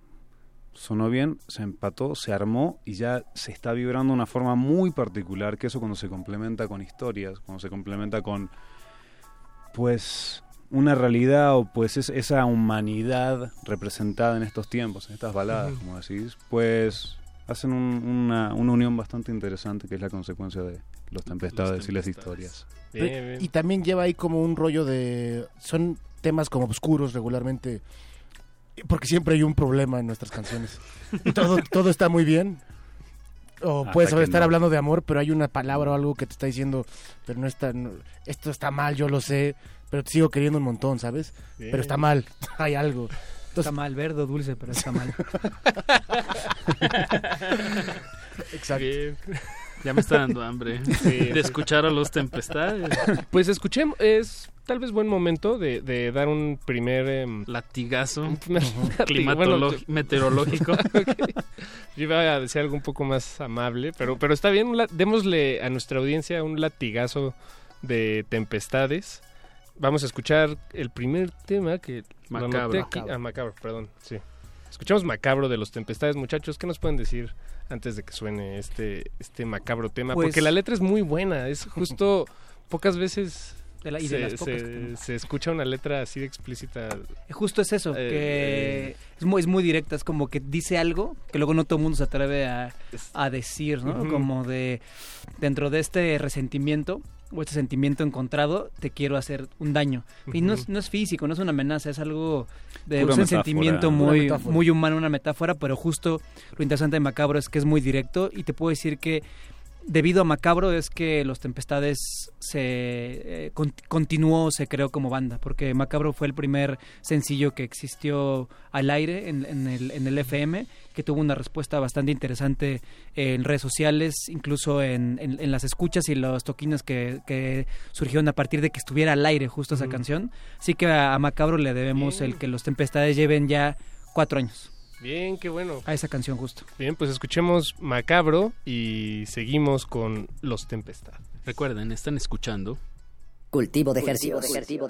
[SPEAKER 28] sonó bien, se empató, se armó y ya se está vibrando de una forma muy particular, que eso cuando se complementa con historias, cuando se complementa con pues una realidad o pues es, esa humanidad representada en estos tiempos, en estas baladas, como decís, pues hacen un- una, una unión bastante interesante que es la consecuencia de los tempestades y las historias.
[SPEAKER 24] Bien,
[SPEAKER 27] Pero-
[SPEAKER 24] bien.
[SPEAKER 27] Y también lleva ahí como un rollo de... Son temas como oscuros regularmente, porque siempre hay un problema en nuestras canciones. todo, todo está muy bien. O
[SPEAKER 28] Hasta
[SPEAKER 27] puedes estar
[SPEAKER 28] no.
[SPEAKER 27] hablando de amor, pero hay una palabra o algo que te está diciendo, pero no está, no- esto está mal, yo lo sé, pero te sigo queriendo un montón, ¿sabes?
[SPEAKER 26] Bien.
[SPEAKER 27] Pero está mal, hay algo.
[SPEAKER 26] está mal, verde o dulce, pero está mal.
[SPEAKER 27] Exacto.
[SPEAKER 24] Bien.
[SPEAKER 23] Ya me está dando hambre de escuchar a los tempestades.
[SPEAKER 24] Pues escuchemos, es tal vez buen momento de, de dar un primer... em,
[SPEAKER 23] Latigazo
[SPEAKER 24] un primer bueno,
[SPEAKER 23] meteorológico.
[SPEAKER 24] Yo iba a decir algo un poco más amable, pero, pero está bien, démosle a nuestra audiencia un latigazo de tempestades. Vamos a escuchar el primer tema que
[SPEAKER 23] Macabro.
[SPEAKER 24] aquí. Ah, macabro, perdón, sí. Escuchamos macabro de los tempestades, muchachos. ¿Qué nos pueden decir antes de que suene este, este macabro tema?
[SPEAKER 26] Pues-
[SPEAKER 24] Porque la letra es muy buena, es justo pocas veces
[SPEAKER 26] De la- y de
[SPEAKER 24] se,
[SPEAKER 26] las pocas
[SPEAKER 24] se-
[SPEAKER 26] que tenemos.
[SPEAKER 24] se escucha una letra así de explícita.
[SPEAKER 26] Justo es eso,
[SPEAKER 24] Eh,
[SPEAKER 26] que
[SPEAKER 24] eh,
[SPEAKER 26] es, muy, es muy directa, es como que dice algo que luego no todo el mundo se atreve a, a decir, ¿no? Como de, dentro de este resentimiento o este sentimiento encontrado, te quiero hacer un daño. Y no es, no es físico, no es una amenaza, es algo de un sentimiento muy, muy humano, una metáfora, pero justo lo interesante de Macabro es que es muy directo y te puedo decir que debido a Macabro es que Los Tempestades se eh, con- continuó, se creó como banda, porque Macabro fue el primer sencillo que existió al aire en, en el, en el FM, que tuvo una respuesta bastante interesante en redes sociales, incluso en, en- las escuchas y los toquines que, que surgieron a partir de que estuviera al aire justo esa canción. Así que a, a Macabro le debemos el que Los Tempestades lleven ya cuatro años
[SPEAKER 24] Bien, qué bueno.
[SPEAKER 26] a esa canción justo.
[SPEAKER 24] Bien, pues escuchemos Macabro y seguimos con Los Tempestades.
[SPEAKER 23] Recuerden, están escuchando
[SPEAKER 29] Cultivo de ejercicios.
[SPEAKER 4] Tengo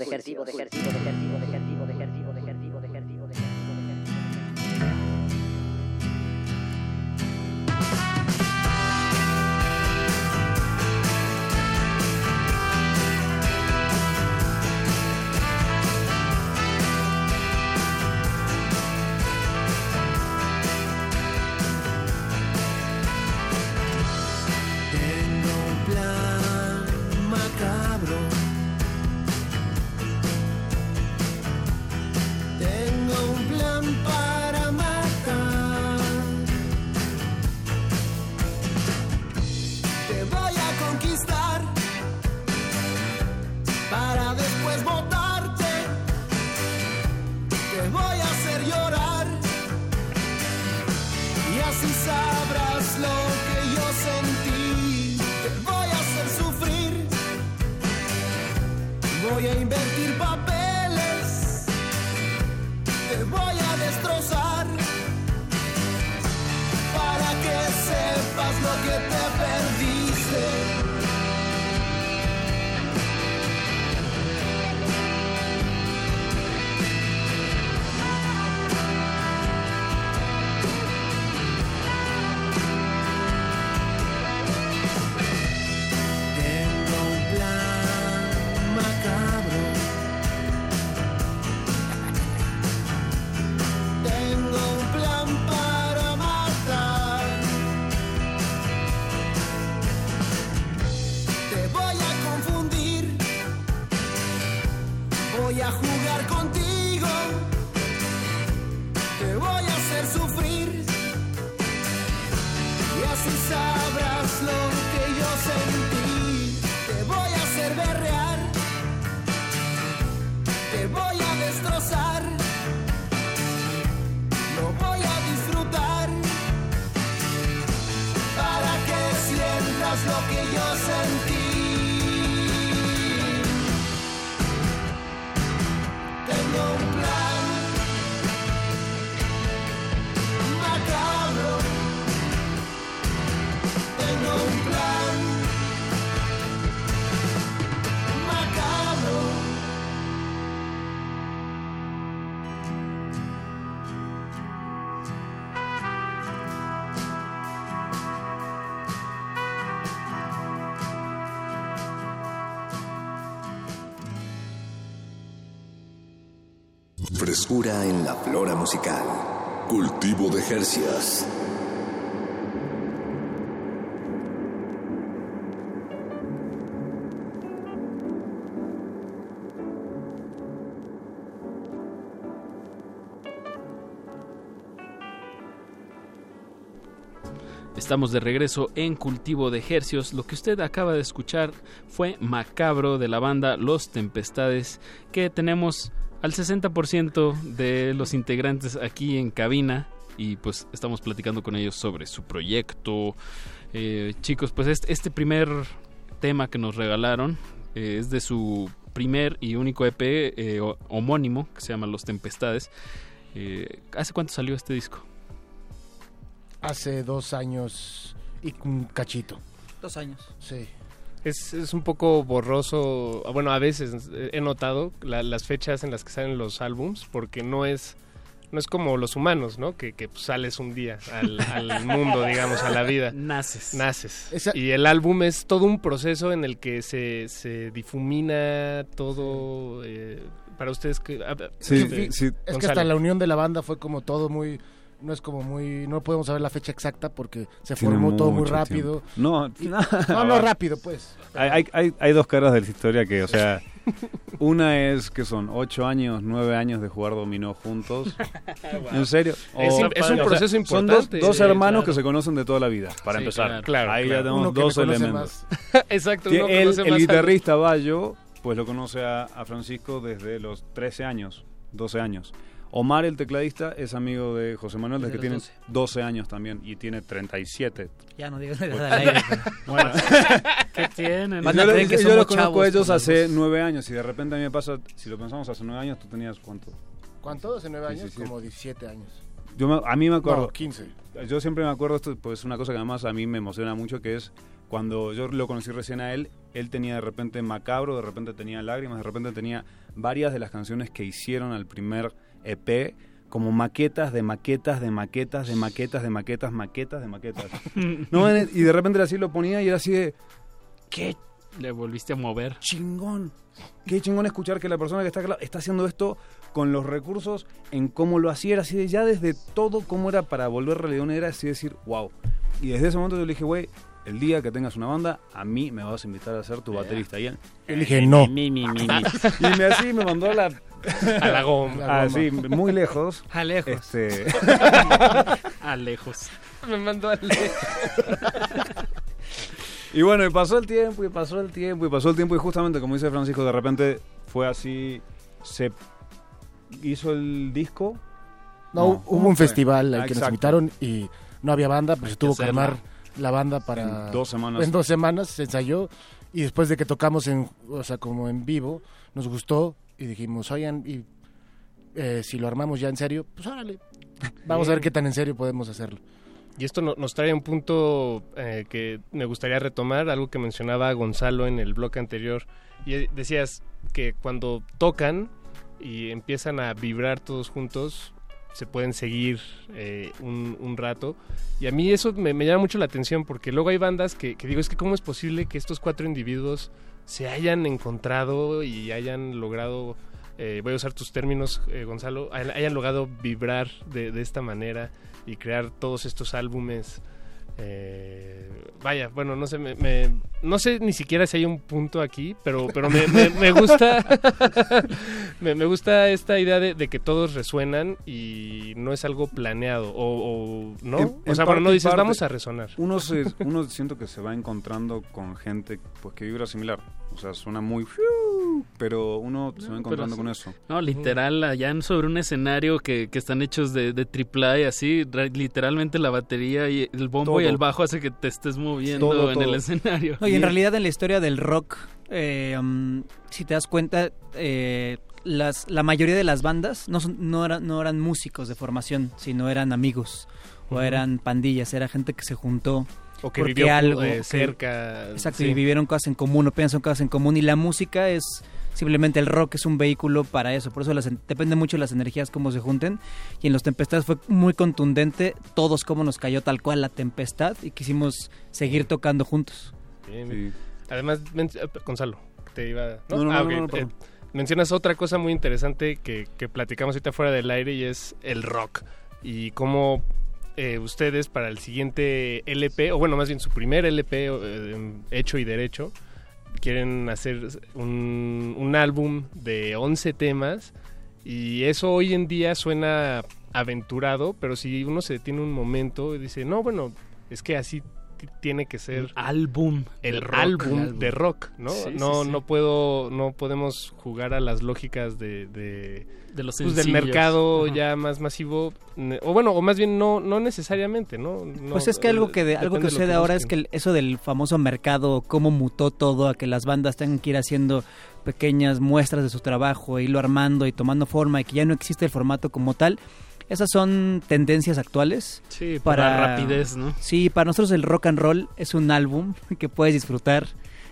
[SPEAKER 7] Frescura en la flora musical. Cultivo de Jercias.
[SPEAKER 23] Estamos de regreso en Cultivo de Hercios. Lo que usted acaba de escuchar fue Macabro de la banda Los Tempestades, que tenemos al 60% de los integrantes aquí en cabina y pues estamos platicando con ellos sobre su proyecto, Eh, chicos, pues este, este primer tema que nos regalaron eh, es de su primer y único EP eh, ho- homónimo, que se llama Los Tempestades. Eh, ¿Hace cuánto salió este disco?
[SPEAKER 27] Hace dos años y un cachito.
[SPEAKER 26] Dos años.
[SPEAKER 27] Sí.
[SPEAKER 24] Es, es un poco borroso, ah, bueno, a veces eh, he notado la- las fechas en las que salen los álbums, porque no es no es como los humanos, ¿no? Que, que pues, sales un día al, al mundo, digamos, a la vida.
[SPEAKER 23] Naces.
[SPEAKER 24] Naces.
[SPEAKER 27] Esa-
[SPEAKER 24] Y el álbum es todo un proceso en el que se, se difumina todo. eh, para ustedes que... ah,
[SPEAKER 28] Sí,
[SPEAKER 24] este,
[SPEAKER 28] sí.
[SPEAKER 27] Es que hasta la unión de la banda fue como todo muy... No es como muy... No podemos saber la fecha exacta porque se
[SPEAKER 28] Tiene
[SPEAKER 27] formó todo muy rápido.
[SPEAKER 28] tiempo. No, no,
[SPEAKER 27] no, no rápido, pues.
[SPEAKER 28] Hay, hay, hay, dos caras de la historia que, o sea, una es que son ocho años, nueve años de jugar dominó juntos. ¿En serio?
[SPEAKER 24] Es
[SPEAKER 28] O-
[SPEAKER 24] im- es un
[SPEAKER 28] o sea,
[SPEAKER 24] proceso
[SPEAKER 28] Son dos,
[SPEAKER 24] importante.
[SPEAKER 28] dos
[SPEAKER 24] Sí,
[SPEAKER 28] hermanos
[SPEAKER 24] claro.
[SPEAKER 28] que se conocen de toda la vida, para
[SPEAKER 24] Sí,
[SPEAKER 28] empezar.
[SPEAKER 24] claro.
[SPEAKER 28] Ahí
[SPEAKER 24] claro.
[SPEAKER 28] ya tenemos
[SPEAKER 27] Uno que
[SPEAKER 28] dos elementos.
[SPEAKER 24] Exacto, uno
[SPEAKER 28] él, el guitarrista Bayo, pues lo conoce a, a Francisco desde los 13 años, 12 años. Omar, el tecladista, es amigo de José Manuel desde
[SPEAKER 26] Desde
[SPEAKER 28] que tiene 12 años también y tiene 37.
[SPEAKER 26] Ya no digas nada al aire. pero-
[SPEAKER 28] Bueno,
[SPEAKER 23] ¿Qué tienen?
[SPEAKER 28] Yo, lo-
[SPEAKER 26] que
[SPEAKER 28] yo los conozco a ellos hace
[SPEAKER 26] voces.
[SPEAKER 28] nueve años y de repente a mí me pasa, si lo pensamos hace nueve años, tú tenías cuánto?
[SPEAKER 27] ¿Cuánto? ¿Hace nueve
[SPEAKER 28] Sí,
[SPEAKER 27] años?
[SPEAKER 28] sí, sí.
[SPEAKER 27] Como 17 años.
[SPEAKER 28] Yo me- a mí me acuerdo.
[SPEAKER 27] No, 15.
[SPEAKER 28] Yo siempre me acuerdo esto, pues es una cosa que además a mí me emociona mucho, que es cuando yo lo conocí recién a él, él tenía de repente Macabro, de repente tenía Lágrimas, de repente tenía varias de las canciones que hicieron al primer EP como maquetas de maquetas de maquetas de maquetas de maquetas, maquetas de maquetas. no, y de repente así lo ponía y era así de qué
[SPEAKER 23] Le volviste a mover.
[SPEAKER 28] chingón. Qué chingón escuchar que la persona que está está haciendo esto con los recursos en cómo lo hacía, era así de ya desde todo cómo era para volver realidad una era así decir, wow. Y desde ese momento yo le dije, güey, el día que tengas una banda, a mí me vas a invitar a ser tu baterista. Y él,
[SPEAKER 27] dije, no.
[SPEAKER 28] Y me así me mandó a la...
[SPEAKER 24] A la goma.
[SPEAKER 28] Así, muy lejos.
[SPEAKER 26] A lejos.
[SPEAKER 28] Este,
[SPEAKER 23] A lejos.
[SPEAKER 24] Me mandó al...
[SPEAKER 28] Y bueno, y pasó el tiempo, y pasó el tiempo, y pasó el tiempo, y justamente como dice Francisco, de repente fue así, se hizo el disco.
[SPEAKER 27] No,
[SPEAKER 28] ¿cómo
[SPEAKER 27] hubo un
[SPEAKER 28] fue?
[SPEAKER 27] festival al
[SPEAKER 28] Ah,
[SPEAKER 27] que nos invitaron y no había banda, pues se tuvo que armar la banda para...
[SPEAKER 28] En dos semanas.
[SPEAKER 27] En dos semanas se ensayó y después de que tocamos en, o sea, como en vivo, nos gustó y dijimos, oigan, y eh, si lo armamos ya en serio, pues órale, vamos a ver qué tan en serio podemos hacerlo.
[SPEAKER 24] Y esto no- nos trae un punto eh, que me gustaría retomar, algo que mencionaba Gonzalo en el bloque anterior. Y eh, decías que cuando tocan y empiezan a vibrar todos juntos, se pueden seguir eh, un, un rato. Y a mí eso me, me llama mucho la atención porque luego hay bandas que, que digo, es que cómo es posible que estos cuatro individuos se hayan encontrado y hayan logrado, eh, voy a usar tus términos, eh, Gonzalo, hayan logrado vibrar de, de esta manera y crear todos estos álbumes. eh, vaya, bueno, no sé, me, me- no sé ni siquiera si hay un punto aquí, pero, pero me, me- me gusta, me, gusta esta idea de, de que todos resuenan y no es algo planeado o, o no,
[SPEAKER 28] En-
[SPEAKER 24] o sea, bueno, no dices
[SPEAKER 28] parte.
[SPEAKER 24] vamos a resonar.
[SPEAKER 28] Uno, se, uno siento que se va encontrando con gente pues que vibra similar. O sea, suena muy... Pero uno se va
[SPEAKER 23] No,
[SPEAKER 28] encontrando con eso.
[SPEAKER 23] No, literal, allá sobre un escenario que, que están hechos de, de triple A y así, literalmente la batería y el bombo y el bajo hace que te estés moviendo
[SPEAKER 28] Todo,
[SPEAKER 23] en
[SPEAKER 28] todo.
[SPEAKER 23] el escenario.
[SPEAKER 26] No, y en realidad en la historia del rock, eh, um, si te das cuenta, eh, las, la mayoría de las bandas no, son- no, eran, no eran músicos de formación, sino eran amigos o eran pandillas, era gente que se juntó.
[SPEAKER 24] O que
[SPEAKER 26] porque
[SPEAKER 24] vivió
[SPEAKER 26] algo
[SPEAKER 24] eh,
[SPEAKER 26] que-
[SPEAKER 24] cerca.
[SPEAKER 26] Exacto,
[SPEAKER 24] sí.
[SPEAKER 26] y vivieron cosas en común o piensan cosas en común y la música es simplemente el rock es un vehículo para eso, por eso las depende mucho de las energías cómo se junten y en los tempestades fue muy contundente todos cómo nos cayó tal cual la tempestad y quisimos seguir tocando juntos.
[SPEAKER 24] Bien. Además, eh, Gonzalo, te iba...
[SPEAKER 28] No, no,
[SPEAKER 24] Ah,
[SPEAKER 28] no, no,
[SPEAKER 24] Eh, mencionas otra cosa muy interesante que, que platicamos ahorita fuera del aire y es el rock. Y cómo eh, ustedes para el siguiente LP, o bueno, más bien su primer LP eh, hecho y derecho, quieren hacer un, un álbum de 11 temas y eso hoy en día suena aventurado, pero si uno se detiene un momento y dice, no, bueno, es que así tiene que ser
[SPEAKER 23] álbum
[SPEAKER 24] el
[SPEAKER 23] rock.
[SPEAKER 24] álbum de rock, ¿no?
[SPEAKER 23] Sí,
[SPEAKER 24] no,
[SPEAKER 23] sí, sí.
[SPEAKER 24] no puedo, no podemos jugar a las lógicas de, de,
[SPEAKER 23] De los
[SPEAKER 24] pues, del mercado
[SPEAKER 23] Ajá.
[SPEAKER 24] ya más masivo, o bueno, o más bien no, no necesariamente, ¿no? No,
[SPEAKER 26] Pues es que algo que de- algo que sucede ahora es que el- eso del famoso mercado, cómo mutó todo a que las bandas tengan que ir haciendo pequeñas muestras de su trabajo, e irlo armando y tomando forma y que ya no existe el formato como tal. Esas son tendencias actuales.
[SPEAKER 23] Sí, para rapidez, ¿no?
[SPEAKER 26] Sí, para nosotros el rock and roll es un álbum que puedes disfrutar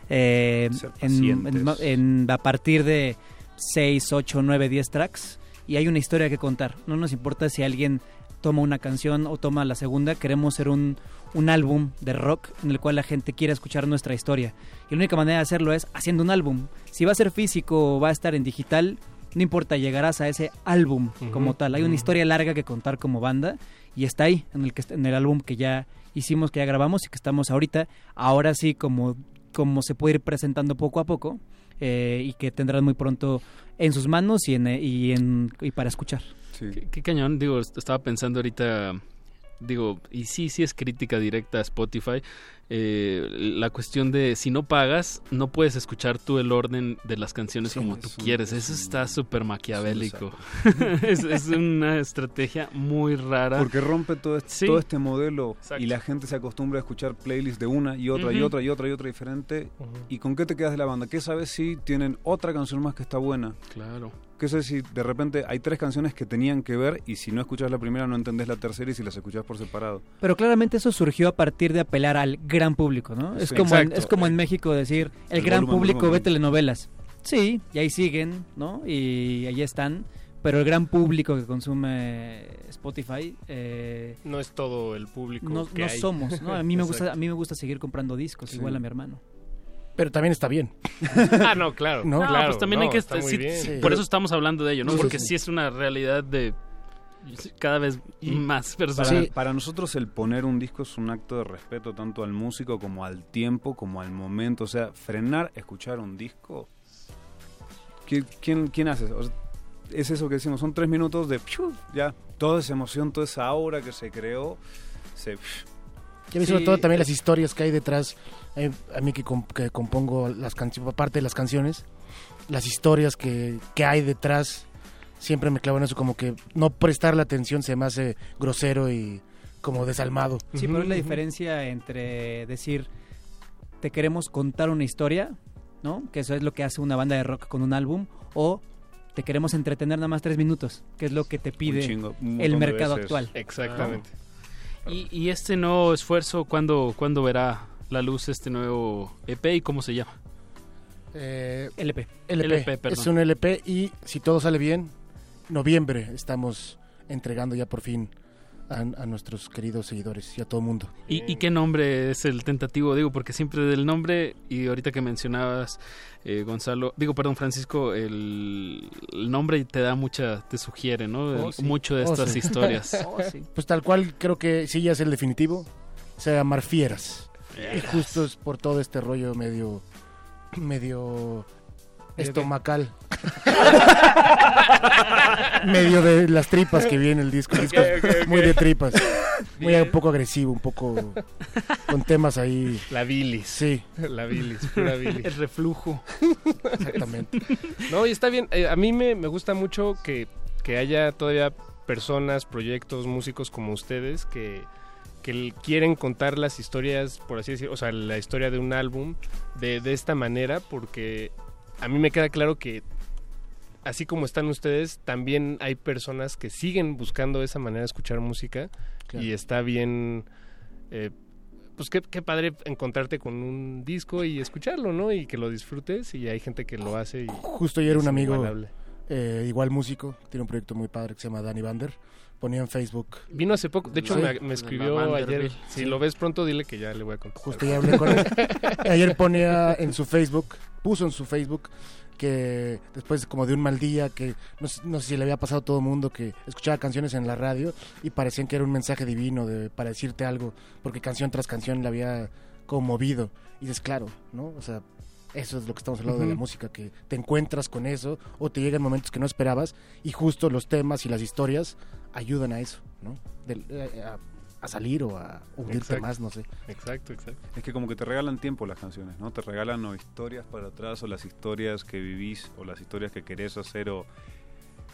[SPEAKER 26] eh,
[SPEAKER 28] Ser
[SPEAKER 26] en,
[SPEAKER 28] pacientes.
[SPEAKER 26] en- en- a partir de 6, 8, 9, 10 tracks y hay una historia que contar. No nos importa si alguien toma una canción o toma la segunda, queremos ser un, un álbum de rock en el cual la gente quiera escuchar nuestra historia. Y la única manera de hacerlo es haciendo un álbum. Si va a ser físico o va a estar en digital, no importa, llegarás a ese álbum como tal. Hay una historia larga que contar como banda y está ahí en el que en el álbum que ya hicimos, que ya grabamos y que estamos ahorita. Ahora sí como como se puede ir presentando poco a poco eh, y que tendrán muy pronto en sus manos y en y en y para escuchar.
[SPEAKER 23] Qué, qué cañón, digo, est- estaba pensando ahorita, digo, y sí, sí es crítica directa a Spotify, eh, la cuestión de si no pagas, no puedes escuchar tú el orden de las canciones
[SPEAKER 28] Sí,
[SPEAKER 23] como tú
[SPEAKER 28] un-
[SPEAKER 23] quieres, eso está súper maquiavélico, es, es una estrategia muy rara.
[SPEAKER 28] Porque rompe todo este,
[SPEAKER 23] Sí.
[SPEAKER 28] todo este modelo
[SPEAKER 23] Exacto.
[SPEAKER 28] y la gente se acostumbra a escuchar playlists de una y otra y otra y otra y otra diferente. ¿Y con qué te quedas de la banda? ¿Qué sabes si tienen otra canción más que está buena?
[SPEAKER 23] Claro.
[SPEAKER 28] ¿Qué sabes si de repente hay tres canciones que tenían que ver y si no escuchas la primera no entendés la tercera y si las escuchas por separado?
[SPEAKER 26] Pero claramente eso surgió a partir de apelar al gran público, ¿no? Es
[SPEAKER 28] Sí.
[SPEAKER 26] como en, es como en México decir, el,
[SPEAKER 28] El
[SPEAKER 26] gran
[SPEAKER 28] volumen,
[SPEAKER 26] público
[SPEAKER 28] volumen.
[SPEAKER 26] ve telenovelas. Sí, y ahí siguen, ¿no? Y ahí están. Pero el gran público que consume Spotify eh,
[SPEAKER 24] no es todo el público
[SPEAKER 26] no,
[SPEAKER 24] que
[SPEAKER 26] no
[SPEAKER 24] hay.
[SPEAKER 26] somos, ¿no? A mí me gusta a mí me gusta seguir comprando discos
[SPEAKER 27] Sí.
[SPEAKER 26] igual a mi hermano.
[SPEAKER 27] Pero también está bien.
[SPEAKER 24] ah, no, claro.
[SPEAKER 27] No,
[SPEAKER 23] No,
[SPEAKER 24] claro,
[SPEAKER 23] pues también hay que
[SPEAKER 24] está
[SPEAKER 23] sí, sí,
[SPEAKER 27] Sí.
[SPEAKER 23] por eso estamos hablando de ello, ¿no?
[SPEAKER 27] Sí, sí,
[SPEAKER 23] Porque
[SPEAKER 27] sí.
[SPEAKER 23] sí es una realidad de cada vez más personas.
[SPEAKER 28] Para, para nosotros el poner un disco es un acto de respeto tanto al músico como al tiempo, como al momento. O sea, frenar, escuchar un disco. ¿Quién, quién, hace? eso? O sea, es eso que decimos, son tres minutos de ya, toda esa emoción, toda esa aura que se creó, se...
[SPEAKER 27] Y a mí
[SPEAKER 28] Sí,
[SPEAKER 27] sobre todo también las historias que hay detrás, eh, a mí que, comp- que compongo las canciones, aparte de las canciones, las historias que, que hay detrás, siempre me clavo en eso, como que no prestarle atención se me hace grosero y como desalmado.
[SPEAKER 26] Sí, pero es la diferencia entre decir te queremos contar una historia, ¿no? Que eso es lo que hace una banda de rock con un álbum, o te queremos entretener nada más tres minutos, que es lo que te pide
[SPEAKER 28] chingo,
[SPEAKER 26] el mercado actual.
[SPEAKER 24] Exactamente.
[SPEAKER 23] Y, y este nuevo esfuerzo, ¿cuándo, ¿cuándo verá la luz este nuevo EP y cómo se llama?
[SPEAKER 27] Eh,
[SPEAKER 26] LP.
[SPEAKER 27] LP.
[SPEAKER 23] LP, perdón.
[SPEAKER 27] es un LP y si todo sale bien, noviembre estamos entregando ya por fin a, a nuestros queridos seguidores y a todo el mundo.
[SPEAKER 23] ¿Y, y qué nombre es el tentativo? Digo, porque siempre del nombre, y ahorita que mencionabas, eh, Gonzalo, digo, perdón, Francisco, el, el nombre te da mucha, te sugiere, ¿no?
[SPEAKER 27] Oh,
[SPEAKER 23] El-
[SPEAKER 27] sí.
[SPEAKER 23] Mucho de
[SPEAKER 27] Oh,
[SPEAKER 23] estas
[SPEAKER 27] sí.
[SPEAKER 23] historias.
[SPEAKER 27] Pues tal cual creo que sí ya es el definitivo. Se va a llamar Fieras. Y justo es por todo este rollo medio medio estomacal. medio de las tripas que viene el disco. El disco muy de tripas. Muy
[SPEAKER 24] Bien.
[SPEAKER 27] un poco agresivo, un poco con temas ahí.
[SPEAKER 24] La bilis.
[SPEAKER 27] Sí.
[SPEAKER 24] La bilis, pura bilis.
[SPEAKER 23] El reflujo.
[SPEAKER 27] Exactamente.
[SPEAKER 24] No, y está bien. Eh, a mí me, me gusta mucho que, que haya todavía personas, proyectos, músicos como ustedes que, que quieren contar las historias, por así decirlo, o sea, la historia de un álbum de, de esta manera, porque a mí me queda claro que así como están ustedes, también hay personas que siguen buscando esa manera de escuchar música
[SPEAKER 27] Claro.
[SPEAKER 24] y está bien... eh, pues qué, qué padre encontrarte con un disco y escucharlo, ¿no? Y que lo disfrutes y hay gente que lo hace y
[SPEAKER 27] Justo ayer un amigo, eh, igual músico, tiene un proyecto muy padre que se llama Danny Bander. Ponía en Facebook.
[SPEAKER 24] Vino hace poco, de hecho
[SPEAKER 27] Sí.
[SPEAKER 24] me, me escribió ayer. Si
[SPEAKER 27] Sí.
[SPEAKER 24] lo ves pronto, dile que ya le voy a contar.
[SPEAKER 27] Justo ya hablé con él. Ayer ponía en su Facebook, puso en su Facebook que después como de un mal día, que no, sé- no sé si le había pasado a todo el mundo, que escuchaba canciones en la radio y parecían que era un mensaje divino de, para decirte algo, porque canción tras canción le había conmovido. Y dices, claro, ¿no? O sea, eso es lo que estamos hablando de la música, que te encuentras con eso o te llegan momentos que no esperabas y justo los temas y las historias ayudan a eso, ¿no? Eh, a, a salir o a hundirte
[SPEAKER 24] Exacto.
[SPEAKER 27] más, no sé.
[SPEAKER 24] Exacto, exacto.
[SPEAKER 28] Es que como que te regalan tiempo las canciones, ¿no? Te regalan o historias para atrás o las historias que vivís o las historias que querés hacer o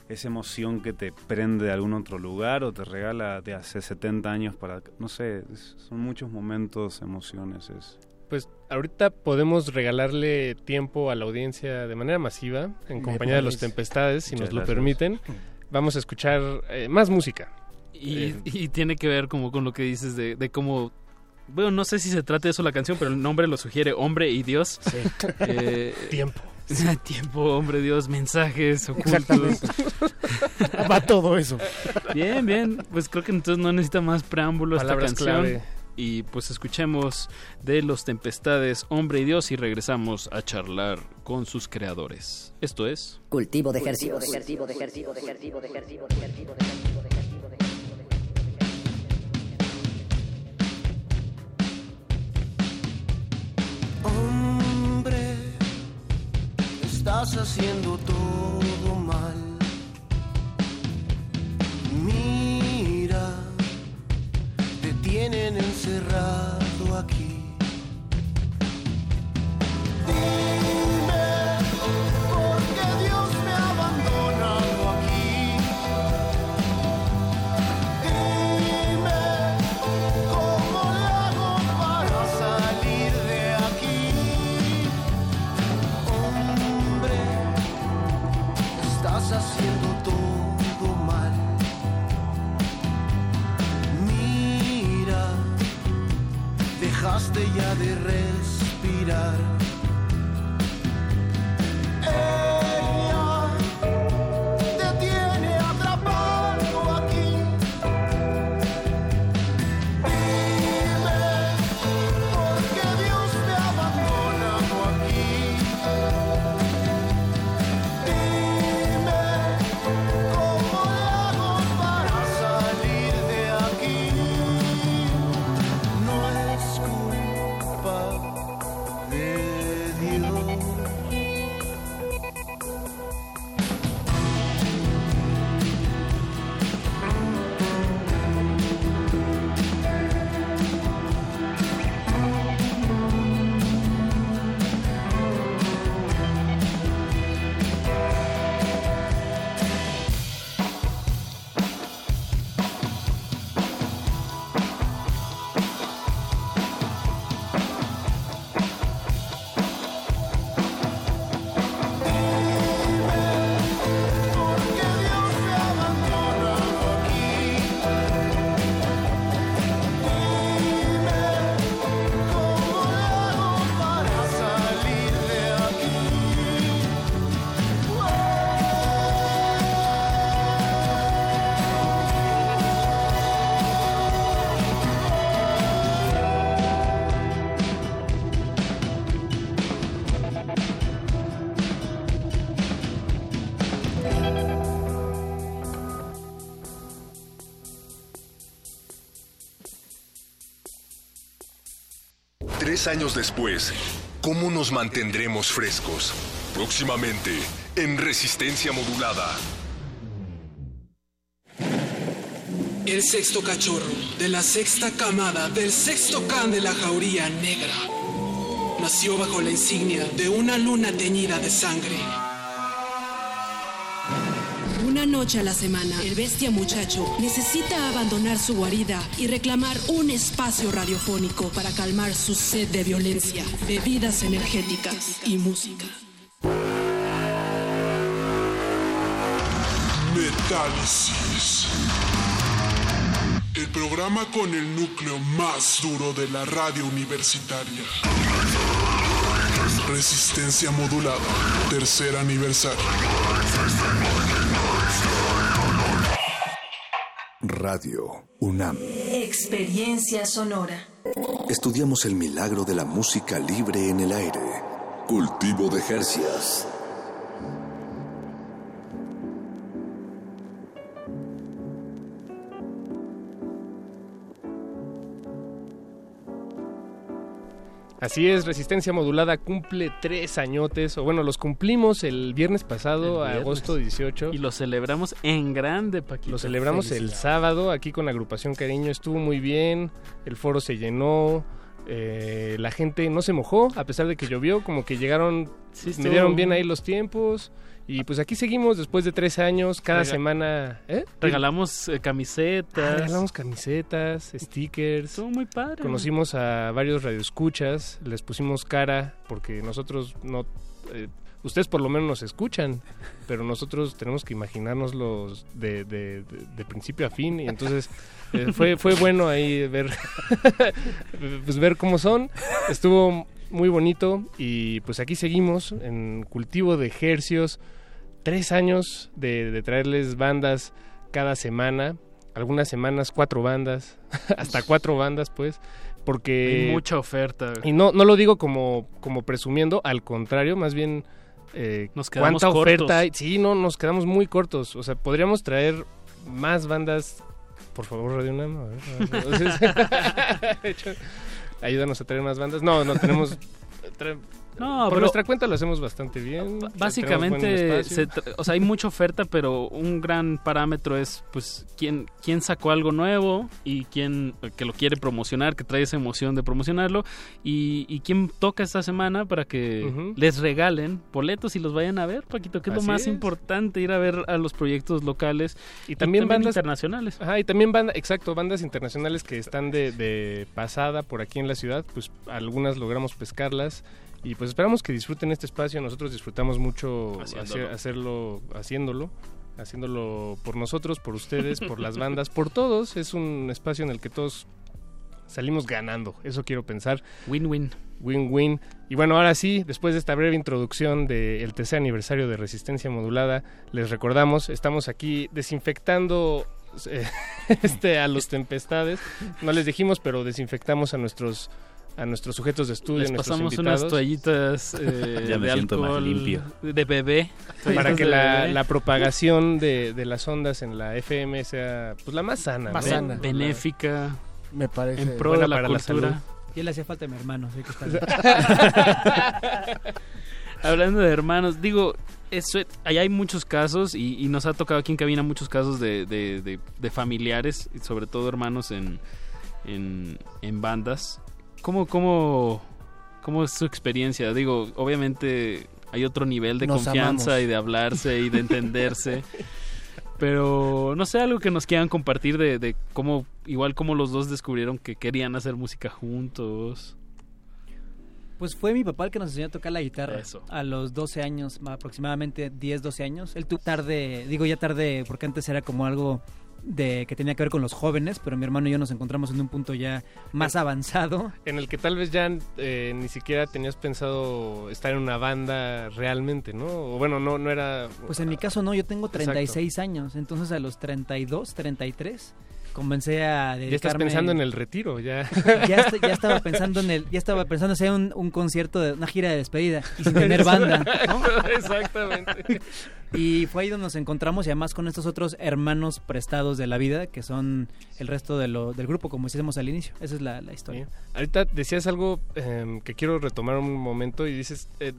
[SPEAKER 28] esa emoción que te prende de algún otro lugar o te regala de hace 70 años para... No sé, es- son muchos momentos, emociones. Es,
[SPEAKER 24] Pues ahorita podemos regalarle tiempo a la audiencia de manera masiva, en compañía de los. Tempestades, si
[SPEAKER 28] Muchas
[SPEAKER 24] nos lo
[SPEAKER 28] gracias.
[SPEAKER 24] permiten. Vamos a escuchar eh, más música.
[SPEAKER 23] Y,
[SPEAKER 24] Eh,
[SPEAKER 23] y tiene que ver como con lo que dices de, de cómo... Bueno, no sé si se trata de eso la canción, pero el nombre lo sugiere Hombre y Dios. Eh,
[SPEAKER 24] Tiempo.
[SPEAKER 23] Tiempo, hombre, Dios, mensajes ocultos.
[SPEAKER 27] Va todo eso.
[SPEAKER 23] Bien, bien. Pues creo que entonces no necesita más preámbulo esta canción.
[SPEAKER 24] clave.
[SPEAKER 23] Y pues escuchemos de los Tempestades, Hombre y Dios, y regresamos a charlar con sus creadores. Esto es...
[SPEAKER 29] Cultivo de ejercicios.
[SPEAKER 4] Hombre, estás haciendo todo mal. Mira, encerrado aquí.
[SPEAKER 7] años después, ¿cómo nos mantendremos frescos? Próximamente, en Resistencia Modulada.
[SPEAKER 11] El sexto cachorro de la sexta camada del sexto can de la jauría negra nació bajo la insignia de una luna teñida de sangre
[SPEAKER 5] Noche a la semana, el bestia muchacho necesita abandonar su guarida y reclamar un espacio radiofónico para calmar su sed de violencia, bebidas energéticas y música.
[SPEAKER 30] Metálisis. El programa con el núcleo más duro de la radio universitaria. Resistencia modulada. Tercer aniversario.
[SPEAKER 7] Radio UNAM.
[SPEAKER 1] Experiencia sonora.
[SPEAKER 7] Estudiamos el milagro de la música libre en el aire. Cultivo de Jercias.
[SPEAKER 24] Así es, Resistencia Modulada cumple tres añotes, o bueno, los cumplimos el viernes pasado,
[SPEAKER 23] El viernes.
[SPEAKER 24] agosto 18.
[SPEAKER 23] Y lo celebramos en grande, Paquito.
[SPEAKER 24] Lo celebramos el sábado aquí con la agrupación Cariño, estuvo muy bien, el foro se llenó, eh, la gente no se mojó, a pesar de que llovió, como que llegaron,
[SPEAKER 23] estuvo-
[SPEAKER 24] me dieron bien ahí los tiempos. Y pues aquí seguimos después de tres años, cada
[SPEAKER 23] Rega-
[SPEAKER 24] semana. ¿eh?
[SPEAKER 23] Regalamos eh, camisetas.
[SPEAKER 24] Ah, regalamos camisetas, stickers.
[SPEAKER 23] Estuvo muy padre.
[SPEAKER 24] Conocimos a varios radioescuchas, les pusimos cara porque nosotros no... eh, ustedes por lo menos nos escuchan, pero nosotros tenemos que imaginárnoslos de, de, de- de principio a fin y entonces eh, fue, fue bueno ahí ver, pues ver cómo son. Estuvo muy bonito y pues aquí seguimos en cultivo de ejercios. Tres años de, de traerles bandas cada semana. Algunas semanas cuatro bandas, hasta cuatro bandas pues, porque...
[SPEAKER 23] Hay mucha oferta.
[SPEAKER 24] Y no, no lo digo como, como presumiendo, al contrario, más bien... eh,
[SPEAKER 23] Nos
[SPEAKER 24] ¿Cuánta oferta hay? Sí, no, nos quedamos muy cortos. O sea, podríamos traer más bandas. Por favor, Radio Ayúdanos a traer más bandas. No, no tenemos...
[SPEAKER 23] No,
[SPEAKER 24] por
[SPEAKER 23] pero-
[SPEAKER 24] nuestra cuenta lo hacemos bastante bien.
[SPEAKER 23] Básicamente, se o sea, hay mucha oferta, pero un gran parámetro es, pues, quién, quién sacó algo nuevo y quién eh, que lo quiere promocionar, que trae esa emoción de promocionarlo y, y quién toca esta semana para que les regalen boletos y los vayan a ver, Paquito, que es
[SPEAKER 24] Así
[SPEAKER 23] lo más
[SPEAKER 24] es.
[SPEAKER 23] importante, ir a ver a los proyectos locales
[SPEAKER 24] y también bandas
[SPEAKER 23] internacionales.
[SPEAKER 24] Ajá, y también bandas, exacto, bandas internacionales que están de, de pasada por aquí en la ciudad, pues algunas logramos pescarlas y pues esperamos que disfruten este espacio. Nosotros disfrutamos mucho
[SPEAKER 23] Haciéndolo.
[SPEAKER 24] hacer- hacerlo, haciéndolo, haciéndolo por nosotros, por ustedes, por las bandas, por todos. Es un espacio en el que todos salimos ganando. Eso quiero pensar.
[SPEAKER 23] Win-win.
[SPEAKER 24] Win-win. Y bueno, ahora sí, después de esta breve introducción del tercer aniversario de Resistencia Modulada, les recordamos, estamos aquí desinfectando eh, este, a los tempestades. No les dijimos, pero desinfectamos a nuestros a nuestros sujetos de estudio,
[SPEAKER 23] Les
[SPEAKER 24] nuestros
[SPEAKER 23] pasamos
[SPEAKER 24] invitados.
[SPEAKER 23] unas toallitas eh,
[SPEAKER 28] Ya me
[SPEAKER 23] de
[SPEAKER 28] siento más
[SPEAKER 23] alcohol
[SPEAKER 28] limpio.
[SPEAKER 23] de bebé.
[SPEAKER 24] para que la,
[SPEAKER 23] bebé.
[SPEAKER 24] la propagación de, de las ondas en la FM sea pues la más sana.
[SPEAKER 23] Más
[SPEAKER 24] ¿no?
[SPEAKER 23] sana. Benéfica.
[SPEAKER 27] Me parece.
[SPEAKER 23] En pro de la
[SPEAKER 24] para la
[SPEAKER 23] cultura.
[SPEAKER 24] salud.
[SPEAKER 26] Y él le hacía falta a mi hermano, así que está bien.
[SPEAKER 23] Hablando de hermanos, digo, eso, allá hay muchos casos y, y nos ha tocado aquí en cabina muchos casos de, de- de- de familiares, y sobre todo hermanos en, en, en bandas. ¿Cómo, cómo, ¿Cómo es su experiencia? Digo, obviamente hay otro nivel de
[SPEAKER 27] Nos
[SPEAKER 23] confianza
[SPEAKER 27] amamos.
[SPEAKER 23] y de hablarse y de entenderse. Pero no sé, algo que nos quieran compartir de, de cómo, igual como los dos descubrieron que querían hacer música juntos.
[SPEAKER 26] Pues fue mi papá el que nos enseñó a tocar la guitarra.
[SPEAKER 23] Eso.
[SPEAKER 26] A los 12 años, aproximadamente 10, 12 años. Él tuvo tarde, digo ya tarde porque antes era como algo de que tenía que ver con los jóvenes, pero mi hermano y yo nos encontramos en un punto ya más avanzado.
[SPEAKER 24] En el que tal vez ya eh, ni siquiera tenías pensado estar en una banda realmente, ¿no? O bueno, no, no era...
[SPEAKER 26] Pues en mi caso no, yo tengo
[SPEAKER 24] Exacto.
[SPEAKER 26] 36 años, entonces a los 32, 33 comencé a dedicarme
[SPEAKER 24] Ya estás pensando en el retiro, ya.
[SPEAKER 26] ya, est- ya estaba pensando en el ya estaba pensando hacer un, un concierto de una gira de despedida y sin tener banda ¿no?
[SPEAKER 24] Exactamente.
[SPEAKER 26] y fue ahí donde nos encontramos y además con estos otros hermanos prestados de la vida que son el resto de lo, del grupo como decíamos al inicio esa es la, la historia
[SPEAKER 24] Ahorita decías algo eh, que quiero retomar un momento y dices eh,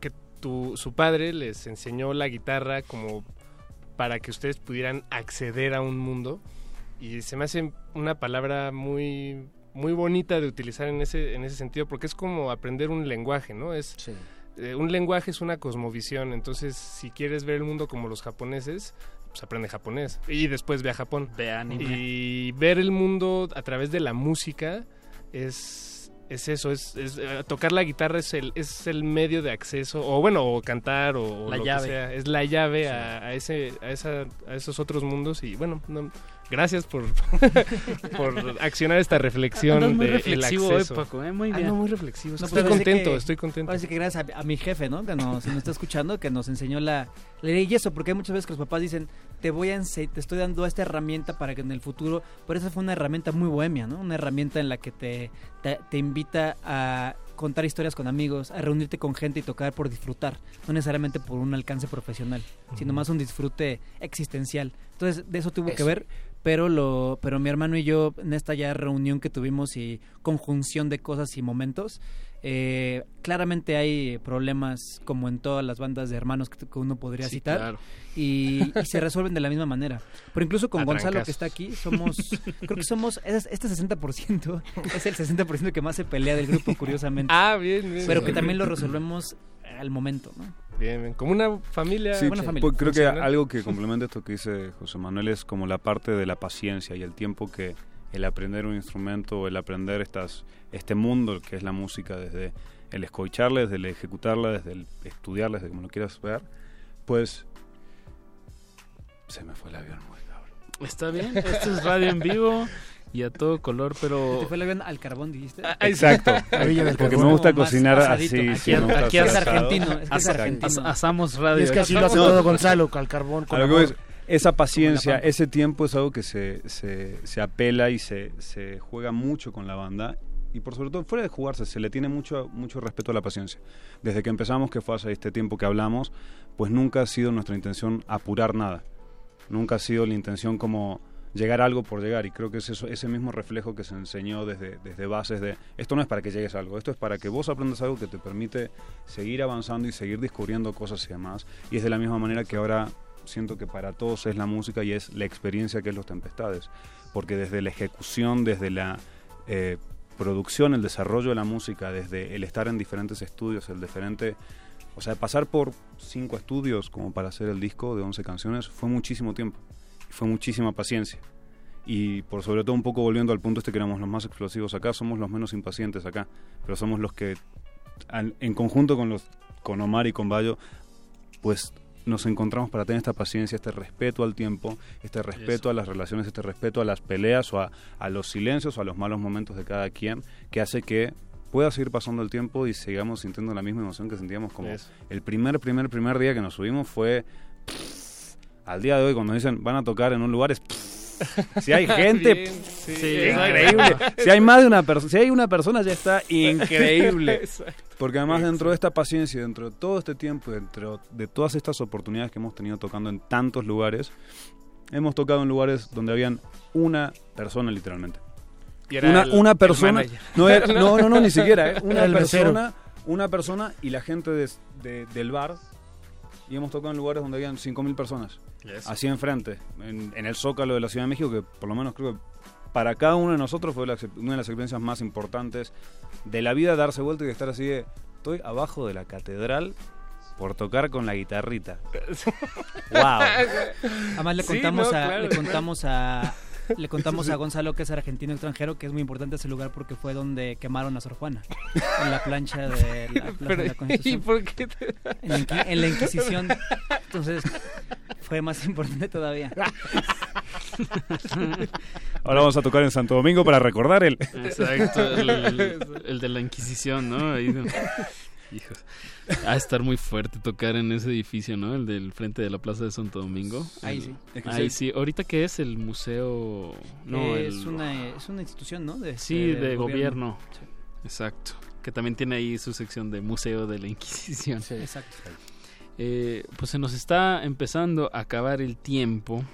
[SPEAKER 24] que tu, su padre les enseñó la guitarra como para que ustedes pudieran acceder a un mundo y se me hace una palabra muy muy bonita de utilizar en ese en ese sentido porque es como aprender un lenguaje, ¿no? Es eh, un lenguaje es una cosmovisión, entonces si quieres ver el mundo como los japoneses, pues aprende japonés y después ve a Japón.
[SPEAKER 23] Ve anime.
[SPEAKER 24] Y ver el mundo a través de la música es es eso, es, es, eh, tocar la guitarra es el es el medio de acceso o bueno, o cantar o,
[SPEAKER 23] La
[SPEAKER 24] lo
[SPEAKER 23] llave.
[SPEAKER 24] que sea, es la llave a, a ese a esa a esos otros mundos y bueno, no- gracias por por accionar esta reflexión
[SPEAKER 23] muy
[SPEAKER 24] de el
[SPEAKER 23] reflexivo hoy,
[SPEAKER 24] acceso.
[SPEAKER 23] Paco, ¿eh? Muy
[SPEAKER 24] Ah,
[SPEAKER 23] bien.
[SPEAKER 24] no, muy reflexivo.
[SPEAKER 26] No,
[SPEAKER 24] estoy
[SPEAKER 26] pues
[SPEAKER 24] contento,
[SPEAKER 26] que-
[SPEAKER 24] estoy contento.
[SPEAKER 26] Parece que gracias a, a mi jefe, ¿no? Que nos, está escuchando, que nos enseñó la, la ley y eso, porque hay muchas veces que los papás dicen, te voy a te estoy dando esta herramienta para que en el futuro, pero esa fue una herramienta muy bohemia, ¿no? Una herramienta en la que te, te, te invita a contar historias con amigos, a reunirte con gente y tocar por disfrutar, no necesariamente por un alcance profesional, sino más un disfrute existencial. Entonces, de eso tuvo que ver, pero lo pero mi hermano y yo en esta ya reunión que tuvimos y conjunción de cosas y momentos, eh, claramente hay problemas como en todas las bandas de hermanos que, que uno podría
[SPEAKER 23] Sí,
[SPEAKER 26] citar
[SPEAKER 23] claro.
[SPEAKER 26] y, y se resuelven de la misma manera. Pero incluso con Gonzalo que está aquí, somos, creo que somos, es- este 60% es el 60% que más se pelea del grupo, curiosamente.
[SPEAKER 24] Ah, bien, bien.
[SPEAKER 26] Pero que también lo resolvemos al momento, ¿no?
[SPEAKER 24] Bien, bien. Como una familia.
[SPEAKER 28] Sí,
[SPEAKER 26] Buena familia.
[SPEAKER 28] pues creo que algo que complementa esto que dice José Manuel es como la parte de la paciencia y el tiempo que el aprender un instrumento o el aprender estas, este mundo que es la música, desde el escucharla, desde el ejecutarla, desde el estudiarla, desde como lo quieras ver, pues se me fue el avión muy cabrón.
[SPEAKER 23] Está bien, esto es radio en vivo y a todo color, pero...
[SPEAKER 26] ¿Te fue el avión al carbón, dijiste?
[SPEAKER 28] Exacto, porque me gusta cocinar así.
[SPEAKER 26] Aquí,
[SPEAKER 28] sí,
[SPEAKER 26] aquí es argentino, es que es
[SPEAKER 28] Exacto.
[SPEAKER 26] argentino.
[SPEAKER 23] Asamos radio.
[SPEAKER 27] Y es que así lo hace todo Gonzalo, al carbón, con
[SPEAKER 28] esa paciencia, ese tiempo es algo que se, se, se apela y se, se juega mucho con la banda. Y por sobre todo, fuera de jugarse, se le tiene mucho, mucho respeto a la paciencia. Desde que empezamos, que fue hace este tiempo que hablamos, pues nunca ha sido nuestra intención apurar nada. Nunca ha sido la intención como llegar algo por llegar. Y creo que es eso, ese mismo reflejo que se enseñó desde, desde bases de esto no es para que llegues a algo, esto es para que vos aprendas algo que te permite seguir avanzando y seguir descubriendo cosas y demás. Y es de la misma manera que ahora siento que para todos es la música y es la experiencia que es los Tempestades. Porque desde la ejecución, desde la eh, producción, el desarrollo de la música, desde el estar en diferentes estudios, el diferente... O sea, pasar por cinco estudios como para hacer el disco de 11 canciones fue muchísimo tiempo. Fue muchísima paciencia. Y por sobre todo un poco volviendo al punto este que éramos los más explosivos acá, somos los menos impacientes acá. Pero somos los que, al- en conjunto con, los, con Omar y con Bayo, pues nos encontramos para tener esta paciencia, este respeto al tiempo, este respeto a las relaciones, este respeto a las peleas o a, a los silencios o a los malos momentos de cada quien, que hace que pueda seguir pasando el tiempo y sigamos sintiendo la misma emoción que sentíamos como
[SPEAKER 24] Eso.
[SPEAKER 28] el primer, primer, primer día que nos subimos fue al día de hoy cuando dicen van a tocar en un lugar es si hay gente
[SPEAKER 24] Bien,
[SPEAKER 28] pff,
[SPEAKER 24] sí,
[SPEAKER 28] es
[SPEAKER 24] exacto.
[SPEAKER 28] increíble si hay más de una persona si hay una persona ya está increíble porque además dentro de esta paciencia dentro de todo este tiempo dentro de todas estas oportunidades que hemos tenido tocando en tantos lugares hemos tocado en lugares donde habían una persona literalmente
[SPEAKER 24] Y era
[SPEAKER 28] una,
[SPEAKER 24] el-
[SPEAKER 28] una
[SPEAKER 24] el
[SPEAKER 28] persona no, era- no no no ni siquiera ¿eh? una
[SPEAKER 27] El mesero.
[SPEAKER 28] persona una persona y la gente de- de- del bar y hemos tocado en lugares donde habían 5.000 personas.
[SPEAKER 24] Yes.
[SPEAKER 28] Así enfrente, en, en el Zócalo de la Ciudad de México, que por lo menos creo que para cada uno de nosotros fue la una de las experiencias más importantes de la vida, darse vuelta y de estar así de, estoy abajo de la catedral por tocar con la guitarrita. ¡Wow!
[SPEAKER 26] Además le
[SPEAKER 24] Sí,
[SPEAKER 26] contamos
[SPEAKER 24] no,
[SPEAKER 26] a
[SPEAKER 24] claro,
[SPEAKER 26] le
[SPEAKER 24] claro.
[SPEAKER 26] contamos a le contamos a Gonzalo que es argentino extranjero que es muy importante ese lugar porque fue donde quemaron a Sor Juana en la plancha de la, Plaza de la
[SPEAKER 24] Pero, ¿Y por qué te-
[SPEAKER 26] En la, inqui- en la Inquisición. Entonces fue más importante todavía.
[SPEAKER 28] Ahora vamos a tocar en Santo Domingo para recordar el...
[SPEAKER 23] Exacto, el, el de la Inquisición, ¿no? Ahí, no. Hijos. A estar muy fuerte tocar en ese edificio, ¿no? El del frente de la Plaza de Santo Domingo.
[SPEAKER 26] Ahí
[SPEAKER 23] El-
[SPEAKER 26] sí.
[SPEAKER 28] Que
[SPEAKER 23] Ahí
[SPEAKER 28] sí.
[SPEAKER 23] ¿Ahorita qué es? ¿El museo? No,
[SPEAKER 26] es,
[SPEAKER 23] el-
[SPEAKER 26] una, es una institución, ¿no? De,
[SPEAKER 23] Sí, de, gobierno.
[SPEAKER 26] Sí.
[SPEAKER 23] Exacto. Que también tiene ahí su sección de Museo de la Inquisición.
[SPEAKER 26] Exacto.
[SPEAKER 23] Eh, pues se nos está empezando a acabar el tiempo.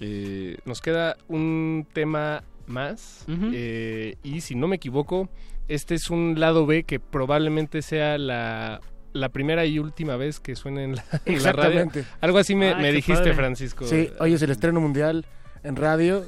[SPEAKER 23] Eh,
[SPEAKER 24] Nos queda un tema más. Eh, y si no me equivoco, este es un lado B que probablemente sea la, la primera y última vez que suene en la, en la radio.
[SPEAKER 27] Exactamente.
[SPEAKER 24] Algo así me,
[SPEAKER 23] Ay,
[SPEAKER 24] me dijiste,
[SPEAKER 23] padre.
[SPEAKER 24] Francisco.
[SPEAKER 27] Sí, hoy es el estreno mundial en radio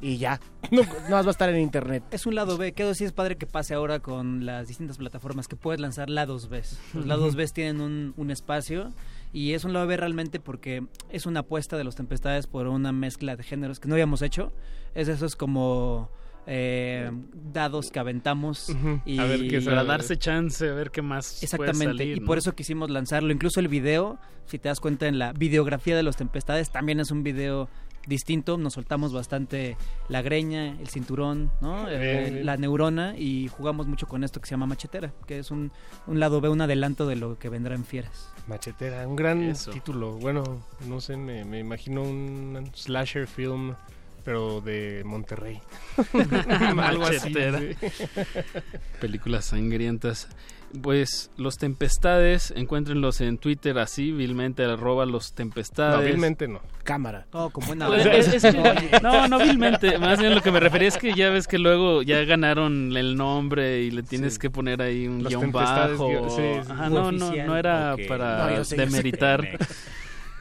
[SPEAKER 27] y ya. No, no más va a estar en internet.
[SPEAKER 26] Es un lado B, que sí es padre que pase ahora con las distintas plataformas que puedes lanzar lados B. Los lados B tienen un, un espacio y es un lado B realmente porque es una apuesta de los Tempestades por una mezcla de géneros que no habíamos hecho. Es eso es como eh, dados que aventamos y
[SPEAKER 24] A ver qué
[SPEAKER 23] para darse chance, a ver qué más puede
[SPEAKER 26] Exactamente,
[SPEAKER 23] salir,
[SPEAKER 26] y
[SPEAKER 23] ¿no?
[SPEAKER 26] por eso quisimos lanzarlo. Incluso el video, si te das cuenta en la videografía de los Tempestades, también es un video distinto. Nos soltamos bastante la greña, el cinturón, ¿no? Eh, la neurona y jugamos mucho con esto que se llama machetera, que es un, un lado B, un adelanto de lo que vendrá en Fieras.
[SPEAKER 24] Machetera, un gran
[SPEAKER 23] Eso.
[SPEAKER 24] título. Bueno, no sé, me, me imagino un slasher film pero de Monterrey. Algo así.
[SPEAKER 23] Películas sangrientas. Pues los Tempestades, encuéntrenlos en Twitter así, vilmente, arroba los Tempestades.
[SPEAKER 24] No, vilmente no.
[SPEAKER 27] Cámara.
[SPEAKER 26] No, con buena onda.
[SPEAKER 23] es- es que- no, no vilmente. Más bien lo que me refería es que ya ves que luego ya ganaron el nombre y le tienes
[SPEAKER 24] Sí.
[SPEAKER 23] que poner ahí un
[SPEAKER 24] Los guion
[SPEAKER 23] bajo.
[SPEAKER 24] guión- sí, sí.
[SPEAKER 23] Ajá, no, no,
[SPEAKER 26] Oficial.
[SPEAKER 23] no era para
[SPEAKER 27] No, yo sé, yo sé.
[SPEAKER 23] demeritar.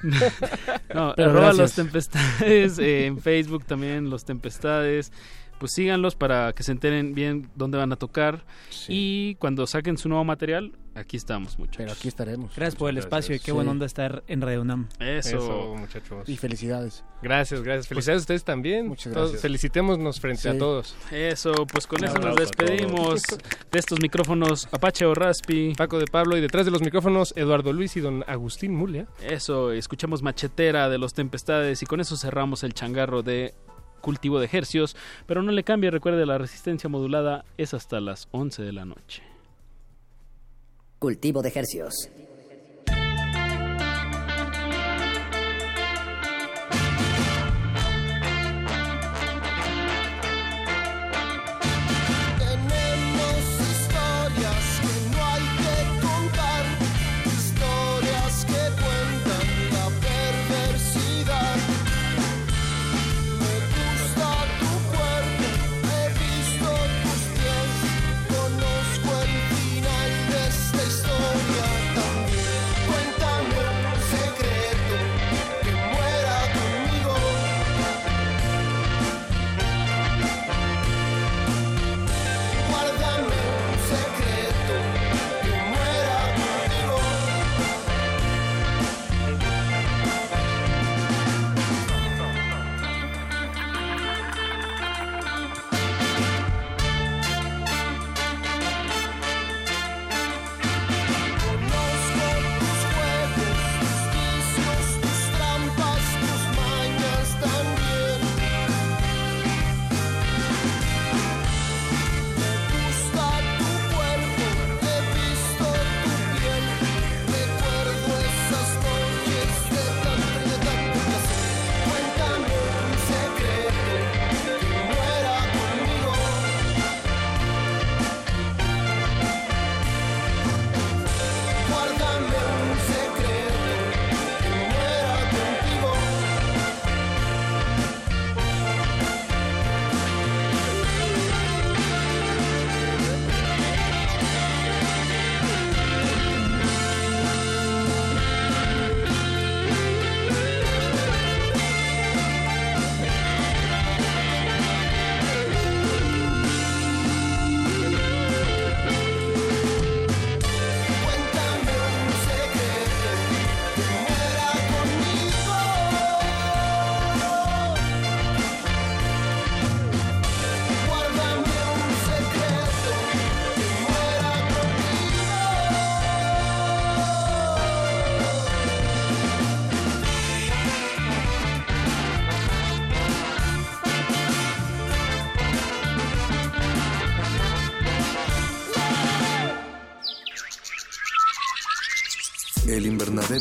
[SPEAKER 23] no,
[SPEAKER 27] Pero
[SPEAKER 23] arroba
[SPEAKER 27] gracias.
[SPEAKER 23] los Tempestades, eh, en Facebook también los Tempestades. Pues síganlos para que se enteren bien dónde van a tocar. Y cuando saquen su nuevo material, aquí estamos, muchachos.
[SPEAKER 27] Pero aquí estaremos.
[SPEAKER 26] Gracias por el espacio y qué
[SPEAKER 27] Sí.
[SPEAKER 26] buena onda estar en Radio UNAM.
[SPEAKER 23] Eso.
[SPEAKER 24] Eso, muchachos.
[SPEAKER 27] Y felicidades.
[SPEAKER 24] Gracias, gracias. Felicidades a ustedes también.
[SPEAKER 27] Muchas
[SPEAKER 24] Todos
[SPEAKER 27] gracias.
[SPEAKER 24] felicitémonos frente
[SPEAKER 27] Sí.
[SPEAKER 24] a todos.
[SPEAKER 23] Eso, pues con
[SPEAKER 24] Un
[SPEAKER 23] eso nos despedimos de estos micrófonos Apache o Raspi.
[SPEAKER 24] Paco de Pablo y detrás de los micrófonos Eduardo Luis y don Agustín Mulia.
[SPEAKER 23] Eso, escuchamos Machetera de los Tempestades y con eso cerramos el changarro de cultivo de hercios. Pero no le cambie, recuerde, la resistencia modulada es hasta las 11 de la noche.
[SPEAKER 4] Cultivo de hercios.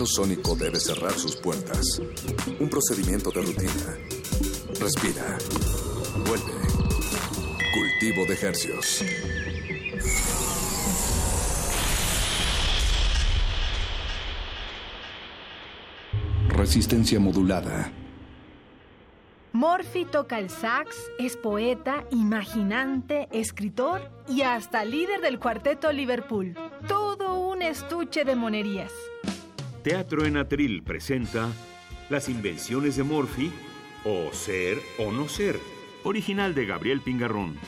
[SPEAKER 7] Sónico debe cerrar sus puertas. Un procedimiento de rutina. Respira. Vuelve. Cultivo de hercios. Resistencia modulada.
[SPEAKER 1] Morphy toca el sax, es poeta, imaginante, escritor y hasta líder del cuarteto Liverpool. Todo un estuche de monerías.
[SPEAKER 20] Teatro en Atril presenta Las invenciones de Morphy o Ser o No Ser, original de Gabriel Pingarrón.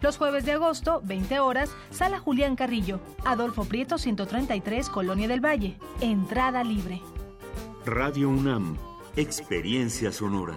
[SPEAKER 1] Los jueves de agosto, 20 horas, Sala Julián Carrillo, Adolfo Prieto 133, Colonia del Valle. Entrada libre.
[SPEAKER 20] Radio UNAM, experiencia sonora.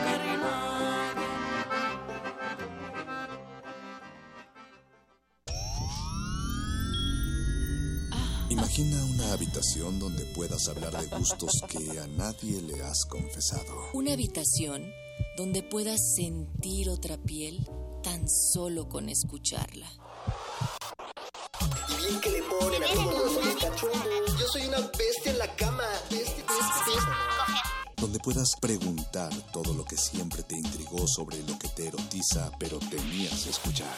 [SPEAKER 7] Imagina una habitación donde puedas hablar de gustos que a nadie le has confesado.
[SPEAKER 14] Una habitación donde puedas sentir otra piel tan solo con escucharla.
[SPEAKER 31] Y bien que le ponen a todos los cachondos. Yo soy una bestia en la cama. Bestia, bestia, bestia.
[SPEAKER 7] Donde puedas preguntar todo lo que siempre te intrigó sobre lo que te erotiza, pero temías escuchar.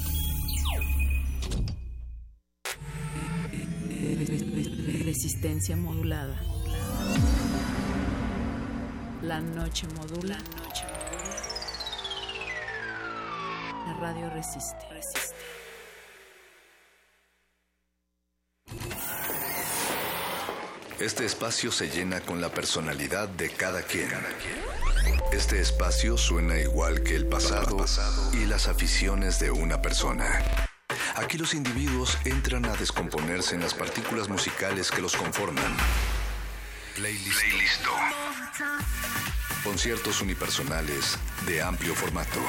[SPEAKER 32] Resistencia modulada. La noche modula. La radio resiste.
[SPEAKER 7] Este espacio se llena con la personalidad de cada quien. Este espacio suena igual que el pasado y las aficiones de una persona. Aquí los individuos entran a descomponerse en las partículas musicales que los conforman. Playlist. Conciertos unipersonales de amplio formato.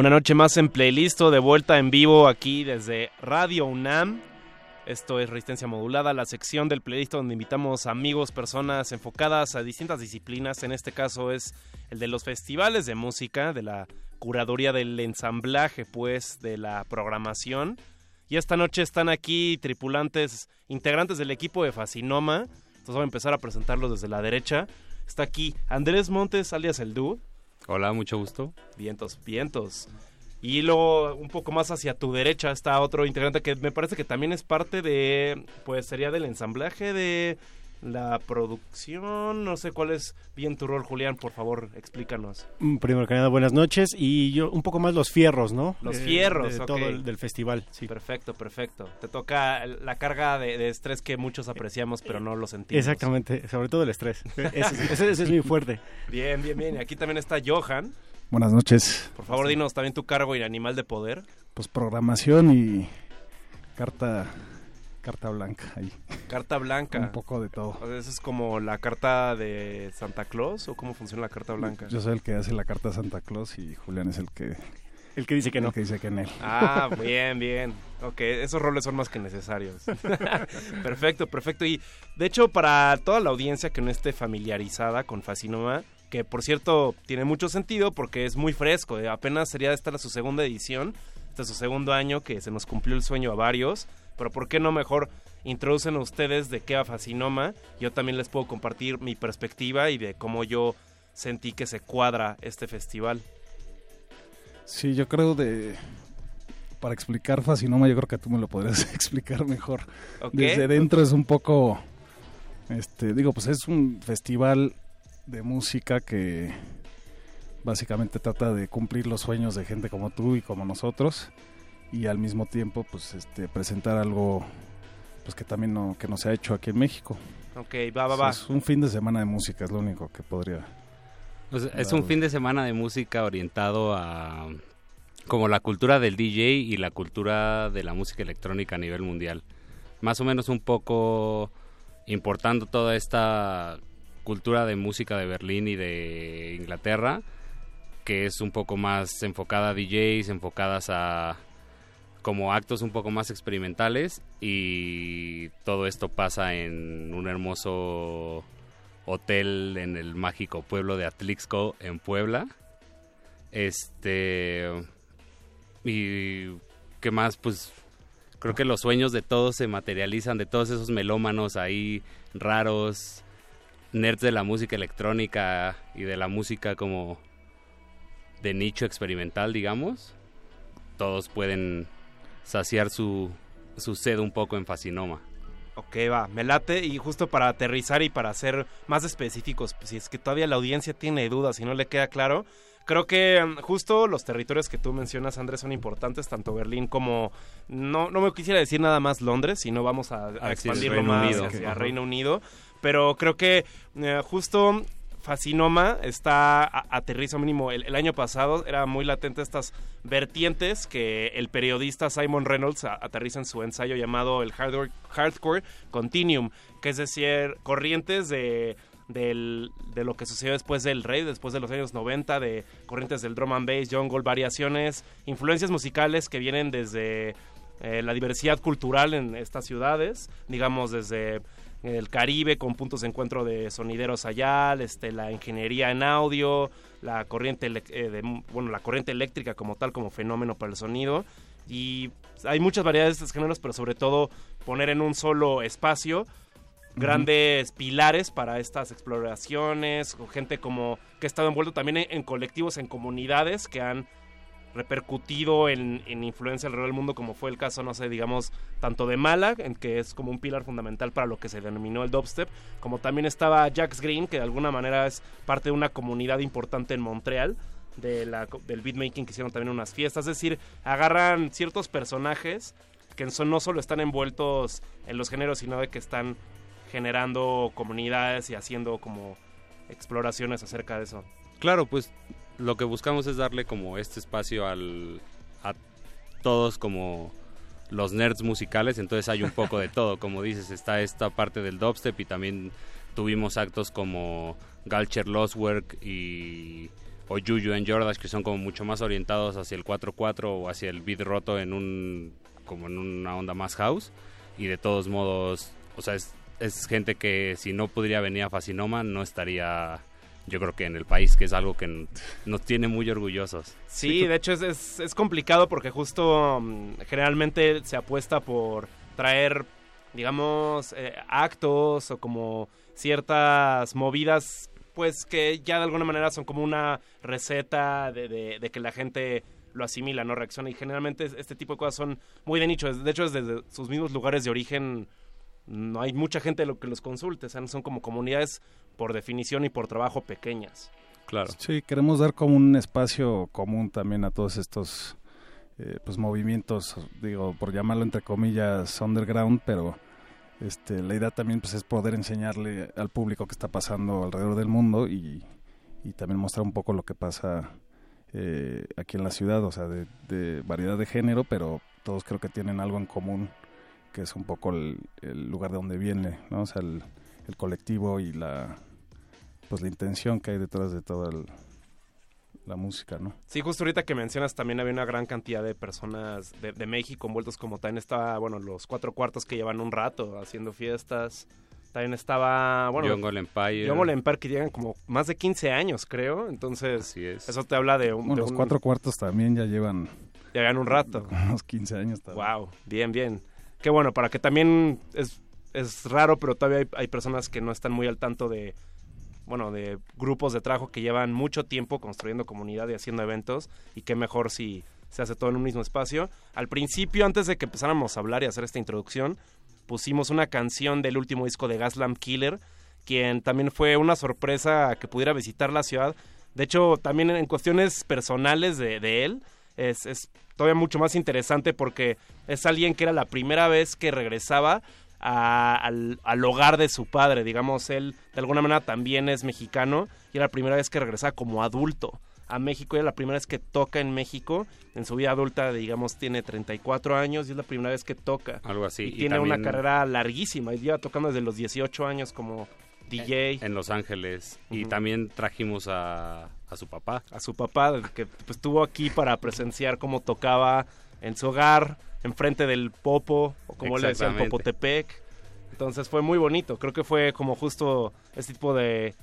[SPEAKER 33] Una noche más en playlist, de vuelta en vivo aquí desde Radio UNAM. Esto es Resistencia Modulada, la sección del playlist donde invitamos amigos, personas enfocadas a distintas disciplinas. En este caso es el de los festivales de música, de la curaduría del ensamblaje, pues, de la programación. Y esta noche están aquí tripulantes, integrantes del equipo de Fascinoma. Entonces voy a empezar a presentarlos desde la derecha. Está aquí Andrés Montes, alias El Dude.
[SPEAKER 34] Hola, mucho gusto.
[SPEAKER 33] Vientos, vientos. Y luego un poco más hacia tu derecha está otro integrante que me parece que también es parte de, pues sería del ensamblaje de la producción. No sé cuál es bien tu rol, Julián, por favor, explícanos.
[SPEAKER 35] Mm, Primero que nada, buenas noches. Y yo un poco más los fierros, ¿no?
[SPEAKER 33] Los
[SPEAKER 35] Eh,
[SPEAKER 33] fierros,
[SPEAKER 35] de todo el del festival, sí.
[SPEAKER 33] Perfecto, perfecto. Te toca la carga de, de estrés que muchos apreciamos, pero no lo sentimos.
[SPEAKER 35] Exactamente, sobre todo el estrés. Ese, ese- ese es muy fuerte.
[SPEAKER 33] Bien, bien, bien. Aquí también está Johan.
[SPEAKER 36] Buenas noches.
[SPEAKER 33] Por favor, dinos también tu cargo y animal de poder.
[SPEAKER 36] Pues programación y carta carta blanca ahí.
[SPEAKER 33] Carta blanca.
[SPEAKER 36] Un poco de todo.
[SPEAKER 33] O sea, ¿Eso es como la carta de Santa Claus o cómo funciona la carta blanca?
[SPEAKER 36] Yo soy el que hace la carta a Santa Claus y Julián es el que
[SPEAKER 35] el que dice que no.
[SPEAKER 36] El que dice que en él.
[SPEAKER 33] Ah, bien, bien. Ok, esos roles son más que necesarios. perfecto, perfecto. Y de hecho, para toda la audiencia que no esté familiarizada con Fascinoma, que por cierto tiene mucho sentido porque es muy fresco, eh, apenas sería esta su segunda edición, este es su segundo año que se nos cumplió el sueño a varios, pero ¿por qué no mejor introducen a ustedes de qué va Fascinoma? Yo también les puedo compartir mi perspectiva y de cómo yo sentí que se cuadra este festival.
[SPEAKER 36] Sí, yo creo de para explicar Fascinoma, yo creo que tú me lo podrías explicar mejor. Desde dentro es un poco este, digo, pues es un festival de música que básicamente trata de cumplir los sueños de gente como tú y como nosotros y al mismo tiempo pues este presentar algo pues que también no que no se ha hecho aquí en México.
[SPEAKER 33] Ok, va, va, va.
[SPEAKER 36] Es un fin de semana de música, es lo único que podría
[SPEAKER 34] Pues, es un fin de semana de música orientado a como la cultura del DJ y la cultura de la música electrónica a nivel mundial. Más o menos un poco importando toda esta cultura de música de Berlín y de Inglaterra, que es un poco más enfocada a DJs, enfocadas a como actos un poco más experimentales y todo esto pasa en un hermoso hotel en el mágico pueblo de Atlixco en Puebla. Este y qué más pues creo que los sueños de todos se materializan de todos esos melómanos ahí raros, nerds de la música electrónica y de la música como de nicho experimental, digamos. Todos pueden saciar su su sed un poco en Fascinoma.
[SPEAKER 33] Ok, va, me late y justo para aterrizar y para ser más específicos, si es que todavía la audiencia tiene dudas y no le queda claro, creo que mm, justo los territorios que tú mencionas, Andrés, son importantes, tanto Berlín como, no, no me quisiera decir nada más Londres, sino vamos a, a
[SPEAKER 34] Así es,
[SPEAKER 33] expandirlo
[SPEAKER 34] Reino
[SPEAKER 33] más
[SPEAKER 34] Unido.
[SPEAKER 33] hacia. Reino Unido, pero creo que eh, justo Fascinoma está a- mínimo. El, año pasado era muy latente estas vertientes que el periodista Simon Reynolds aterriza en su ensayo llamado el hardcore, hardcore continuum que es decir corrientes de del- de lo que sucedió después del rey, después de los años 90, de corrientes del drum and bass, jungle, variaciones, influencias musicales que vienen desde eh, la diversidad cultural en estas ciudades, digamos desde el Caribe con puntos de encuentro de sonideros allá, este, la ingeniería en audio, la corriente, eh, de, bueno, la corriente eléctrica como tal, como fenómeno para el sonido. Y hay muchas variedades de estos géneros, pero sobre todo poner en un solo espacio grandes pilares para estas exploraciones, gente como que ha estado envuelto también en, en colectivos, en comunidades que han repercutido en, en influencia alrededor del mundo, como fue el caso, no sé, digamos, tanto de Mala, en que es como un pilar fundamental para lo que se denominó el dubstep, como también estaba Jax Green, que de alguna manera es parte de una comunidad importante en Montreal, de la, del beatmaking que hicieron también unas fiestas, es decir, agarran ciertos personajes que son, no solo están envueltos en los géneros, sino de que están generando comunidades y haciendo como exploraciones acerca de eso.
[SPEAKER 34] Claro, pues lo que buscamos es darle como este espacio al, a todos como los nerds musicales, entonces hay un poco de todo, como dices, está esta parte del dubstep y también tuvimos actos como Galcher Lostwork y o Juju en Jordash que son como mucho más orientados hacia el 4-4 o hacia el beat roto en un como en una onda más house. Y de todos modos, o sea, es, es gente que si no pudiera venir a Fascinoma no estaría yo creo que en el país, que es algo que nos tiene muy orgullosos.
[SPEAKER 33] Sí, de hecho es, es, es complicado porque justo mm, generalmente se apuesta por traer, digamos, eh, actos o como ciertas movidas, pues que ya de alguna manera son como una receta de, de- de que la gente lo asimila, no reacciona. Y generalmente es- este tipo de cosas son muy de nicho. De hecho, desde sus mismos lugares de origen no hay mucha gente lo que los consulte. O sea, son como comunidades por definición y por trabajo pequeñas.
[SPEAKER 34] Claro.
[SPEAKER 36] Sí, queremos dar como un espacio común también a todos estos eh, pues movimientos, digo, por llamarlo entre comillas underground, pero este, la idea también pues es poder enseñarle al público qué está pasando alrededor del mundo y, y también mostrar un poco lo que pasa eh, aquí en la ciudad, o sea, de, de variedad de género, pero todos creo que tienen algo en común, que es un poco el, el lugar de donde viene, ¿no? O sea, el, el colectivo y la pues la intención que hay detrás de toda el- la música, ¿no?
[SPEAKER 33] Sí, justo ahorita que mencionas también había una gran cantidad de personas de, de México envueltos como también estaba, bueno, los cuatro cuartos que llevan un rato haciendo fiestas. También estaba, bueno...
[SPEAKER 34] Jungle Empire.
[SPEAKER 33] Jungle Empire que llegan como más de 15 años, creo. Entonces, eso te habla de un...
[SPEAKER 36] Bueno,
[SPEAKER 33] de
[SPEAKER 36] los
[SPEAKER 33] un-
[SPEAKER 36] cuatro cuartos también ya llevan
[SPEAKER 33] Ya llevan un rato.
[SPEAKER 36] unos 15 años. también.
[SPEAKER 33] Wow, bien, bien. Qué bueno, para que también es, es raro, pero todavía hay, personas que no están muy al tanto de, bueno, de grupos de trabajo que llevan mucho tiempo construyendo comunidad y haciendo eventos y qué mejor si se hace todo en un mismo espacio. Al principio, antes de que empezáramos a hablar y hacer esta introducción, pusimos una canción del último disco de Gaslamp Killer, quien también fue una sorpresa que pudiera visitar la ciudad. De hecho, también en cuestiones personales de, de él, es, es todavía mucho más interesante porque es alguien que era la primera vez que regresaba a- al, al hogar de su padre. Digamos, él de alguna manera también es mexicano y era la primera vez que regresaba como adulto a México. Era la primera vez que toca en México. En su vida adulta, digamos, tiene 34 años y es la primera vez que toca.
[SPEAKER 34] Algo así.
[SPEAKER 33] Y,
[SPEAKER 34] Y
[SPEAKER 33] tiene una carrera larguísima. Y lleva tocando desde los 18 años como DJ.
[SPEAKER 34] En Los Ángeles. Y también trajimos a, a su papá.
[SPEAKER 33] a su papá, que pues, estuvo aquí para presenciar cómo tocaba en su hogar, enfrente del Popo, o como le decían. Popotepec. Entonces fue muy bonito, creo que fue como justo este tipo de,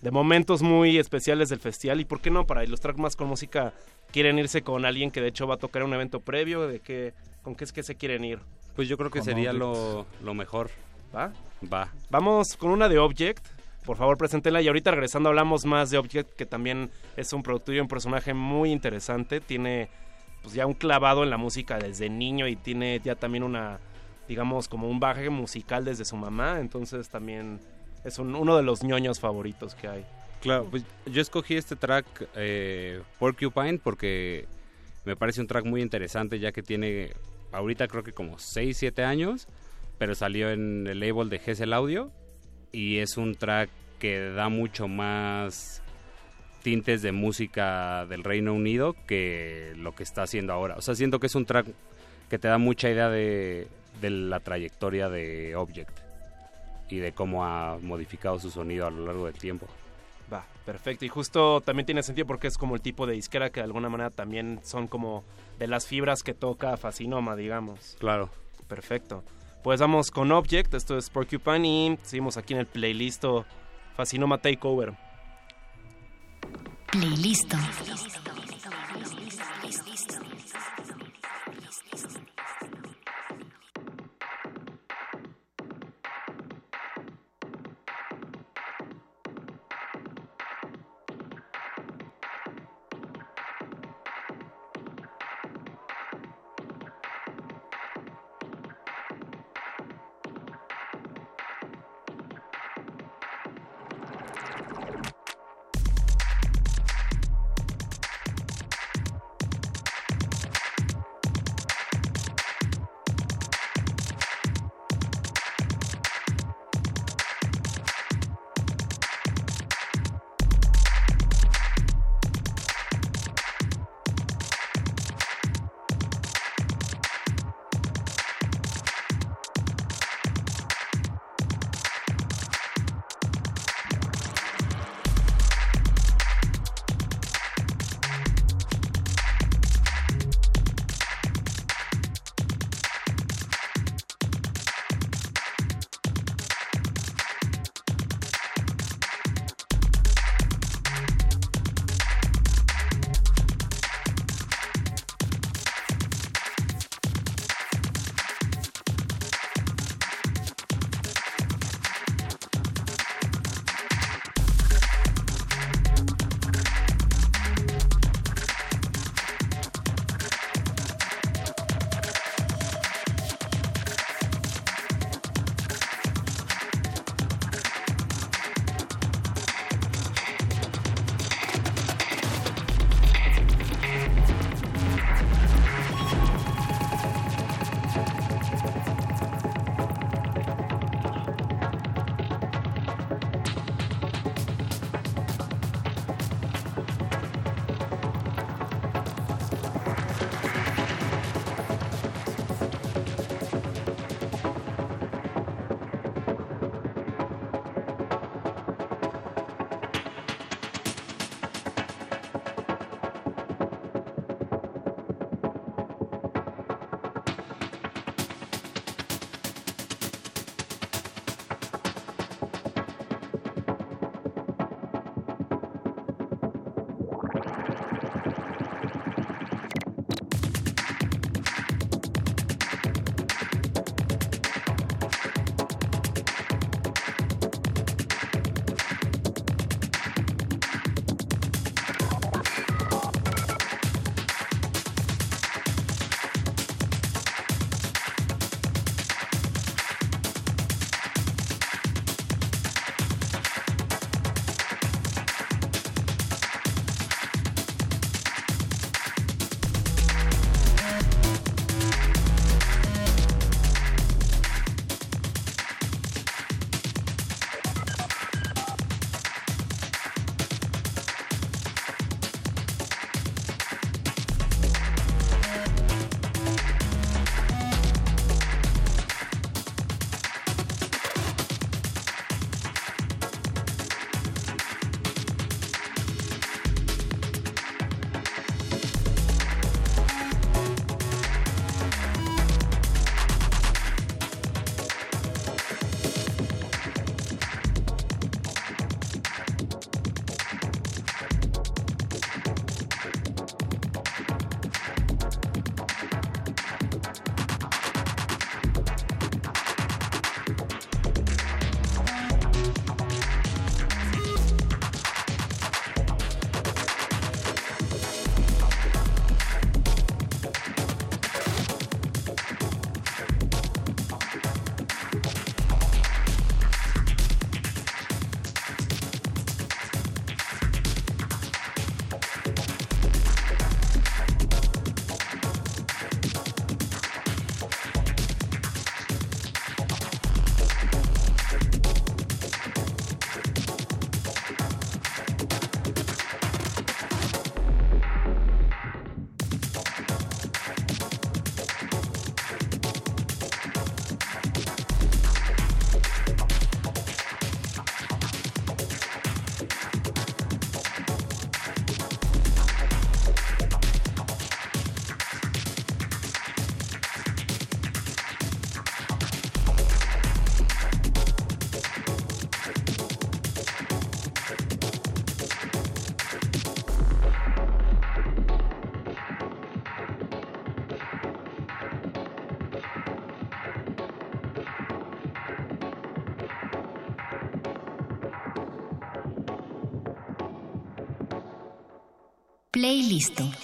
[SPEAKER 33] de momentos muy especiales del festival. Y por qué no, para ilustrar más con música, quieren irse con alguien que de hecho va a tocar un evento previo, de que, ¿con qué es que se quieren ir?
[SPEAKER 34] Pues yo creo que
[SPEAKER 33] Con
[SPEAKER 34] sería lo, lo mejor.
[SPEAKER 33] ¿Va?
[SPEAKER 34] Va.
[SPEAKER 33] Vamos con una de Object. Por favor, preséntenla. Y ahorita regresando hablamos más de Object, que también es un productor y un personaje muy interesante. Tiene pues ya un clavado en la música desde niño y tiene ya también una, digamos, como un bagaje musical desde su mamá. Entonces también es un- uno de los ñoños favoritos que hay.
[SPEAKER 34] Claro, pues yo escogí este track eh, Porcupine porque me parece un track muy interesante ya que tiene ahorita creo que como 6, 7 años, pero salió en el label de Gesell Audio y es un track que da mucho más tintes de música del Reino Unido que lo que está haciendo ahora. O sea, siento que es un track que te da mucha idea de, de la trayectoria de Object y de cómo ha modificado su sonido a lo largo del tiempo.
[SPEAKER 33] Va, perfecto. Y justo también tiene sentido porque es como el tipo de disquera que de alguna manera también son como de las fibras que toca Facinoma, digamos.
[SPEAKER 34] Claro.
[SPEAKER 33] Perfecto. Pues vamos con Object, esto es Porcupine y seguimos aquí en el playlist Facinoma Takeover.
[SPEAKER 37] Playlist.
[SPEAKER 14] Playlist.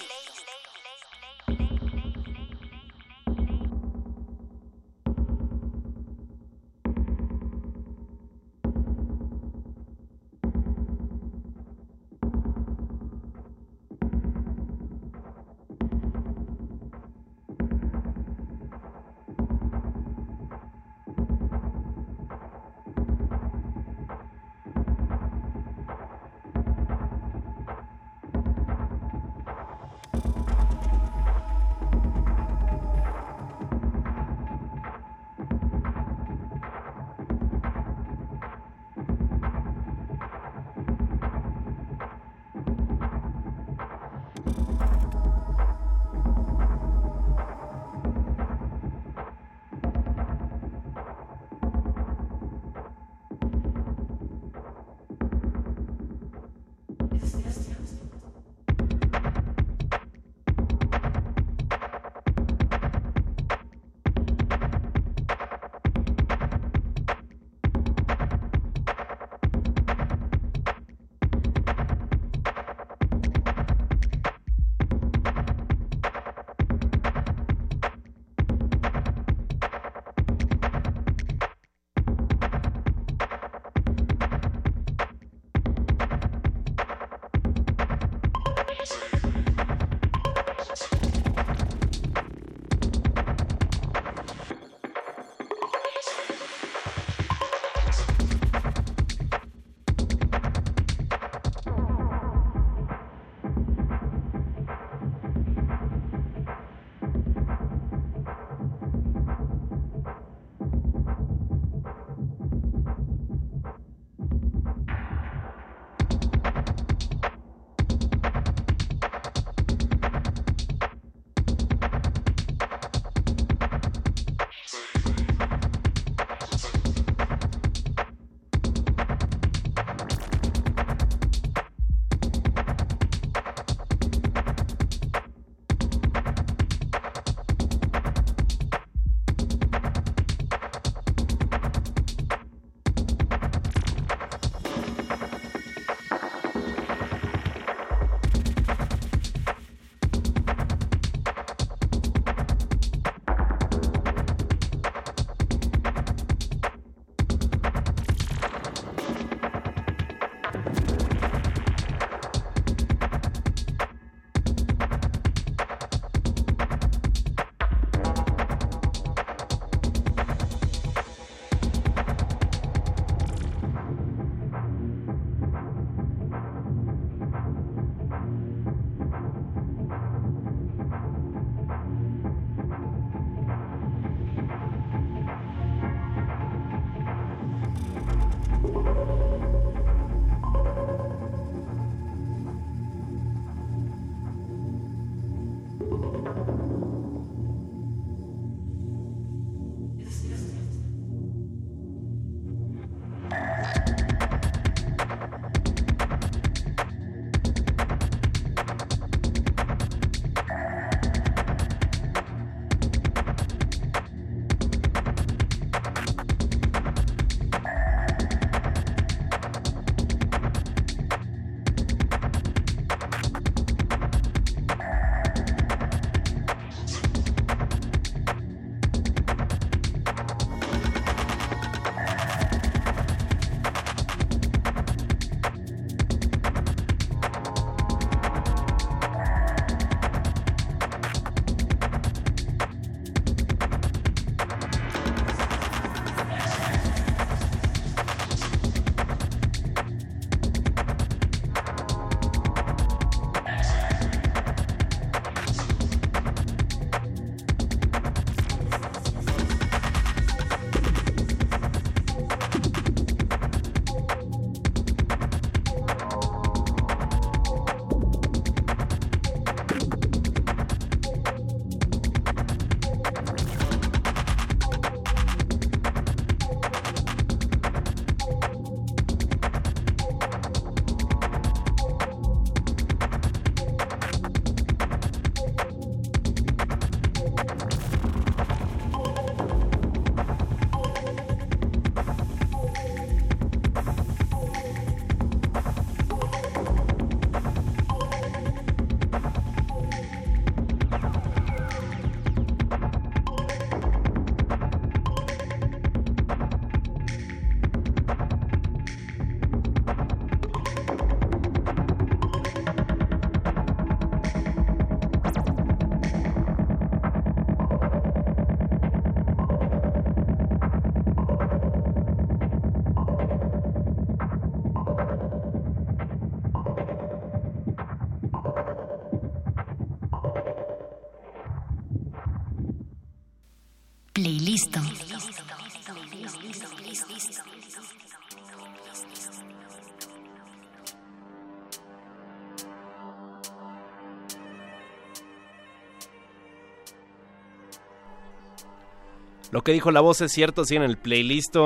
[SPEAKER 33] Lo que dijo la voz es cierto, sí, en el playlist.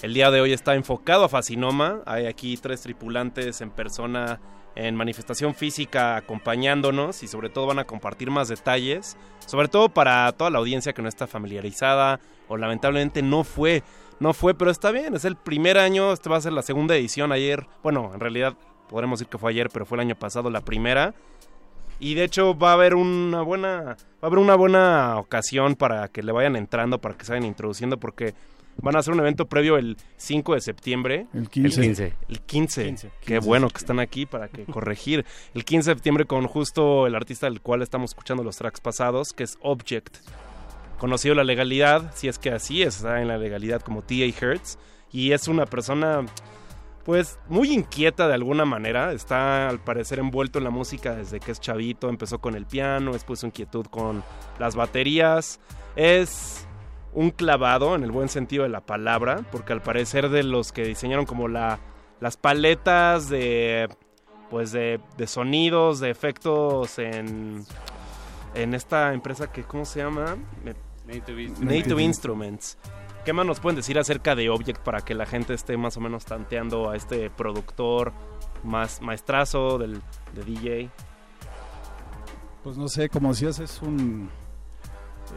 [SPEAKER 33] El día de hoy está enfocado a Facinoma. Hay aquí tres tripulantes en persona en manifestación física acompañándonos y sobre todo van a compartir más detalles, sobre todo para toda la audiencia que no está familiarizada o lamentablemente no fue, no fue, pero está bien, es el primer año, este va a ser la segunda edición ayer, bueno, en realidad podremos decir que fue ayer, pero fue el año pasado la primera. Y de hecho va a haber una buena va a haber una buena ocasión para que le vayan entrando, para que se vayan introduciendo porque Van a hacer un evento previo el 5 de septiembre.
[SPEAKER 36] El 15.
[SPEAKER 33] El 15. El 15. Qué bueno que están aquí para que corregir. El 15 de septiembre con justo el artista del cual estamos escuchando los tracks pasados, que es Object. Conocido la legalidad, si es que así es, está en la legalidad como T.A. Hertz. Y es una persona, pues, muy inquieta de alguna manera. Está al parecer envuelto en la música desde que es chavito. Empezó con el piano, después su inquietud con las baterías. Es un clavado en el buen sentido de la palabra, porque al parecer de los que diseñaron como la, las paletas de pues de, de sonidos, de efectos en en esta empresa que ¿cómo se llama?
[SPEAKER 34] Native
[SPEAKER 33] Native Instruments. ¿Qué más nos pueden decir acerca de Object para que la gente esté más o menos tanteando a este productor más maestrazo del, de DJ?
[SPEAKER 36] Pues no sé, como decías, es un.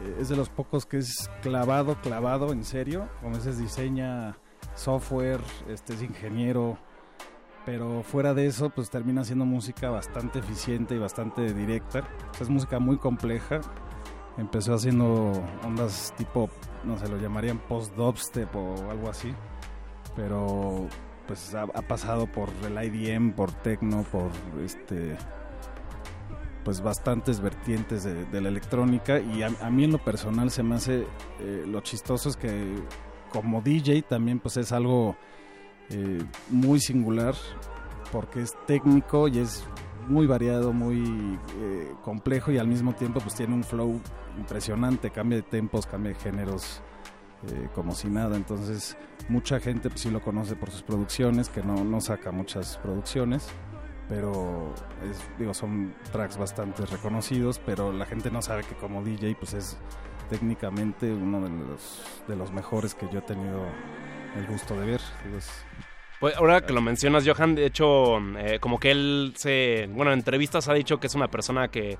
[SPEAKER 36] eh, es de los pocos que es clavado, clavado, en serio. Como dices, diseña software, este es ingeniero. Pero fuera de eso, pues termina siendo música bastante eficiente y bastante directa. Es música muy compleja. Empezó haciendo ondas tipo, no sé, lo llamarían post-dubstep o algo así. Pero pues ha, pasado por el IDM, por techno, por este pues bastantes vertientes de, la electrónica y a, a mí en lo personal se me hace eh, lo chistoso es que como DJ también pues es algo eh, muy singular porque es técnico y es muy variado, muy eh, complejo y al mismo tiempo pues tiene un flow impresionante, cambia de tempos, cambia de géneros eh, como si nada, entonces mucha gente pues sí lo conoce por sus producciones, que no, no saca muchas producciones pero es- digo son tracks bastante reconocidos pero la gente no sabe que como DJ pues es técnicamente uno de los de los mejores que yo he tenido el gusto de ver
[SPEAKER 33] Pues ahora que lo mencionas, Johan, de hecho, eh, como que él se. Bueno, en entrevistas ha dicho que es una persona que.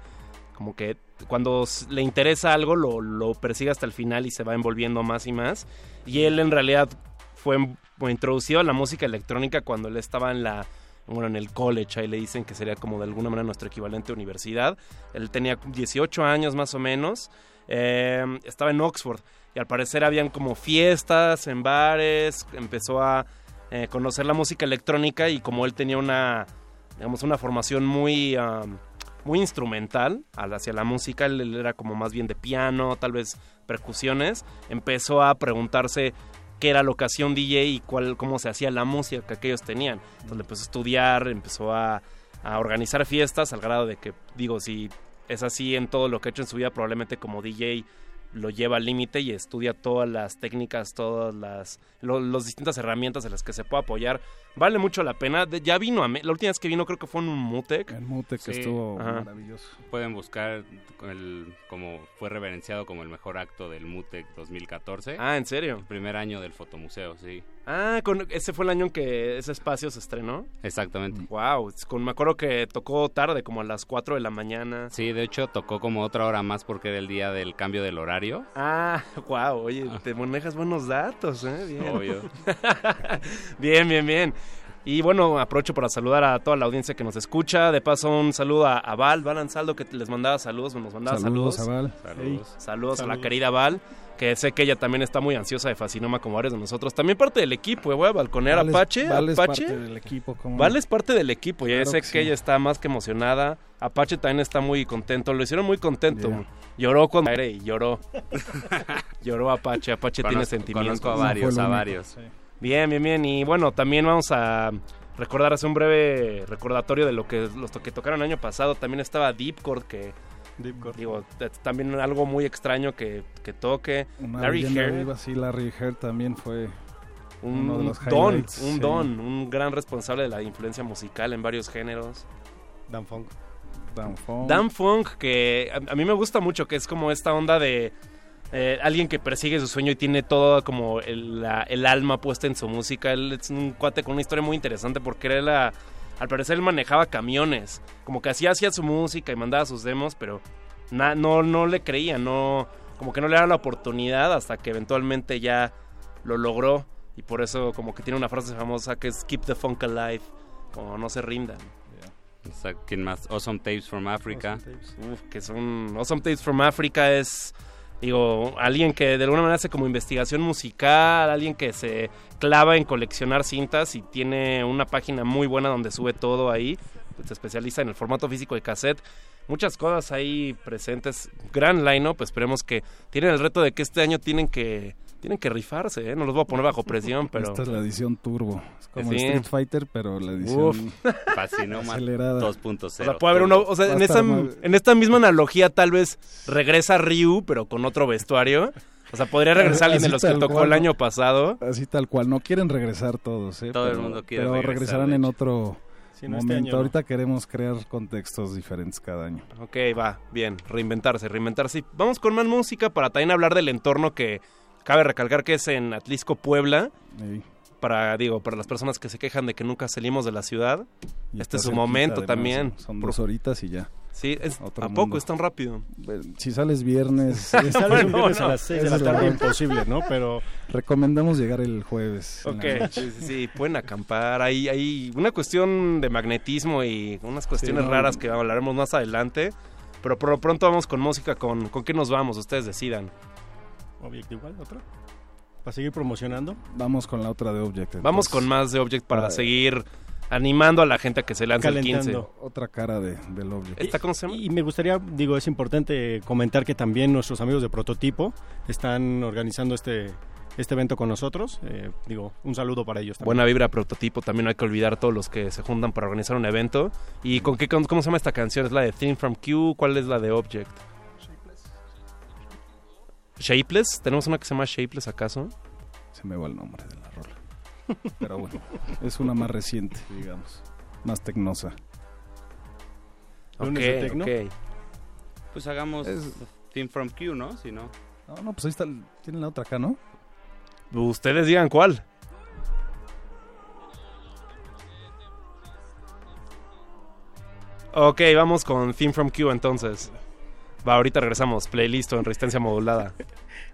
[SPEAKER 33] Como que cuando le interesa algo, lo, lo persigue hasta el final y se va envolviendo más y más. Y él en realidad fue fue introducido a la música electrónica cuando él estaba en la. Bueno, en el college, ahí le dicen que sería como de alguna manera nuestro equivalente a universidad. Él tenía 18 años más o menos. eh, estaba en Oxford. Y al parecer habían como fiestas en bares. Empezó a eh, conocer la música electrónica y como él tenía una, digamos, una formación muy, um, muy instrumental al- hacia la música, él, era como más bien de piano, tal vez percusiones, empezó a preguntarse qué era la ocasión DJ y cuál, cómo se hacía la música que ellos tenían. Entonces empezó a estudiar, empezó a, a organizar fiestas al grado de que, digo, si es así en todo lo que ha hecho en su vida, probablemente como DJ lo lleva al límite y estudia todas las técnicas, todas las lo- los distintas herramientas en las que se puede apoyar. Vale mucho la pena. De- ya vino a Me- la última vez que vino creo que fue en un Mutec.
[SPEAKER 36] En Mutec
[SPEAKER 34] Sí.
[SPEAKER 36] estuvo
[SPEAKER 33] Ajá.
[SPEAKER 36] maravilloso
[SPEAKER 34] Pueden buscar el, como fue reverenciado como el mejor acto del MUTEC 2014.
[SPEAKER 33] Ah, ¿en serio?
[SPEAKER 34] El primer año del fotomuseo, sí.
[SPEAKER 33] Ah, con, ese fue el año en que ese espacio se estrenó.
[SPEAKER 34] Exactamente.
[SPEAKER 33] Wow, con, me acuerdo que tocó tarde, como a las 4 de la mañana.
[SPEAKER 34] Sí, de hecho tocó como otra hora más porque era el día del cambio del horario.
[SPEAKER 33] Ah, wow, oye, te manejas buenos datos, ¿eh? Bien.
[SPEAKER 34] Obvio.
[SPEAKER 33] bien, bien, bien. Y bueno, aprovecho para saludar a toda la audiencia que nos escucha. De paso, un saludo a, a Val, Val Ansaldo, que les mandaba saludos, nos mandaba saludos.
[SPEAKER 36] Saludos a Val.
[SPEAKER 33] Saludos. Saludos a la
[SPEAKER 36] Saludos.
[SPEAKER 33] querida Val, que sé que ella también está muy ansiosa de Fascinoma como varios de nosotros. También parte del equipo, eh, voy a balconear
[SPEAKER 36] Val
[SPEAKER 33] a
[SPEAKER 36] es-
[SPEAKER 33] Apache.
[SPEAKER 36] Es
[SPEAKER 33] Apache.
[SPEAKER 36] parte del equipo, ¿cómo no?
[SPEAKER 33] Val es parte del equipo, ya
[SPEAKER 36] Claro
[SPEAKER 33] sé
[SPEAKER 36] que
[SPEAKER 33] que,
[SPEAKER 36] sí.
[SPEAKER 33] ella está más que emocionada. Apache también está muy contento, lo hicieron muy contento. Lloró cuando aire y lloró. lloró Apache, Apache tiene sentimientos.
[SPEAKER 34] conozco a varios, a varios.
[SPEAKER 36] sí.
[SPEAKER 33] Bien, bien, bien. Y bueno, también vamos a recordar, hacer un breve recordatorio de lo que los to- que tocaron el año pasado. También estaba Deepcore, que Digo, también algo muy extraño que, que toque.
[SPEAKER 36] Una
[SPEAKER 33] Larry Heard,
[SPEAKER 36] viva, sí, Larry Heard también fue
[SPEAKER 33] un
[SPEAKER 36] uno de los
[SPEAKER 33] don, un
[SPEAKER 36] sí.
[SPEAKER 33] don, un gran responsable de la influencia musical en varios géneros.
[SPEAKER 35] Dan Funk.
[SPEAKER 36] Dan Funk.
[SPEAKER 33] Dan Funk, que a, a mí me gusta mucho, que es como esta onda de eh, alguien que persigue su sueño y tiene todo como el, la- el alma puesta en su música. Él es un cuate con una historia muy interesante porque él, a- al parecer, él manejaba camiones. Como que hacía, hacía su música y mandaba sus demos, pero na- no, no le creía, no, como que no le daba la oportunidad hasta que eventualmente ya lo logró. Y por eso como que tiene una frase famosa que es Keep the Funk Alive, como no se rindan.
[SPEAKER 34] ¿Quién más? Awesome Tapes from Africa.
[SPEAKER 33] Uf, que son Awesome Tapes from Africa es digo, alguien que de alguna manera hace como investigación musical, alguien que se clava en coleccionar cintas y tiene una página muy buena donde sube todo ahí, se especializa en el formato físico de cassette. Muchas cosas ahí presentes, gran line-up, esperemos que tienen el reto de que este año tienen que tienen que rifarse, ¿eh? no los voy a poner bajo presión, pero
[SPEAKER 36] Esta es la edición turbo. Es como
[SPEAKER 33] Sí.
[SPEAKER 36] Street Fighter, pero la edición
[SPEAKER 33] Uf.
[SPEAKER 36] Acelerada.
[SPEAKER 34] 2.0.
[SPEAKER 33] O sea, puede haber uno, o sea, en esta,
[SPEAKER 36] mal.
[SPEAKER 33] en esta misma analogía tal vez regresa Ryu, pero con otro vestuario. O sea, podría regresar alguien de los que tocó
[SPEAKER 36] cual,
[SPEAKER 33] el año pasado.
[SPEAKER 36] Así tal cual. No quieren regresar todos, ¿eh?
[SPEAKER 34] Todo el mundo quiere
[SPEAKER 36] Pero
[SPEAKER 34] regresar,
[SPEAKER 36] regresarán en otro
[SPEAKER 35] Sí, no, este
[SPEAKER 36] momento.
[SPEAKER 35] no.
[SPEAKER 36] Ahorita queremos crear contextos diferentes cada año.
[SPEAKER 33] Ok, va, bien, reinventarse, reinventarse. Vamos con más música para también hablar del entorno que cabe recalcar que es en Atlisco, Puebla.
[SPEAKER 36] Sí.
[SPEAKER 33] Para, digo, para las personas que se quejan de que nunca salimos de la ciudad.
[SPEAKER 36] Y
[SPEAKER 33] este es su momento
[SPEAKER 36] además,
[SPEAKER 33] también.
[SPEAKER 36] Son, dos horitas y ya.
[SPEAKER 33] Sí, es,
[SPEAKER 36] Otro
[SPEAKER 33] ¿a poco es tan rápido?
[SPEAKER 36] Bueno, Si sales viernes...
[SPEAKER 35] Si sales un viernes
[SPEAKER 33] no,
[SPEAKER 35] a las 6 de la
[SPEAKER 36] es
[SPEAKER 35] tarde,
[SPEAKER 36] bronca.
[SPEAKER 35] imposible, ¿no? Pero
[SPEAKER 36] Recomendamos llegar el jueves.
[SPEAKER 33] Ok, sí, sí, sí, pueden acampar. Hay, hay una cuestión de magnetismo y unas cuestiones raras que hablaremos más adelante. Pero por lo pronto vamos con música. ¿Con, ¿con qué nos vamos? Ustedes decidan.
[SPEAKER 35] Object igual, otro. Para seguir promocionando.
[SPEAKER 36] Vamos con la otra de Object.
[SPEAKER 33] Vamos con más de Object para
[SPEAKER 36] Ah,
[SPEAKER 33] seguir animando a la gente a que se lance el 15.
[SPEAKER 35] Calentando.
[SPEAKER 36] Otra cara de, del Object.
[SPEAKER 33] ¿Esta cómo se llama?
[SPEAKER 35] Y me gustaría, digo, es importante comentar que también nuestros amigos de Prototipo están organizando este, este evento con nosotros. Eh, digo, un saludo para ellos también.
[SPEAKER 33] Buena vibra prototipo. También no hay que olvidar todos los que se juntan para organizar un evento. ¿Y con qué, con- cómo se llama esta canción? ¿Es la de Theme from Q? ¿Cuál es la de Object? Shapeless. ¿Tenemos una que se llama Shapeless acaso?
[SPEAKER 36] Se me va el nombre de la rola. Pero bueno, es una más reciente, digamos. Más tecnosa.
[SPEAKER 35] ¿Lunes de tecno?
[SPEAKER 33] ok.
[SPEAKER 34] Pues hagamos
[SPEAKER 36] Es-
[SPEAKER 34] Team from Q, ¿no? Si no.
[SPEAKER 36] No, no, pues ahí está. el- Tienen la otra acá, ¿no?
[SPEAKER 33] Ustedes digan cuál. Ok, vamos con Theme from Q entonces. Va, ahorita regresamos. Playlist en resistencia modulada.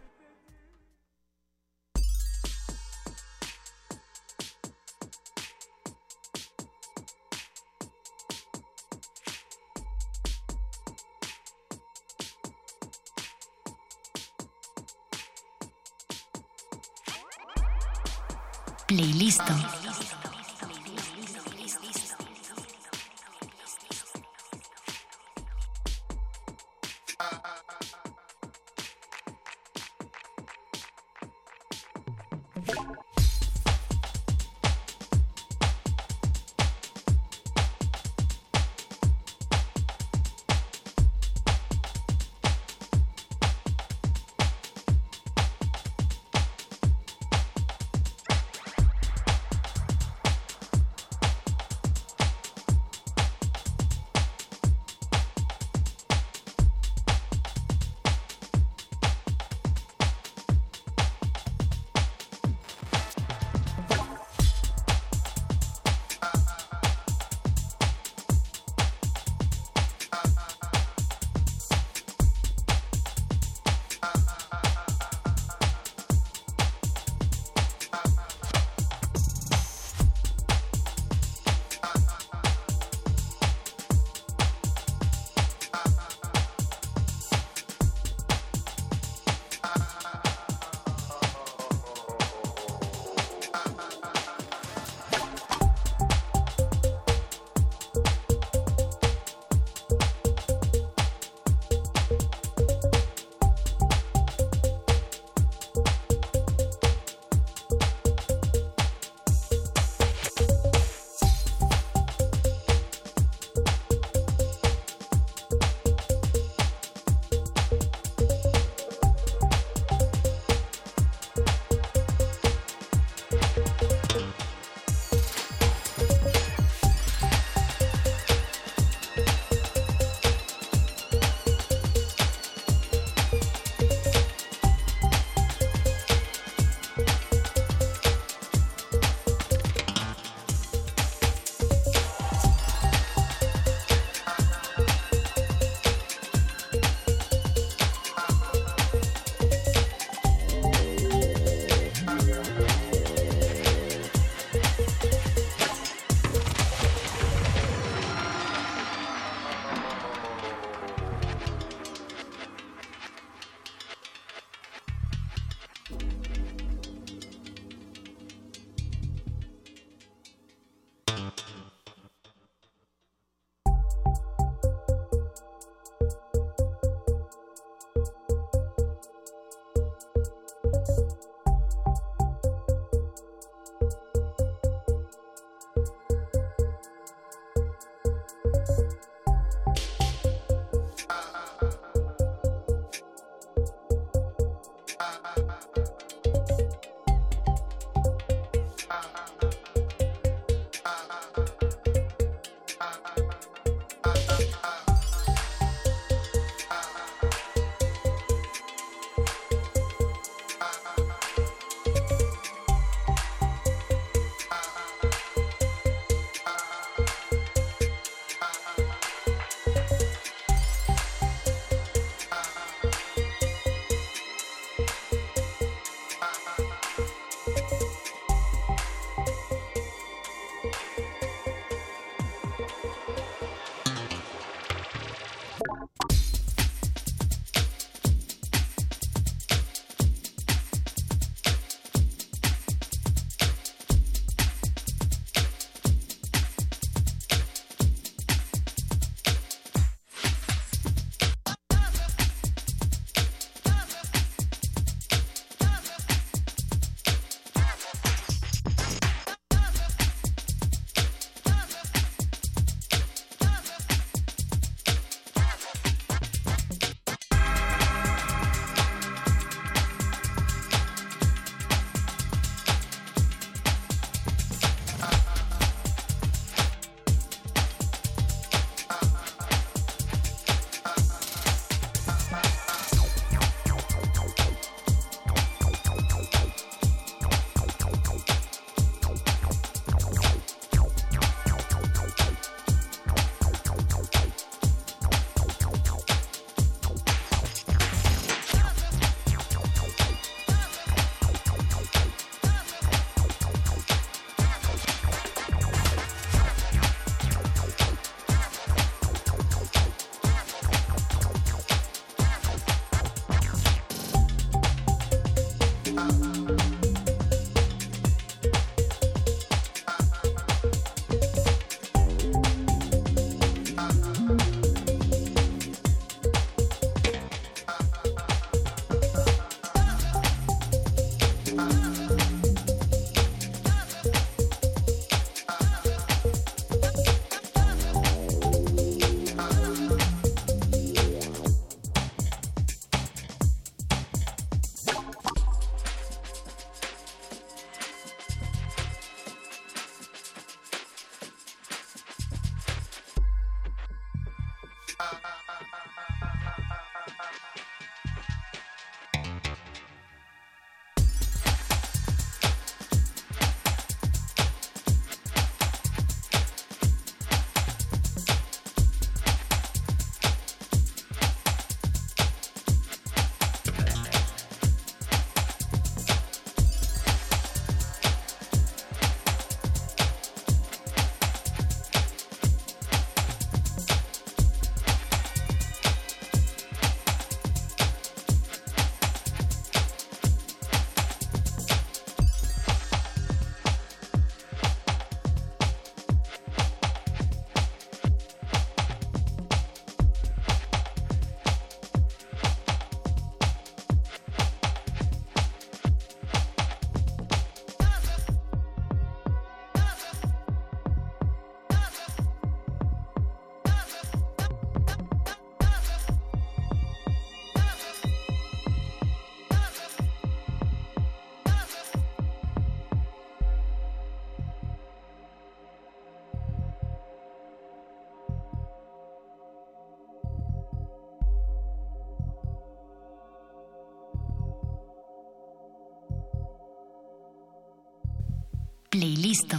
[SPEAKER 37] Playlist.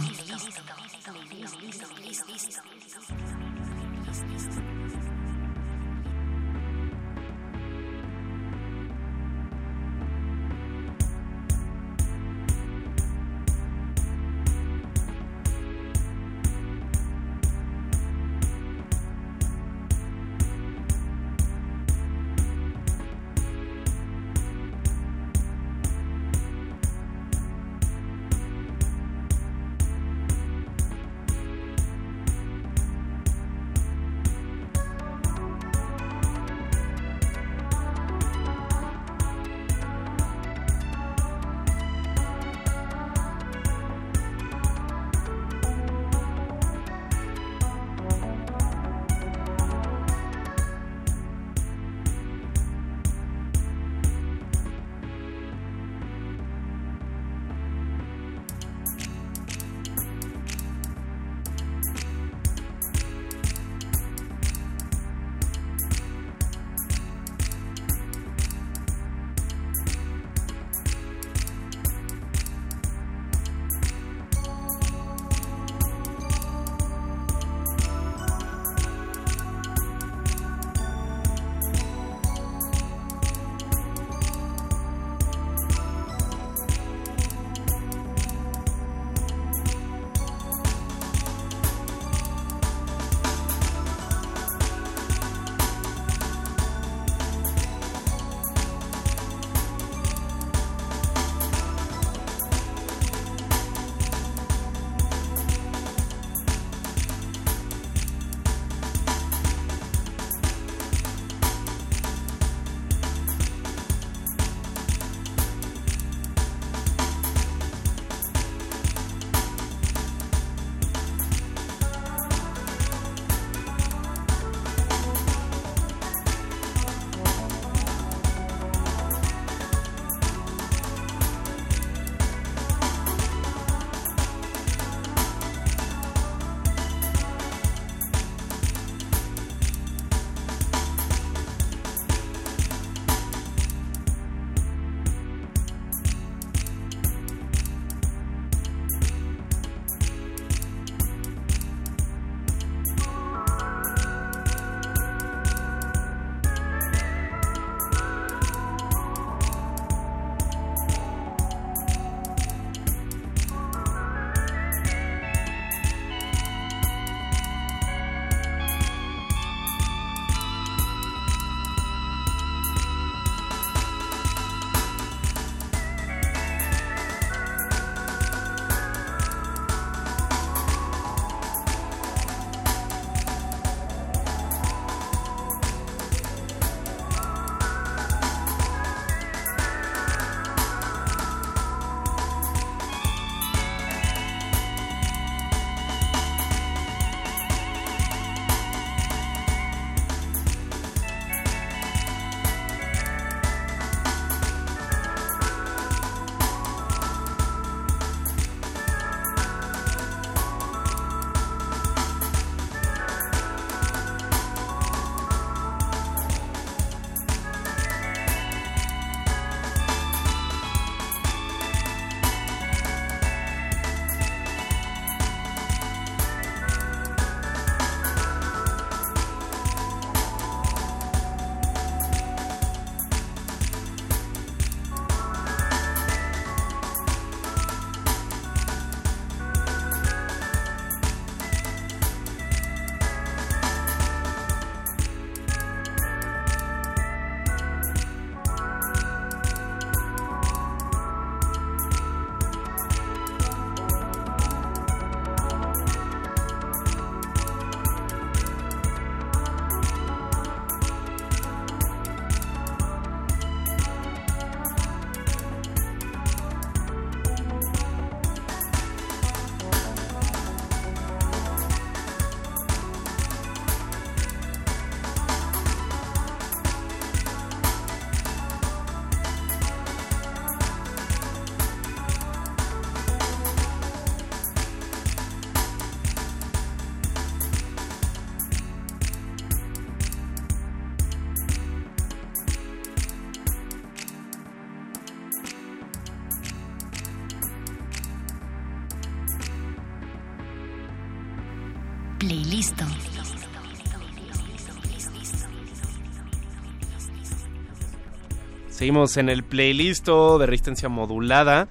[SPEAKER 33] Seguimos en el playlist de resistencia modulada.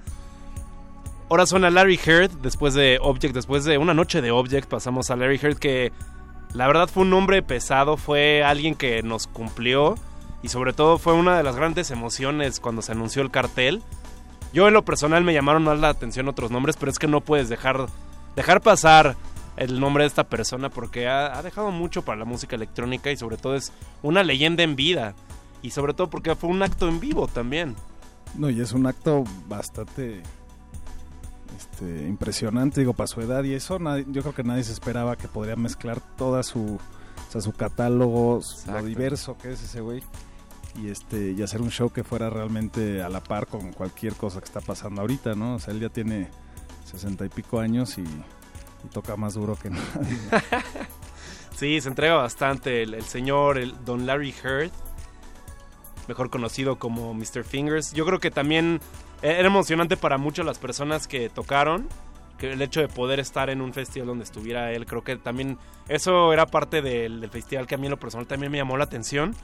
[SPEAKER 33] Ahora suena Larry Heard después de Object, después de una noche de Object pasamos a Larry Heard que la verdad fue un hombre pesado, fue alguien que nos cumplió y sobre todo fue una de las grandes emociones cuando se anunció el cartel. Yo en lo personal me llamaron más la atención otros nombres, pero es que no puedes dejar, dejar pasar el nombre de esta persona porque ha, ha dejado mucho para la música electrónica y sobre todo es una leyenda en vida. Y sobre todo porque fue un acto en vivo también.
[SPEAKER 36] No, y es un acto bastante este, impresionante, digo, para su edad y eso, nadie- yo creo que nadie se esperaba que podría mezclar toda su, o sea, su catálogo, lo diverso que es ese güey, y este y hacer un show que fuera realmente a la par con cualquier cosa que está pasando ahorita, ¿no? O sea, él ya tiene sesenta y pico años y, y toca más duro que nadie.
[SPEAKER 33] Sí, se entrega bastante el, el señor, el Don Larry Heard, mejor conocido como Mr. Fingers. Yo creo que también era emocionante para muchas las personas que tocaron, que el hecho de poder estar en un festival donde estuviera él, creo que también eso era parte del, del festival que a mí en lo personal también me llamó la atención.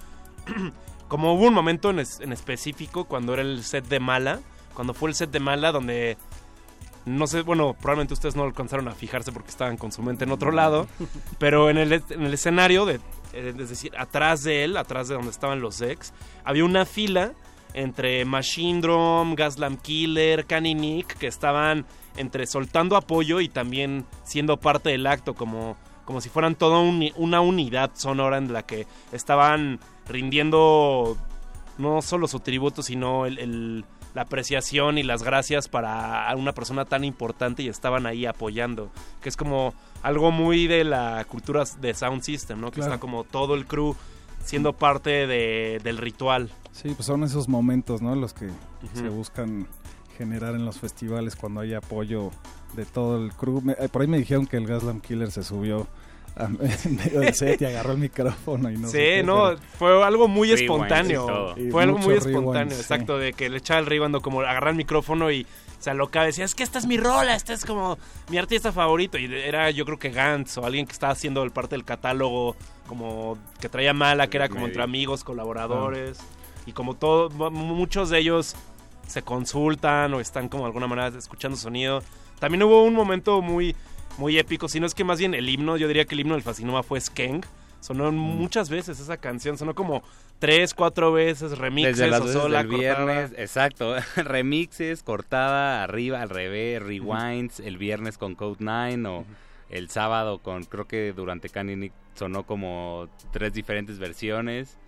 [SPEAKER 33] como hubo un momento en, es- en específico cuando era el set de Mala, cuando fue el set de Mala donde no sé, bueno, probablemente ustedes no alcanzaron a fijarse porque estaban con su mente en otro lado, pero en el, en el escenario, de, eh, es decir, atrás de él, atrás de donde estaban los ex, había una fila entre Machine Drum, Gaslam Killer, Kanye Nick, que estaban entre soltando apoyo y también siendo parte del acto, como, como si fueran toda una unidad sonora en la que estaban rindiendo no solo su tributo, sino el- la apreciación y las gracias para una persona tan importante y estaban ahí apoyando. Que es como algo muy de la cultura de Sound System, ¿no? Que
[SPEAKER 36] Claro.
[SPEAKER 33] está como todo el crew siendo parte de- del ritual.
[SPEAKER 36] Sí, pues son esos momentos, ¿no? Los que se buscan generar en los festivales cuando hay apoyo de todo el crew. Me- eh, por ahí me dijeron que el Gaslam Killer se subió a- en medio del set y agarró el micrófono y no
[SPEAKER 33] sí,
[SPEAKER 36] sé
[SPEAKER 33] no, fue algo muy espontáneo. Fue algo muy espontáneo, exacto, de que le echaba el rewind como agarrar el micrófono y se alocaba. Decía, es que esta es mi rola, esta es como mi artista favorito. Y era yo creo que Gantz o alguien que estaba haciendo el parte del catálogo como que traía mala, que era como entre amigos, colaboradores. Y como todo, mu- muchos de ellos se consultan o están como de alguna manera escuchando sonido. También hubo un momento muy, muy épico, si no es que más bien el himno, yo diría que el himno del Fascinoma fue Skeng. Sonó muchas veces esa canción, sonó como tres, cuatro veces, remixes
[SPEAKER 34] Desde las
[SPEAKER 33] o sola,
[SPEAKER 34] del viernes, exacto. Remixes, cortada, arriba, al revés, rewinds, el viernes con Code 9 o el sábado con, creo que durante Caninic sonó como tres diferentes versiones.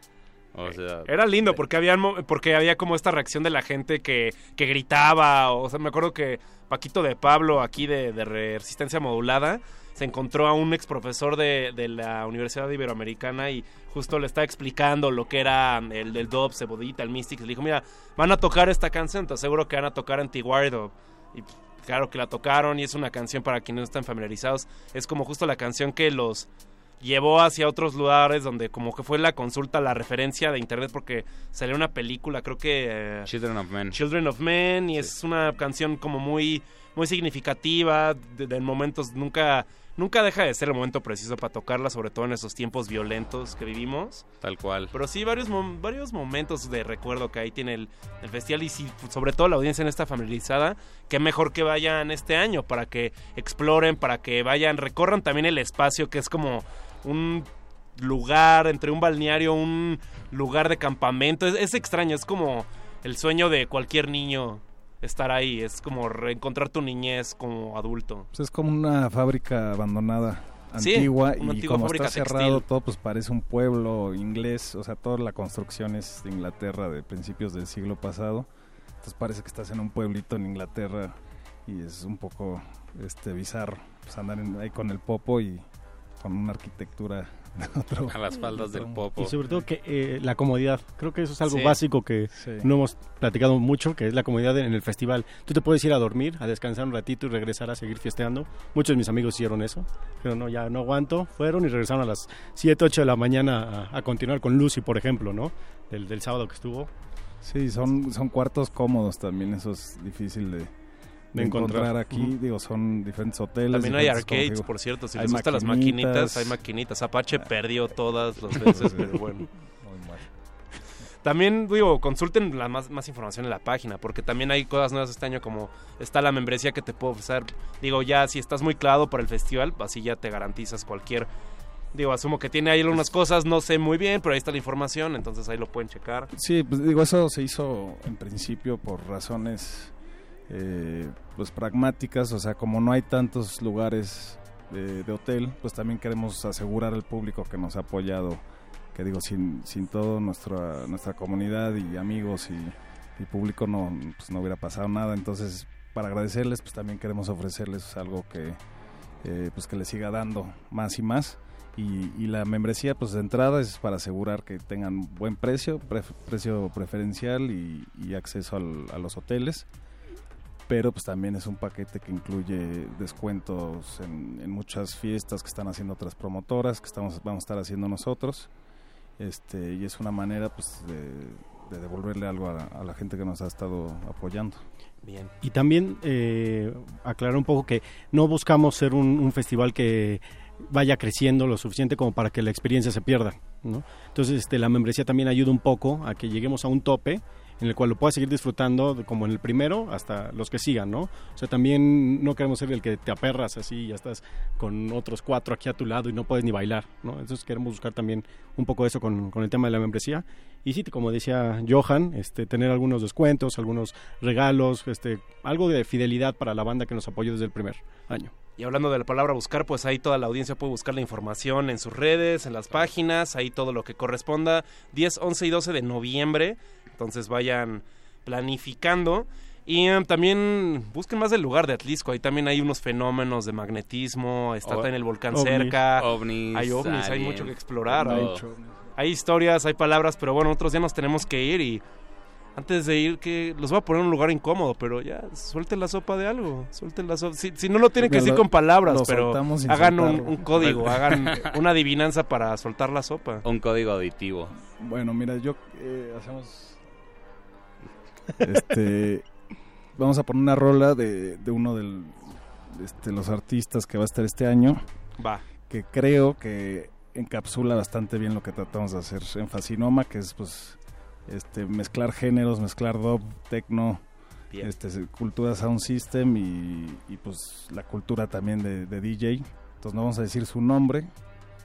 [SPEAKER 34] O sea,
[SPEAKER 33] Era lindo porque había, porque había como esta reacción de la gente que, que gritaba. O sea, me acuerdo que Paquito de Pablo, aquí de, de Resistencia Modulada, se encontró a un ex profesor de, de la Universidad Iberoamericana y justo le estaba explicando lo que era el del Dub, Cebodita, el Mystics. Le dijo, mira, van a tocar esta canción, te aseguro que van a tocar Antiguardo. Y claro que la tocaron y es una canción para quienes no están familiarizados. Es como justo la canción que los llevó hacia otros lugares donde como que fue la consulta, la referencia de internet porque salió una película, creo que... eh,
[SPEAKER 34] Children of Men.
[SPEAKER 33] Children of Men y es una canción como muy muy significativa de, de momentos nunca nunca deja de ser el momento preciso para tocarla sobre todo en esos tiempos violentos que vivimos.
[SPEAKER 34] Tal cual.
[SPEAKER 33] pero sí varios mom- varios momentos de recuerdo que ahí tiene el, el festival y sí, sobre todo la audiencia no está familiarizada que mejor que vayan este año para que exploren para que vayan recorran también el espacio que es como un lugar entre un balneario un lugar de campamento. Es, es extraño es como el sueño de cualquier niño estar ahí es como reencontrar tu niñez como adulto
[SPEAKER 36] Pues es como una fábrica abandonada
[SPEAKER 33] Sí,
[SPEAKER 36] antigua
[SPEAKER 33] una
[SPEAKER 36] y como está cerrado
[SPEAKER 33] textil.
[SPEAKER 36] todo pues parece un pueblo inglés, o sea, toda la construcción es de Inglaterra de principios del siglo pasado. Entonces parece que estás en un pueblito en Inglaterra y es un poco este bizarro pues andar en- ahí con el popo y con una arquitectura otro-
[SPEAKER 34] A las faldas del popo.
[SPEAKER 35] Y sobre todo que eh, la comodidad, creo que eso es algo
[SPEAKER 36] Sí.
[SPEAKER 35] básico que
[SPEAKER 36] Sí.
[SPEAKER 35] no hemos platicado mucho, que es la comodidad en el festival. Tú te puedes ir a dormir, a descansar un ratito y regresar a seguir fiesteando. Muchos de mis amigos hicieron eso, pero no, ya no aguanto, fueron y regresaron a las 7, 8 de la mañana a, a continuar con Lucy, por ejemplo, ¿no? Del, del sábado que estuvo.
[SPEAKER 36] Sí, son, son cuartos cómodos también, eso es difícil de, de encontrar aquí. Digo, son diferentes hoteles.
[SPEAKER 33] También hay
[SPEAKER 36] como
[SPEAKER 33] arcades,
[SPEAKER 36] digo,
[SPEAKER 33] por cierto. Si les gustan las maquinitas, hay maquinitas. Apache perdió todas las veces, pero bueno. También, digo, consulten la más, más información en la página, porque también hay cosas nuevas este año, como está la membresía que te puedo ofrecer. Digo, ya si estás muy clavado para el festival, así ya te garantizas cualquier... Digo, asumo que tiene ahí algunas cosas, no sé muy bien, pero ahí está la información, entonces ahí lo pueden checar.
[SPEAKER 36] Sí, pues digo, eso se hizo en principio por razones eh, pues pragmáticas, o sea, como no hay tantos lugares de, de hotel, pues también queremos asegurar al público que nos ha apoyado, que digo, sin, sin todo nuestra, nuestra comunidad y amigos y, y público no, pues no hubiera pasado nada, entonces para agradecerles, pues también queremos ofrecerles algo que, eh, pues que les siga dando más y más. Y, y la membresía, pues de entrada es para asegurar que tengan buen precio, precio preferencial y, y acceso al- a los hoteles. Pero pues también es un paquete que incluye descuentos en, en muchas fiestas que están haciendo otras promotoras, que estamos, vamos a estar haciendo nosotros. Este, y es una manera pues de, de devolverle algo a, a la gente que nos ha estado apoyando.
[SPEAKER 33] Bien.
[SPEAKER 35] Y también eh, aclarar un poco que no buscamos ser un, un festival que vaya creciendo lo suficiente como para que la experiencia se pierda. ¿no? Entonces este, la membresía también ayuda un poco a que lleguemos a un tope en el cual lo puedas seguir disfrutando como en el primero hasta los que sigan, ¿no? O sea, también no queremos ser el que te aperras así y ya estás con otros cuatro aquí a tu lado y no puedes ni bailar, ¿no? Entonces queremos buscar también un poco eso con, con el tema de la membresía. Y sí, como decía Johan, este, tener algunos descuentos, algunos regalos, este, algo de fidelidad para la banda que nos apoyó desde el primer año.
[SPEAKER 33] Y hablando de la palabra buscar, pues ahí toda la audiencia puede buscar la información en sus redes, en las páginas, ahí todo lo que corresponda. 10, 11 y 12 de noviembre. Entonces vayan planificando. Y eh, también busquen más del lugar de Atlisco. Ahí también hay unos fenómenos de magnetismo. Está
[SPEAKER 34] O-
[SPEAKER 33] también el volcán
[SPEAKER 34] ovnis.
[SPEAKER 33] cerca.
[SPEAKER 34] Ovnis,
[SPEAKER 33] hay ovnis, hay mucho que explorar. Hay,
[SPEAKER 34] todo.
[SPEAKER 33] hay historias, hay palabras, pero bueno, otros ya nos tenemos que ir y antes de ir, que los voy a poner en un lugar incómodo, pero ya suelten la sopa de algo, suelten la sopa. Si, si no lo tienen que decir con palabras, pero hagan un, un código, hagan una adivinanza para soltar la sopa.
[SPEAKER 34] Un código auditivo.
[SPEAKER 36] Bueno, mira, yo eh, hacemos. Este. vamos a poner una rola de, de uno de este, los artistas que va a estar este año.
[SPEAKER 33] Va.
[SPEAKER 36] Que creo que encapsula bastante bien lo que tratamos de hacer en Fascinoma, que es pues este mezclar géneros, mezclar dub, techno, este cultura sound system y, y, pues la cultura también de, de DJ. Entonces no vamos a decir su nombre,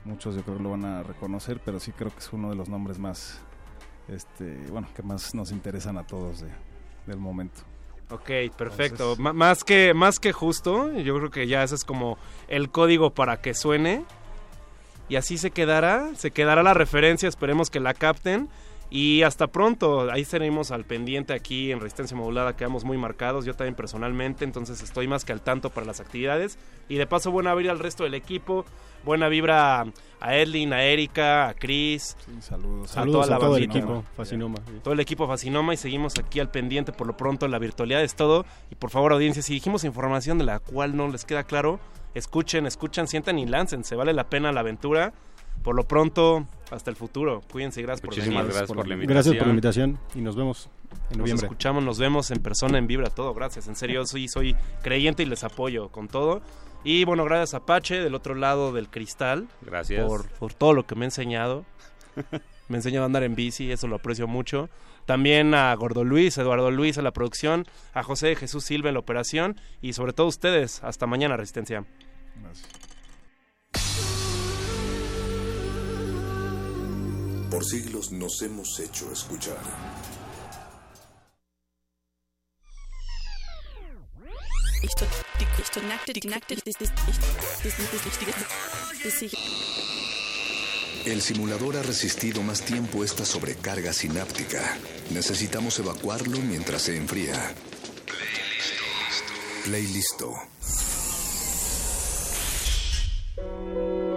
[SPEAKER 36] muchos yo creo que lo van a reconocer, pero sí creo que es uno de los nombres más este, bueno, que más nos interesan a todos de- del momento.
[SPEAKER 33] Ok, perfecto. Más, que, más que justo, yo creo que ya ese es como el código para que suene. Y así se quedará, se quedará la referencia, esperemos que la capten. Y hasta pronto, ahí seremos al pendiente aquí en Resistencia Modulada, quedamos muy marcados, yo también personalmente, entonces estoy más que al tanto para las actividades. Y de paso buena vibra al resto del equipo, buena vibra a Edlin, a Erika, a Chris.
[SPEAKER 36] saludos.
[SPEAKER 35] Saludos a todo el equipo Fascinoma.
[SPEAKER 33] Todo el equipo Fascinoma y seguimos aquí al pendiente por lo pronto, la virtualidad es todo. Y por favor audiencia, si dijimos información de la cual no les queda claro, escuchen, escuchan, sientan y láncense, vale la pena la aventura. Por lo pronto, hasta el futuro. Cuídense y gracias
[SPEAKER 34] Muchísimas
[SPEAKER 33] por venir.
[SPEAKER 34] gracias por la
[SPEAKER 35] Gracias por la invitación y nos vemos en
[SPEAKER 33] Nos
[SPEAKER 35] noviembre.
[SPEAKER 33] escuchamos, nos vemos en persona, en Vibra, todo. Gracias. En serio, soy, soy creyente y les apoyo con todo. Y bueno, gracias a Apache del otro lado del cristal.
[SPEAKER 34] Gracias.
[SPEAKER 33] Por, por todo lo que me ha enseñado. me ha enseñado a andar en bici, eso lo aprecio mucho. También a Gordo Luis, Eduardo Luis a la producción, a José de Jesús Silva en la operación y sobre todo ustedes. Hasta mañana, Resistencia.
[SPEAKER 7] Por siglos nos hemos hecho escuchar. El simulador ha resistido más tiempo esta sobrecarga sináptica. Necesitamos evacuarlo mientras se enfría. Playlisto. todos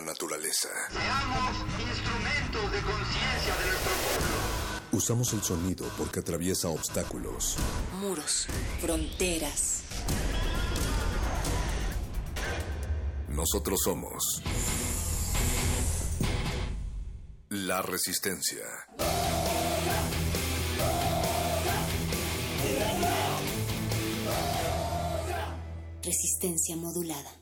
[SPEAKER 7] naturaleza.
[SPEAKER 4] Instrumentos de conciencia de nuestro pueblo.
[SPEAKER 7] Usamos el sonido porque atraviesa obstáculos.
[SPEAKER 14] Muros, fronteras.
[SPEAKER 7] Nosotros somos la resistencia.
[SPEAKER 38] Resistencia modulada.